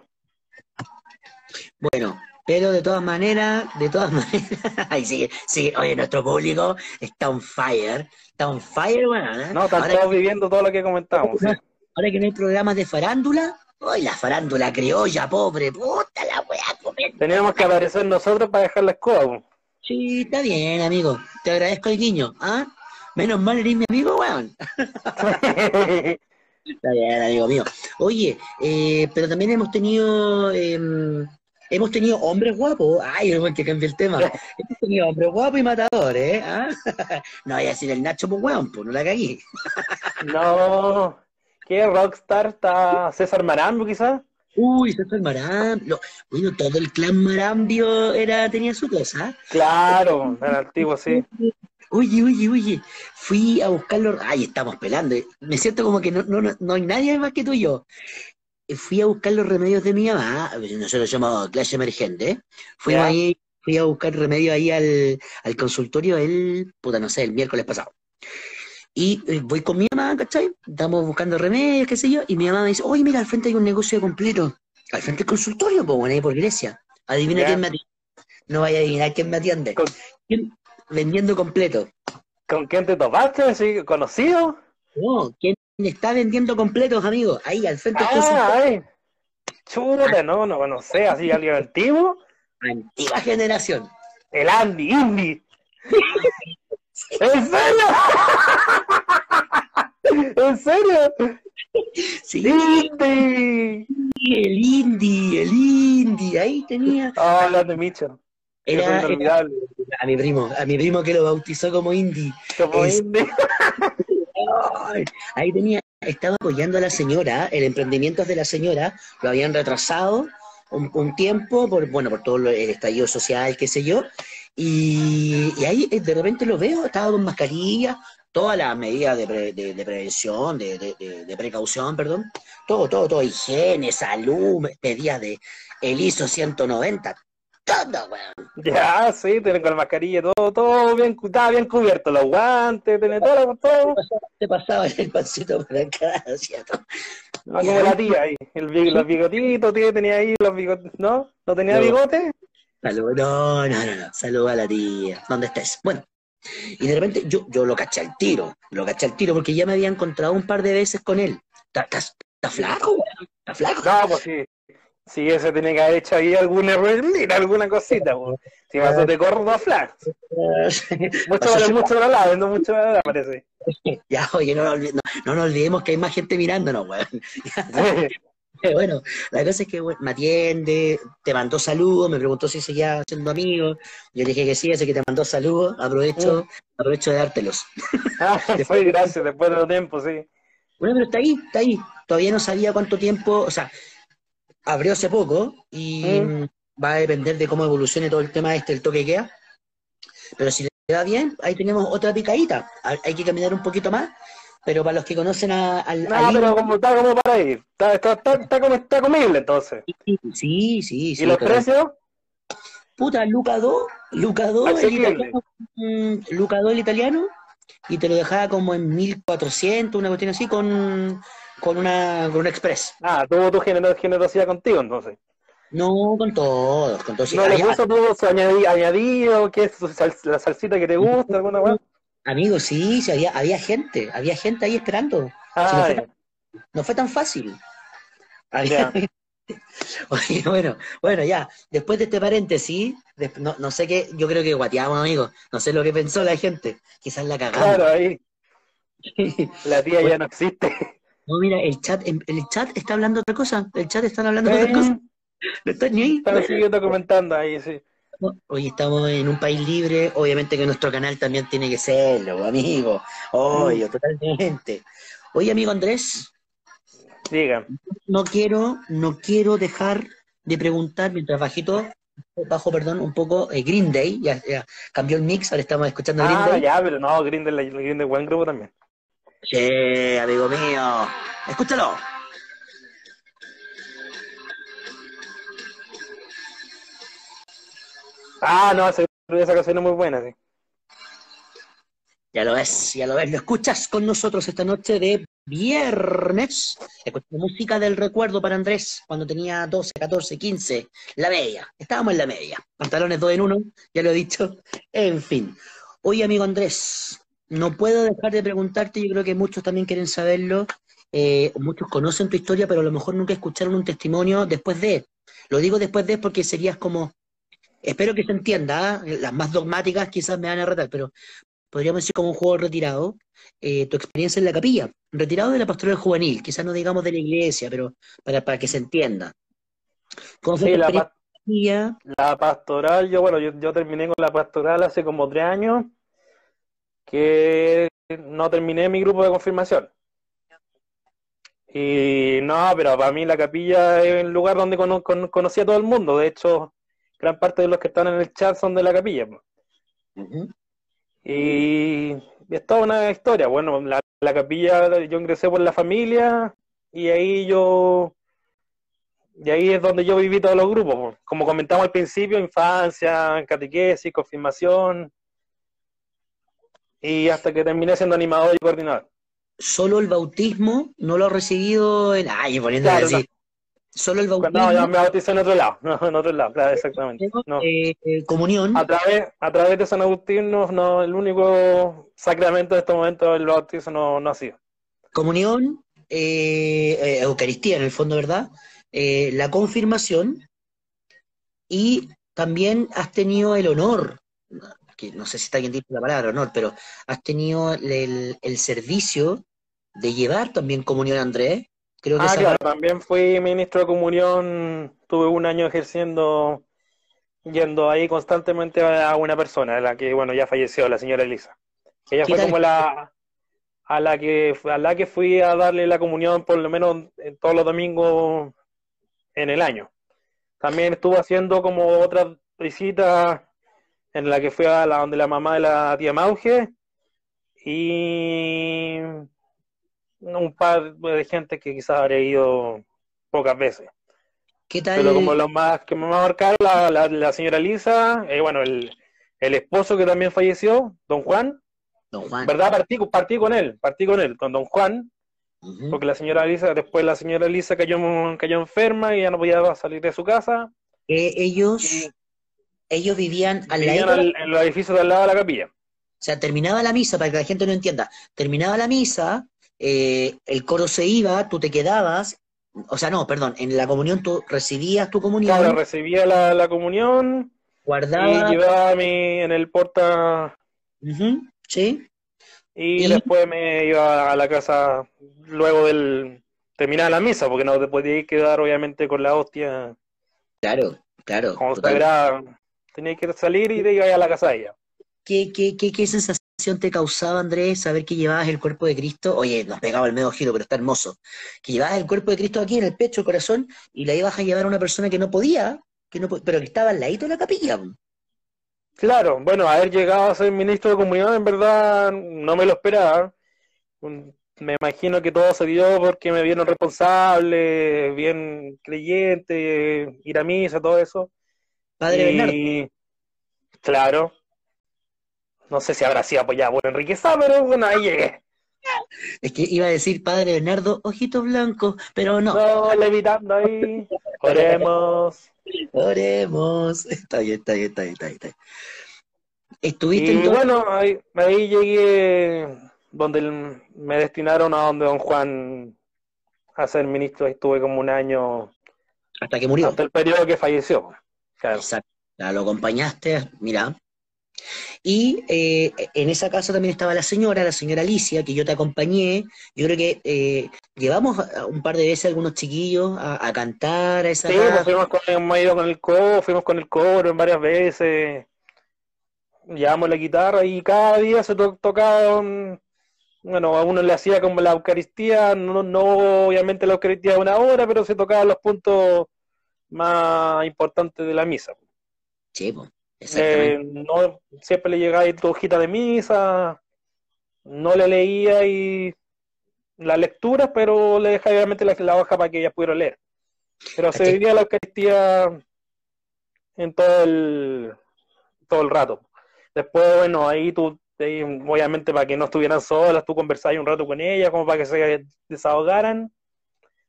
Speaker 1: Bueno, pero de todas maneras, de todas maneras, ahí sigue, sigue, oye, nuestro público está on fire, está on fire, bueno,
Speaker 2: ¿eh? No, están todos viviendo todo lo que comentamos.
Speaker 1: Ahora que no hay programas de farándula, hoy la farándula criolla, pobre, puta la weá,
Speaker 2: Teníamos que aparecer nosotros para dejar la escoba.
Speaker 1: Sí, está bien, amigo, te agradezco el guiño, ¿ah? Menos mal eres mi amigo, weón. está bien, amigo mío. Oye, eh, pero también hemos tenido... Eh, hemos tenido hombres guapos. Ay, el que cambie el tema. hemos tenido hombres guapos y matadores, ¿eh? No voy a decir el Nacho, pues weón, pues no la cagué.
Speaker 2: no, ¿Qué rockstar está César Marambio quizás?
Speaker 1: Uy, César Marambio. Bueno, todo el clan Marambio era, tenía su cosa.
Speaker 2: Claro, era antiguo, sí.
Speaker 1: Oye, oye, oye, fui a buscarlo. Ay, estamos pelando. Me siento como que no, no, no hay nadie más que tú y yo. Fui a buscar los remedios de mi mamá. Nosotros llamamos clase emergente. Fui ahí, fui a buscar remedios ahí al, al consultorio el, puta, no sé, el miércoles pasado. Y eh, voy con mi mamá, ¿cachai? Estamos buscando remedios, qué sé yo, y mi mamá me dice, oye, mira, al frente hay un negocio completo. Al frente del consultorio, pues bueno, ahí por Grecia. Adivina quién me atiende. No vaya a adivinar quién me atiende. ¿Quién? Vendiendo completo.
Speaker 2: ¿Con quién te topaste? ¿Sí? ¿Conocido?
Speaker 1: No, ¿quién está vendiendo completos, amigos? Ahí, al frente
Speaker 2: consultorio. Chúrate, no, no, no sé, así alguien antiguo.
Speaker 1: Antigua generación.
Speaker 2: El Andy, Indy. ¿En serio? ¿En serio?
Speaker 1: Sí. Indy. El Indy, el Indy, ahí tenía.
Speaker 2: Ah, de Mitchell.
Speaker 1: Era, a mi primo, a mi primo que lo bautizó como Indy.
Speaker 2: Como Indy.
Speaker 1: ahí tenía, estaba apoyando a la señora, el emprendimiento de la señora, lo habían retrasado un, tiempo, por, bueno, por todo el estallido social, qué sé yo, y, ahí eh, de repente lo veo, estaba con mascarilla, todas las medidas de, prevención, de, precaución, perdón, todo, todo, todo, higiene, salud, medidas de el ISO 190, weón.
Speaker 2: Ya, sí, tienen con la mascarilla, todo, todo bien, estaba bien cubierto, los guantes, tiene todo, todo.
Speaker 1: Te pasaba el pancito por acá, ¿cierto?
Speaker 2: No, como la tía ahí, el, los bigotitos, tía, tenía ahí los bigotes, ¿no? ¿No tenía bigote?
Speaker 1: Salud, no, no, no, no, salud a la tía, ¿dónde estés? Bueno, y de repente yo, yo lo caché al tiro, lo caché al tiro porque ya me había encontrado un par de veces con él. Está flaco, está flaco.
Speaker 2: No, pues sí, Sí, ese tiene que haber hecho ahí algún error, alguna cosita, Si vas a te corro a flash. mucho vale mucho para la no mucho para la parece.
Speaker 1: Ya, oye, no, no, no, nos olvidemos que hay más gente mirándonos, weón. bueno, la cosa es que me atiende, te mandó saludos, me preguntó si seguía siendo amigo. Yo dije que sí, así que te mandó saludos, aprovecho, mm. aprovecho de dártelos.
Speaker 2: Ah, fue gracias, después de un tiempo, sí.
Speaker 1: Bueno, pero está ahí, está ahí. Todavía no sabía cuánto tiempo, o sea, abrió hace poco y mm. va a depender de cómo evolucione todo el tema este, el toque queda. Pero si le va bien, ahí tenemos otra picadita. Hay que caminar un poquito más, pero para los que conocen a, al.
Speaker 2: No, pero como, está como para ir. Está, está, está, como, está comible entonces.
Speaker 1: Sí, sí, sí.
Speaker 2: ¿Y los precios?
Speaker 1: Puta, Luca 2, Luca 2, el italiano, mm, Luca 2 el italiano, y te lo dejaba como en 1400, una cuestión así, con con una, con una express.
Speaker 2: Ah, tuvo tu generosidad contigo entonces.
Speaker 1: No, con todos, con todos.
Speaker 2: ¿No le puso todo su añadido, qué es la salsita que te gusta, alguna cosa?
Speaker 1: Amigo, sí, sí había, había gente, había gente ahí esperando. No, fue tan, fácil. Oye, bueno, bueno, ya, después de este paréntesis, no, no sé qué, yo creo que guateamos, amigo, no sé lo que pensó la gente, quizás la cagamos.
Speaker 2: Claro, ahí. La tía ya no existe.
Speaker 1: No, mira, el chat, el chat está hablando otra cosa. El chat está hablando de otra cosa. No está ni ahí.
Speaker 2: Están siguiendo comentando ahí, sí.
Speaker 1: Hoy estamos en un país libre, obviamente que nuestro canal también tiene que serlo, amigo. Obvio, totalmente. Oye, amigo Andrés.
Speaker 2: Diga.
Speaker 1: No quiero, no quiero dejar de preguntar mientras bajito, bajo, perdón, un poco eh, Green Day, ya, cambió el mix, ahora estamos escuchando Green
Speaker 2: ah,
Speaker 1: Day.
Speaker 2: ya, pero no, Green Day, Green Day, buen grupo también.
Speaker 1: Sí, amigo mío. Escúchalo.
Speaker 2: Ah, no, esa, canción es muy buena, sí.
Speaker 1: Ya lo ves, ya lo ves. Lo escuchas con nosotros esta noche de viernes. Escuchando música del recuerdo para Andrés cuando tenía 12, 14, 15. La media. Estábamos en la media. Pantalones dos en uno, ya lo he dicho. En fin. Oye, amigo Andrés, no puedo dejar de preguntarte, yo creo que muchos también quieren saberlo, eh, muchos conocen tu historia, pero a lo mejor nunca escucharon un testimonio después de. Lo digo después de porque serías como, espero que se entienda, ¿ah? las más dogmáticas quizás me van a retar, pero podríamos decir como un juego retirado, eh, tu experiencia en la capilla, retirado de la pastoral juvenil, quizás no digamos de la iglesia, pero para, para que se entienda.
Speaker 2: ¿Cómo fue la, la, pastoral, yo bueno, yo, yo terminé con la pastoral hace como tres años que no terminé mi grupo de confirmación. Y no, pero para mí la capilla es el lugar donde conocí a todo el mundo. De hecho, gran parte de los que están en el chat son de la capilla. Y es toda una historia. Bueno, la, la, capilla, yo ingresé por la familia y ahí yo. Y ahí es donde yo viví todos los grupos. Como comentamos al principio, infancia, catequesis, confirmación. Y hasta que terminé siendo animador y coordinador
Speaker 1: solo el bautismo no lo ha recibido en. Ay, poniendo así. Solo el bautismo.
Speaker 2: No, yo me bauticé en otro lado, no, en otro lado, claro, exactamente.
Speaker 1: Eh, eh, comunión.
Speaker 2: A través, a través de San Agustín, no, el único sacramento de este momento el bautismo no, no ha sido.
Speaker 1: Comunión, eh, Eucaristía en el fondo, ¿verdad? la confirmación y también has tenido el honor no sé si está bien dicho la palabra honor, pero has tenido el, servicio de llevar también comunión Andrés.
Speaker 2: Creo que ah, claro, también fui ministro de comunión, tuve un año ejerciendo, yendo ahí constantemente a una persona, la que, bueno, ya falleció, la señora Elisa. Ella fue como la, a la que a la que fui a darle la comunión por lo menos todos los domingos en el año. También estuvo haciendo como otras visitas en la que fui a la donde la mamá de la tía Mauge y un par de gente que quizás habría ido pocas veces.
Speaker 1: ¿Qué tal?
Speaker 2: Pero como lo más que me marcaron, la, la, señora Lisa, eh, bueno, el, el, esposo que también falleció, don Juan.
Speaker 1: Don Juan.
Speaker 2: ¿Verdad? Partí, partí con él, partí con él, con don Juan, porque la señora Lisa, después la señora Lisa cayó, cayó enferma y ya no podía salir de su casa.
Speaker 1: Eh, ellos ellos vivían
Speaker 2: al lado. en los edificios al lado de la capilla.
Speaker 1: O sea, terminaba la misa, para que la gente no entienda, terminaba la misa, eh, el coro se iba, tú te quedabas, o sea, no, perdón, en la comunión tú recibías tu comunión.
Speaker 2: Claro, recibía la, comunión.
Speaker 1: Guardaba.
Speaker 2: Y llevaba mí en el porta.
Speaker 1: sí.
Speaker 2: Y, después me iba a la casa luego del terminar la misa, porque no te podías quedar obviamente con la hostia.
Speaker 1: Claro, claro.
Speaker 2: Como Tenía que salir y de ir a la casa de ella.
Speaker 1: ¿Qué, qué, qué, qué sensación te causaba, Andrés, saber que llevabas el cuerpo de Cristo? Oye, nos pegaba el medio giro, pero está hermoso. Que llevabas el cuerpo de Cristo aquí en el pecho, el corazón, y la ibas a llevar a una persona que no podía, que no, pero que estaba al ladito de la capilla.
Speaker 2: Claro, bueno, haber llegado a ser ministro de comunidad, en verdad, no me lo esperaba. Me imagino que todo se dio porque me vieron responsable, bien creyente, ir a misa, todo eso
Speaker 1: Padre Bernardo.
Speaker 2: Claro. No sé si habrá sido apoyado por Enrique Sá, pero bueno, ahí llegué.
Speaker 1: Es que iba a decir Padre Bernardo, ojitos blancos, pero no.
Speaker 2: No, levitando ahí. Oremos.
Speaker 1: Oremos. Está bien, está bien, está bien, está bien. ¿Estuviste
Speaker 2: y bueno, ahí, ahí llegué donde me destinaron a donde don Juan a ser ministro. Estuve como un año.
Speaker 1: Hasta que murió.
Speaker 2: Hasta el periodo que falleció.
Speaker 1: Exacto. Lo acompañaste, mira. Y eh, en esa casa también estaba la señora, la señora Alicia, que yo te acompañé. Yo creo que eh, llevamos un par de veces a algunos chiquillos a, cantar a esa
Speaker 2: Sí, pues fuimos con, hemos ido con el coro, fuimos con el coro en varias veces. Llevamos la guitarra y cada día se tocaba, bueno, a uno le hacía como la Eucaristía, no, no obviamente la Eucaristía de una hora, pero se tocaban los puntos más importante de la misa.
Speaker 1: Sí,
Speaker 2: eh, no, siempre le llegaba tu hojita de misa, no le leía y la lectura, pero le dejaba obviamente la, hoja para que ella pudiera leer. Pero se vivía la Eucaristía en todo el, todo el rato. Después, bueno, ahí tú, obviamente para que no estuvieran solas, tú conversabas un rato con ella, como para que se desahogaran.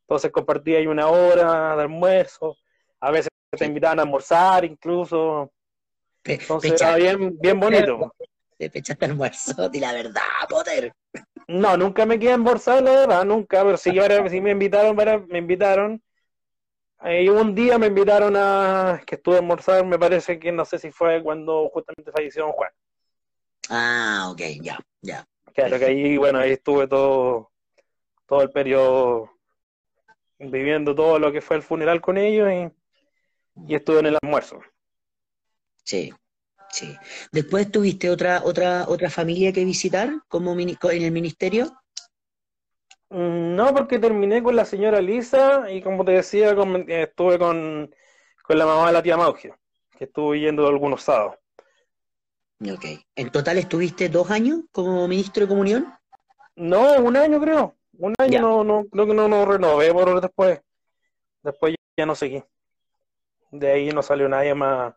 Speaker 2: Entonces compartía ahí una hora de almuerzo a veces te invitaban a almorzar incluso. Entonces era bien, bien bonito.
Speaker 1: Te pechaste almuerzo, di la verdad, Potter.
Speaker 2: No, nunca me quedé almorzar, la verdad, nunca, pero sí, sí me invitaron, me invitaron. Y un día me invitaron a que estuve a almorzar, me parece que no sé si fue cuando justamente falleció Juan.
Speaker 1: Ah, ok, ya, ya.
Speaker 2: Claro que ahí, bueno, ahí estuve todo, todo el periodo viviendo todo lo que fue el funeral con ellos y y estuve en el almuerzo.
Speaker 1: Sí, sí. Después tuviste otra otra otra familia que visitar como en el ministerio.
Speaker 2: Mm, no, porque terminé con la señora Lisa y como te decía, estuve con, la mamá de la tía Maugia, que estuve yendo algunos sábados.
Speaker 1: Ok. ¿En total estuviste dos años como ministro de comunión?
Speaker 2: No, un año creo. Un año no, no, creo que no, no renové por después. Después ya no seguí. De ahí no salió nadie más.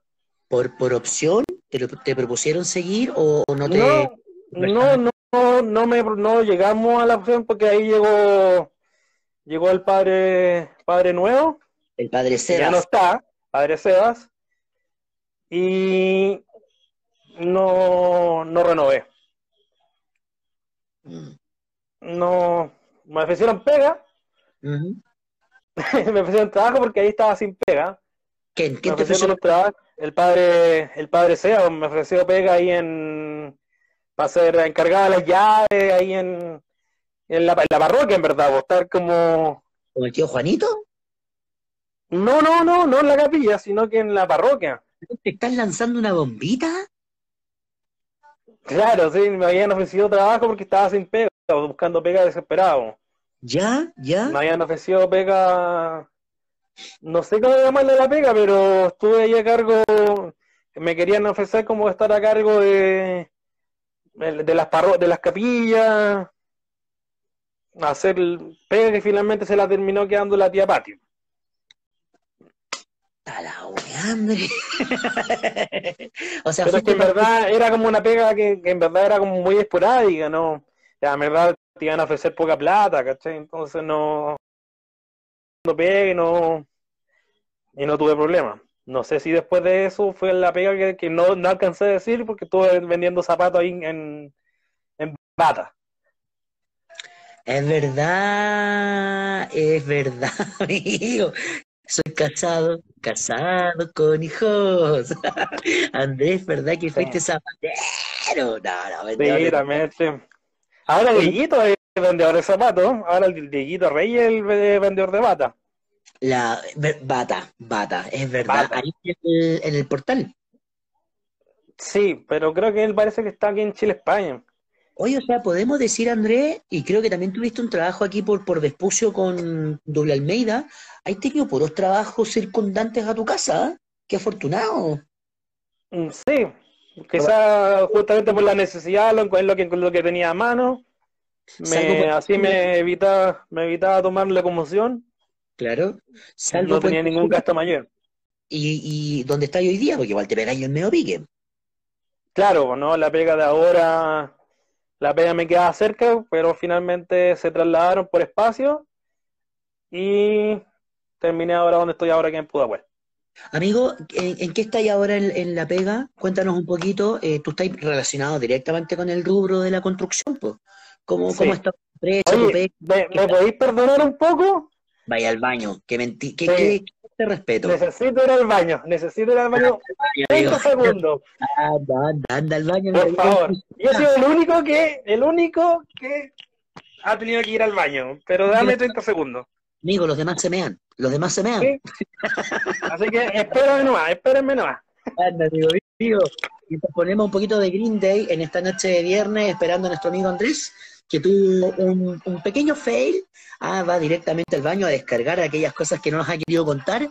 Speaker 1: ¿Por, por opción? ¿Te, te propusieron seguir o no te.?
Speaker 2: No, no, no, no, me, no llegamos a la opción porque ahí llegó llegó el padre padre nuevo.
Speaker 1: El padre Sebas.
Speaker 2: Ya no está, padre Sebas. Y no, no renové. Mm. No, me ofrecieron pega. me ofrecieron trabajo porque ahí estaba sin pega.
Speaker 1: ¿Quién,
Speaker 2: ¿Quién te ofreció? Trabajo? El padre, el padre Sebas me ofreció pega ahí en para ser encargada de las llaves ahí en, en, la, parroquia, en verdad, o estar como...
Speaker 1: ¿Con el tío Juanito?
Speaker 2: No, no, no, no en la capilla, sino que en la parroquia.
Speaker 1: ¿Te estás lanzando una bombita?
Speaker 2: Claro, sí, me habían ofrecido trabajo porque estaba sin pega, estaba buscando pega desesperado.
Speaker 1: ¿Ya? ¿Ya?
Speaker 2: Me habían ofrecido pega, no sé cómo llamarle la pega, pero estuve ahí a cargo, me querían ofrecer como estar a cargo de, de las de las capillas, hacer pega que finalmente se la terminó quedando la tía Patio.
Speaker 1: A la hambre.
Speaker 2: o sea, Pero es que en verdad era como una pega que, en verdad era como muy esporádica, ¿no? Ya, en verdad te iban a ofrecer poca plata, ¿cachai? Entonces no. Pegué y no. Y no tuve problema. No sé si después de eso fue la pega que, no, no, alcancé a decir porque estuve vendiendo zapatos ahí en, en bata.
Speaker 1: Es verdad, es verdad, amigo. Soy casado, casado con hijos. Andrés, ¿verdad que fuiste zapatero? No, no,
Speaker 2: vendedor. Ahora el Dieguito es vendedor de zapatos, ahora el Dieguito Rey es el vendedor de bata.
Speaker 1: La bata, bata, es verdad. Ahí en el, portal.
Speaker 2: Sí, pero creo que él parece que está aquí en Chile, España.
Speaker 1: Oye, o sea, podemos decir, Andrés, y creo que también tuviste un trabajo aquí por, por Vespucio con Doble Almeida. ¿Hay tenido puros trabajos circundantes a tu casa? ¿eh? ¡Qué afortunado!
Speaker 2: Mm, sí, quizás justamente por la necesidad, lo, lo, que, lo que tenía a mano. Así me evitaba, me evitaba tomar la conmoción.
Speaker 1: Claro.
Speaker 2: no tenía ningún gasto mayor.
Speaker 1: ¿Y, ¿Y dónde está hoy día? Porque igual te pegáis en medio pique.
Speaker 2: Claro, ¿no? La pega de ahora, la pega me quedaba cerca, pero finalmente se trasladaron por espacio y terminé ahora donde estoy ahora aquí en Pudahuel.
Speaker 1: Amigo, ¿en, qué estáis ahora en, la pega? Cuéntanos un poquito. Eh, tú estás relacionado directamente con el rubro de la construcción, pues. ¿Cómo, ¿Cómo está
Speaker 2: ¿Me, ¿Me podéis perdonar un poco?
Speaker 1: Vaya al baño, que mentí, que, que, te respeto.
Speaker 2: Necesito ir al baño, necesito ir al baño 30 segundos.
Speaker 1: Anda, anda, anda al baño.
Speaker 2: Por favor. Yo soy el único que, el único que ha tenido que ir al baño, pero dame 30 segundos.
Speaker 1: Amigo, los demás se mean, los demás se mean.
Speaker 2: Así que espérame nomás, espérenme nomás.
Speaker 1: Anda, amigo, amigo. Y ponemos un poquito de Green Day en esta noche de viernes esperando a nuestro amigo Andrés que tuvo un, pequeño fail, ah, va directamente al baño a descargar aquellas cosas que no nos ha querido contar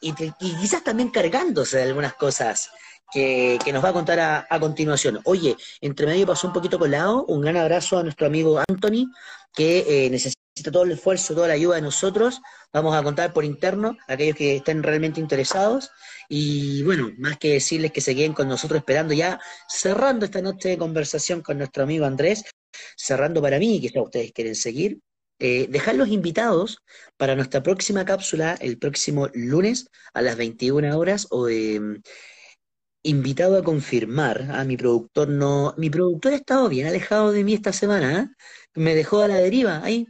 Speaker 1: y, quizás también cargándose de algunas cosas que, nos va a contar a, continuación. Oye, entre medio pasó un poquito colado, un gran abrazo a nuestro amigo Anthony, que eh, necesita todo el esfuerzo, toda la ayuda de nosotros. Vamos a contar por interno a aquellos que estén realmente interesados. Y bueno, más que decirles que se queden con nosotros esperando ya, cerrando esta noche de conversación con nuestro amigo Andrés, cerrando para mí, quizá ustedes quieren seguir, eh, dejar los invitados para nuestra próxima cápsula el próximo lunes a las 21 horas o em, invitado a confirmar a ah, mi productor no mi productor ha estado bien alejado de mí esta semana ¿ah? me dejó a la deriva ahí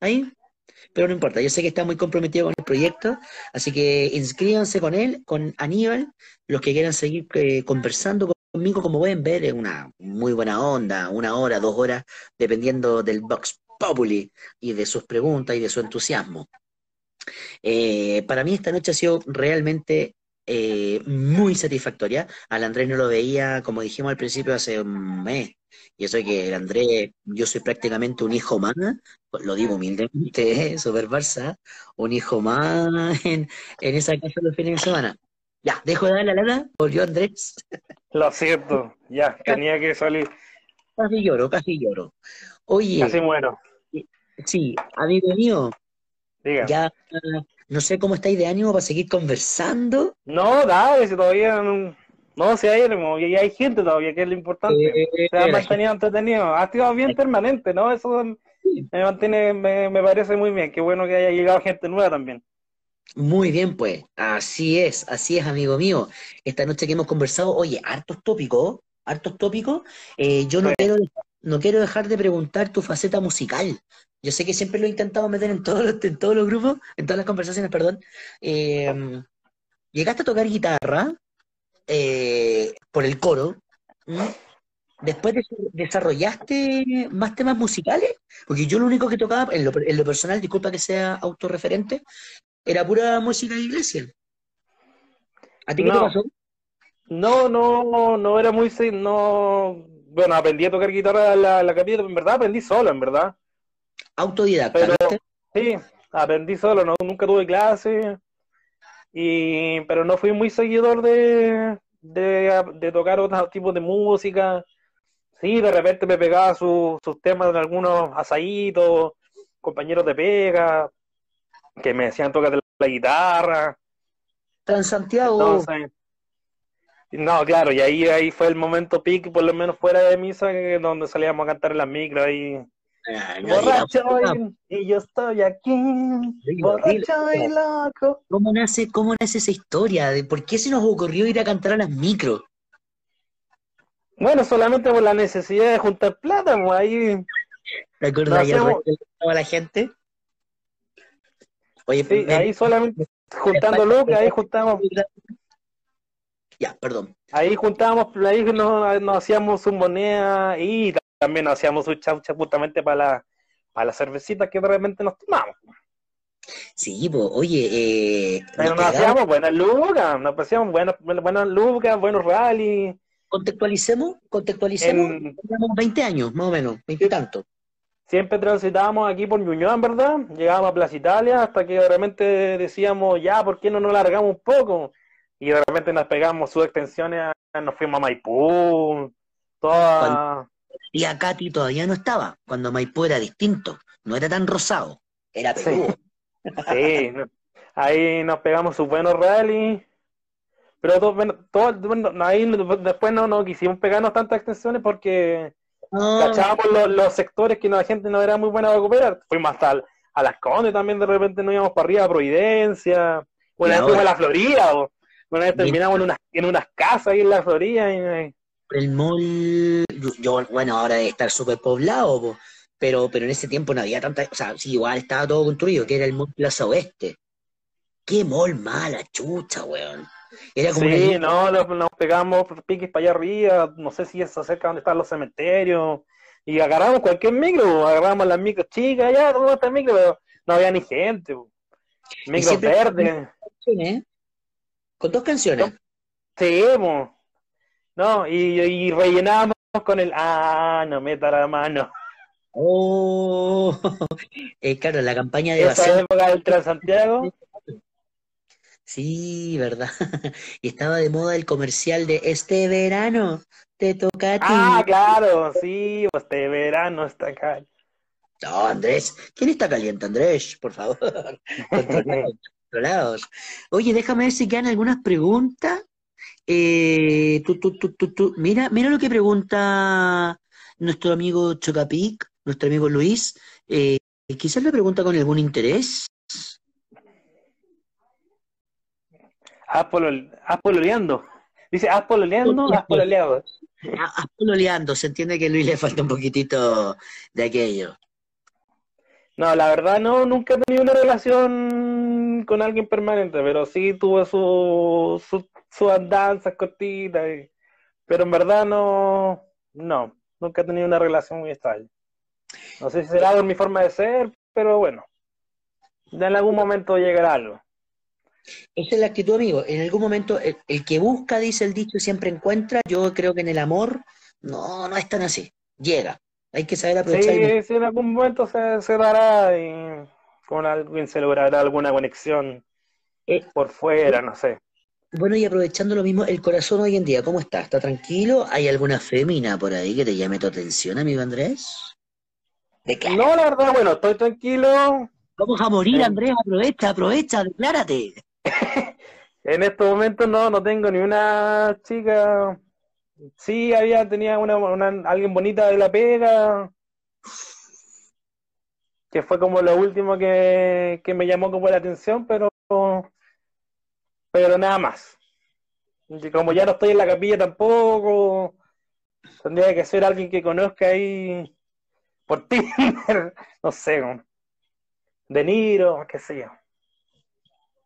Speaker 1: ahí pero no importa yo sé que está muy comprometido con el proyecto así que inscríbanse con él con Aníbal los que quieran seguir eh, conversando conmigo, como pueden ver, es una muy buena onda, una hora, dos horas, dependiendo del Vox Populi y de sus preguntas y de su entusiasmo. Eh, para mí esta noche ha sido realmente eh, muy satisfactoria. Al Andrés no lo veía, como dijimos al principio, hace un mes. Y eso que el Andrés, yo soy prácticamente un hijo más, lo digo humildemente, ¿eh? Super Barça, un hijo más en, en esa casa los fines de semana. Ya, dejo de dar la lana, volvió Andrés.
Speaker 2: Lo siento, ya, tenía que salir.
Speaker 1: Casi lloro, casi lloro. Oye.
Speaker 2: Casi muero.
Speaker 1: Sí, amigo mío. Diga. Ya, no sé cómo estáis de ánimo para seguir conversando.
Speaker 2: No, dale, si todavía no, no si hay y hay gente todavía, que es lo importante. Eh, Se ha mantenido entretenido. Ha sido bien permanente, ¿no? Eso me mantiene, me, me parece muy bien. Qué bueno que haya llegado gente nueva también.
Speaker 1: Muy bien, pues, así es, así es, amigo mío. Esta noche que hemos conversado, oye, hartos tópicos, hartos tópicos. Eh, yo no quiero, no quiero dejar de preguntar tu faceta musical. Yo sé que siempre lo he intentado meter en todos los, en todos los grupos, en todas las conversaciones, perdón. Em, llegaste a tocar guitarra eh, por el coro. Después desarrollaste más temas musicales, porque yo lo único que tocaba, en lo, en lo personal, disculpa que sea autorreferente, era pura música de iglesia.
Speaker 2: ¿A ti qué te pasó? No, no, no era muy, no, bueno, aprendí a tocar guitarra en la, la capilla, en verdad aprendí solo, en verdad.
Speaker 1: Autodidacta.
Speaker 2: Pero, sí, aprendí solo, no, nunca tuve clase, y, pero no fui muy seguidor de, de, de tocar otros tipos de música. Sí, de repente me pegaba sus temas en algunos asaditos, compañeros de pega, que me decían tocar la guitarra.
Speaker 1: Transantiago.
Speaker 2: no, claro, y ahí, ahí fue el momento pic, por lo menos fuera de misa, donde salíamos a cantar en las micros y borracho y, yo estoy aquí, borracho y loco.
Speaker 1: ¿Cómo nace, ¿Cómo nace esa historia? ¿De por qué se nos ocurrió ir a cantar a las micros?
Speaker 2: Bueno, solamente por la necesidad de juntar plata, pues ahí.
Speaker 1: ¿Te acuerdas no la gente?
Speaker 2: Oye, sí, ahí solamente juntando lucas, ahí juntamos.
Speaker 1: Ya, perdón.
Speaker 2: Ahí juntábamos, ahí nos, nos hacíamos su moneda y también hacíamos su chaucha justamente para la, para las cervecitas que realmente nos tomamos.
Speaker 1: Sí, pues, oye, eh,
Speaker 2: Pero nos, hacíamos buenas lucas, nos hacíamos buenas, buenas lucas, buenos rallies.
Speaker 1: Contextualicemos, contextualicemos, teníamos 20 años, más o menos, 20 y tanto
Speaker 2: siempre transitábamos aquí por Ñuñoa, ¿verdad? Llegábamos a Plaza Italia hasta que de repente decíamos, ya, ¿por qué no nos largamos un poco? Y de repente nos pegamos sus extensiones, nos fuimos a Maipú, toda...
Speaker 1: Y a Katy todavía no estaba, cuando Maipú era distinto, no era tan rosado, era
Speaker 2: Perú. Sí, ahí nos pegamos sus buenos rallies, pero todo, bueno, ahí después no, no quisimos pegarnos tantas extensiones porque Cachábamos los, sectores que la gente no era muy buena para cooperar. Fuimos hasta a las Condes también, de repente nos íbamos para arriba a Providencia. Vez fuimos a la Florida, o, una vez terminamos en unas, en unas casas ahí en la Florida. Y...
Speaker 1: El mall, yo, bueno, ahora debe estar súper poblado, pero, pero en ese tiempo no había tanta, o sea, sí, igual estaba todo construido, que era el mall Plaza Oeste. Qué mall mala, chucha, weón
Speaker 2: sí, no, nos, pegamos piques para allá arriba, no sé si es cerca donde están los cementerios, y agarramos cualquier micro, agarramos las micros chicas, ya, todo está el micro, pero no había ni gente. Micro verde.
Speaker 1: Con dos canciones.
Speaker 2: Sí, no, y, y rellenábamos con el, ah, no meta la mano.
Speaker 1: Oh, eh, claro, la campaña de
Speaker 2: Esa época del Transantiago.
Speaker 1: Sí, verdad. y estaba de moda el comercial de este verano te toca a ti.
Speaker 2: Ah, claro, sí, este verano está acá.
Speaker 1: No, Andrés, ¿quién está caliente, Andrés? Por favor. Controlados. Oye, déjame ver si quedan algunas preguntas. Eh, tú, tú, tú, mira, mira lo que pregunta nuestro amigo Chocapic, nuestro amigo Luis. Eh, quizás le pregunta con algún interés.
Speaker 2: Apololeando. Dice apololeando, apololeado.
Speaker 1: Apololeando, se entiende que a Luis le falta un poquitito de aquello.
Speaker 2: No, la verdad no, nunca he tenido una relación con alguien permanente, pero sí tuve su, su, su andanzas cortitas, pero en verdad no, no, nunca he tenido una relación muy estable. No sé si será por mi forma de ser, pero bueno, en algún momento llegará algo.
Speaker 1: Esa es la actitud, amigo. En algún momento, el, que busca, dice el dicho, siempre encuentra. Yo creo que en el amor, no, no es tan así. Llega. Hay que saber aprovechar.
Speaker 2: Sí, sí en algún momento se, se dará y con alguien se logrará alguna conexión eh, por fuera, no sé.
Speaker 1: Bueno, y aprovechando lo mismo, el corazón hoy en día, ¿cómo está? ¿Está tranquilo? ¿Hay alguna fémina por ahí que te llame tu atención, amigo Andrés?
Speaker 2: No, la verdad, bueno, estoy tranquilo.
Speaker 1: Vamos a morir, eh. Andrés, aprovecha, aprovecha, declárate.
Speaker 2: en estos momentos no, no tengo ni una chica. Sí, había, tenía una, una alguien bonita de la pega, que fue como lo último que, que me llamó como la atención, pero pero nada más. como ya no estoy en la capilla tampoco, tendría que ser alguien que conozca ahí por Tinder, no sé, De Niro, qué sé yo.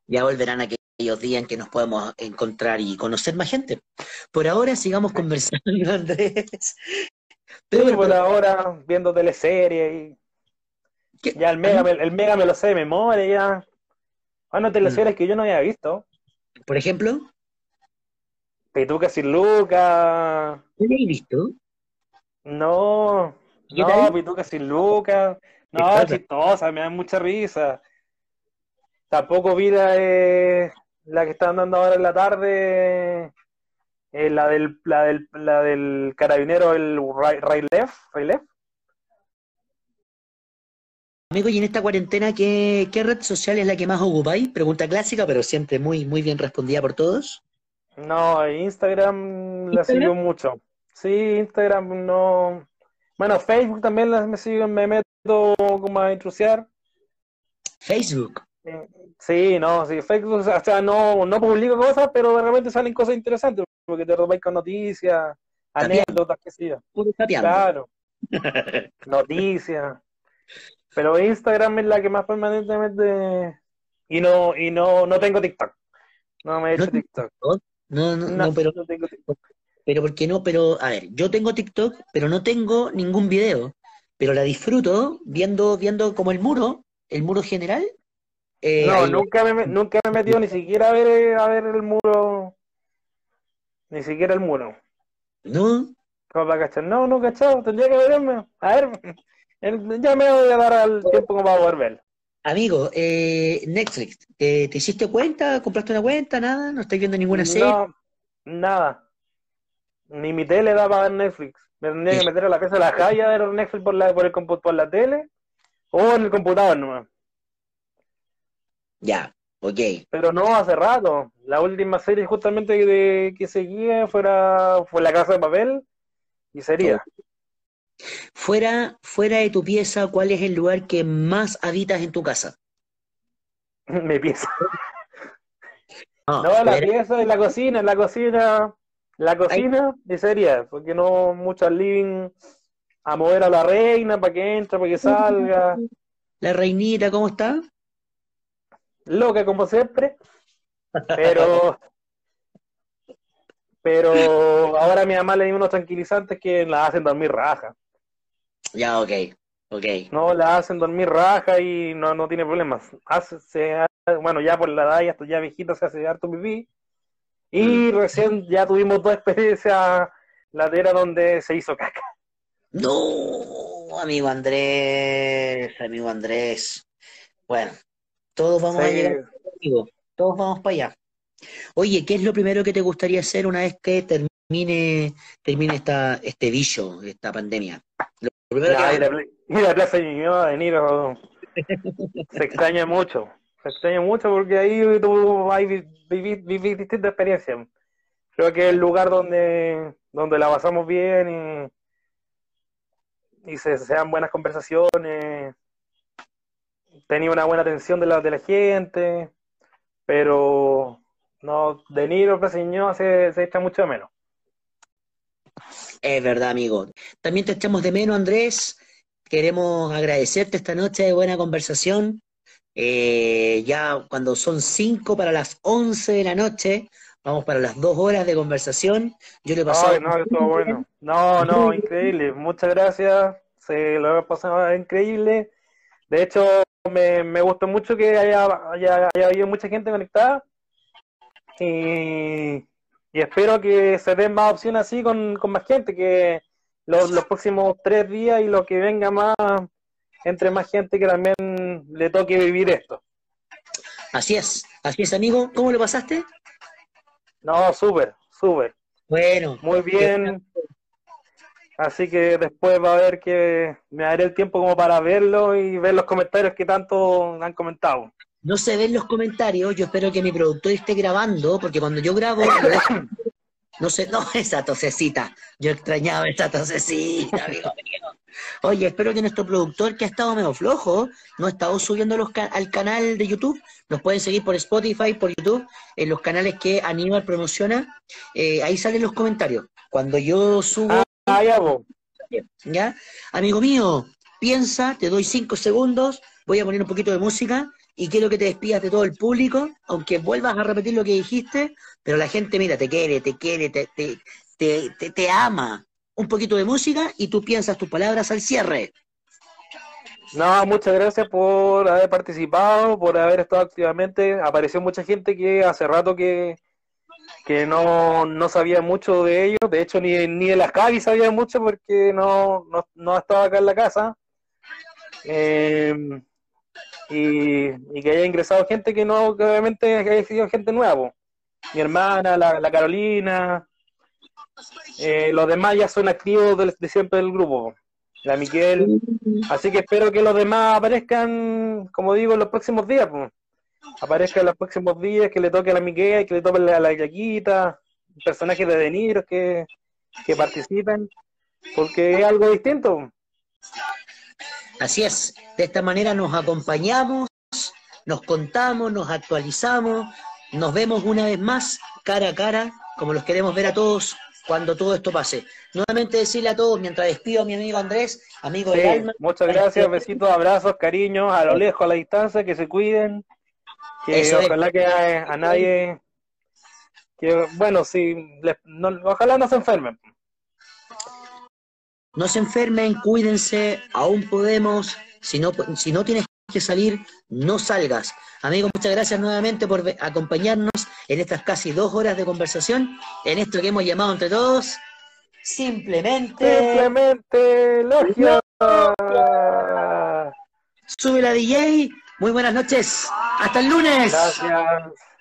Speaker 1: Ya volverán aquellos días en que nos podemos encontrar y conocer más gente. Por ahora sigamos conversando, Andrés.
Speaker 2: Pero por ahora viendo teleseries y ya el mega, me, el mega me lo sé de memoria ya. Bueno, ah, teleseries mm. que yo no había visto.
Speaker 1: Por ejemplo.
Speaker 2: Pituca sin Lucas.
Speaker 1: ¿Lo habéis visto?
Speaker 2: No, no, Pituca sin Lucas. No, chistosa, me da mucha risa. Tampoco vi la, la que están dando ahora en la tarde, eh, la, del, la, del, la del carabinero, el Ray, Left,
Speaker 1: Amigo, y en esta cuarentena, ¿qué, red social es la que más ocupáis? Pregunta clásica, pero siempre muy, muy bien respondida por todos.
Speaker 2: No, Instagram, la sigo mucho. Sí, Instagram no. Bueno, Facebook también me sigo, me meto como a intrusiar.
Speaker 1: Facebook.
Speaker 2: Sí, no, sí, Facebook, o sea, no, no publico cosas, pero de repente salen cosas interesantes, porque te robáis con noticias, anécdotas, qué sé yo. Claro. noticias. Pero Instagram es la que más permanentemente y no y no no tengo TikTok. No me he hecho TikTok.
Speaker 1: No, no, no, pero no tengo TikTok. Pero ¿por qué no? Pero a ver, yo tengo TikTok, pero no tengo ningún video, pero la disfruto viendo viendo como el muro, el muro general.
Speaker 2: Eh, no, nunca me nunca me he metido ni siquiera a ver a ver el muro ni siquiera el muro.
Speaker 1: ¿No?
Speaker 2: ¿Cómo para cachar? No, no cachado, tendría que verme. A ver, ya me voy a dar al tiempo como para volver.
Speaker 1: Amigo, eh, Netflix, ¿te, hiciste cuenta? ¿Compraste una cuenta? ¿Nada? ¿No estás viendo ninguna serie? No,
Speaker 2: nada. Ni mi tele da para ver Netflix. Me tendría que meter a la casa de la calle a ver Netflix por la, por, el, por la tele o en el computador nomás.
Speaker 1: Ya, ok.
Speaker 2: Pero no, hace rato. La última serie justamente de, que seguía fuera, fue La Casa de Papel y sería.
Speaker 1: Fuera, fuera de tu pieza, ¿cuál es el lugar que más habitas en tu casa?
Speaker 2: Mi pieza. No, la pieza es la cocina, la cocina, la cocina y sería, porque no muchas living a mover a la reina para que entre, para que salga.
Speaker 1: La reinita, ¿cómo está?
Speaker 2: Loca como siempre, pero pero ahora mi mamá le dio unos tranquilizantes que la hacen dormir raja.
Speaker 1: Ya, ok, ok.
Speaker 2: No, la hacen dormir raja y no, no tiene problemas. Hace, bueno, ya por la edad, ya, ya viejita, se hace harto pipí. Y mm. recién ya tuvimos dos experiencias ladera donde se hizo caca.
Speaker 1: No, amigo Andrés, amigo Andrés. Bueno, todos vamos a llegar, amigo. Todos vamos para allá. Oye, ¿qué es lo primero que te gustaría hacer una vez que termine, termine esta, este bicho, esta pandemia?
Speaker 2: y la, Plaza de Niro se extraña mucho. Se extraña mucho porque ahí tú vivís, distintas experiencias. Creo que es el lugar donde, donde la pasamos bien y, y se sean buenas conversaciones. Tenía una buena atención de la, de la gente, pero no, De Niro, Plaza se, se echa mucho menos.
Speaker 1: Es verdad, amigo. También te echamos de menos, Andrés. Queremos agradecerte esta noche de buena conversación. Eh, ya cuando son 5 para las 11 de la noche, vamos para las 2 horas de conversación. Yo le pasé.
Speaker 2: no, bueno. No, no, increíble. Muchas gracias. Se lo he pasado increíble. De hecho, me, me gustó mucho que haya, haya, haya habido mucha gente conectada. Y, espero que se den más opciones así con, más gente, que los, los, próximos tres días y lo que venga más, entre más gente que también le toque vivir esto.
Speaker 1: Así es, así es, amigo. ¿Cómo lo pasaste?
Speaker 2: No, súper, súper.
Speaker 1: Bueno.
Speaker 2: Muy bien. Así que después va a haber que me daré el tiempo como para verlo y ver los comentarios que tanto han comentado.
Speaker 1: No se ven los comentarios, yo espero que mi productor esté grabando, porque cuando yo grabo, no sé, no, esa tosecita, yo extrañaba esa tosecita, amigo mío. Oye, espero que nuestro productor, que ha estado medio flojo, no ha estado subiendo los al canal de YouTube, nos pueden seguir por Spotify, por YouTube, en los canales que Aníbal promociona, eh, ahí salen los comentarios. Cuando yo subo...
Speaker 2: Ah, ya,
Speaker 1: ¿Ya? Amigo mío, piensa, te doy cinco segundos, voy a poner un poquito de música y quiero que te despidas de todo el público, aunque vuelvas a repetir lo que dijiste, pero la gente, mira, te quiere, te quiere, te, te, te, te ama, un poquito de música y tú piensas tus palabras al cierre.
Speaker 2: No, muchas gracias por haber participado, por haber estado activamente. Apareció mucha gente que hace rato que, que no, no sabía mucho de ellos. De hecho, ni, ni de las Cavi sabía mucho porque no, no, no estaba acá en la casa. Eh, y, y, que haya ingresado gente que no, que obviamente haya sido gente nueva. Mi hermana, la, la Carolina, eh, los demás ya son activos de siempre del grupo. La Miquel. Así que espero que los demás aparezcan, como digo, en los próximos días. Aparezcan en los próximos días, que le toque a la Miquel, que le toque a la Yaquita, personajes de Deniro que, que participen, porque es algo distinto.
Speaker 1: Así es, de esta manera nos acompañamos, nos contamos, nos actualizamos, nos vemos una vez más cara a cara, como los queremos ver a todos cuando todo esto pase. Nuevamente decirle a todos, mientras despido a mi amigo Andrés, amigo de alma.
Speaker 2: Muchas gracias, besitos, abrazos, cariños, a lo lejos, a la distancia, que se cuiden. Que ojalá que a, nadie. Que, bueno, si. ojalá no se enfermen.
Speaker 1: No se enfermen, cuídense, aún podemos. Si no, si no tienes que salir, no salgas. Amigos, muchas gracias nuevamente por acompañarnos en estas casi dos horas de conversación, en esto que hemos llamado entre todos, simplemente...
Speaker 2: Simplemente logia.
Speaker 1: Sube la DJ, muy buenas noches, hasta el lunes.
Speaker 2: Gracias.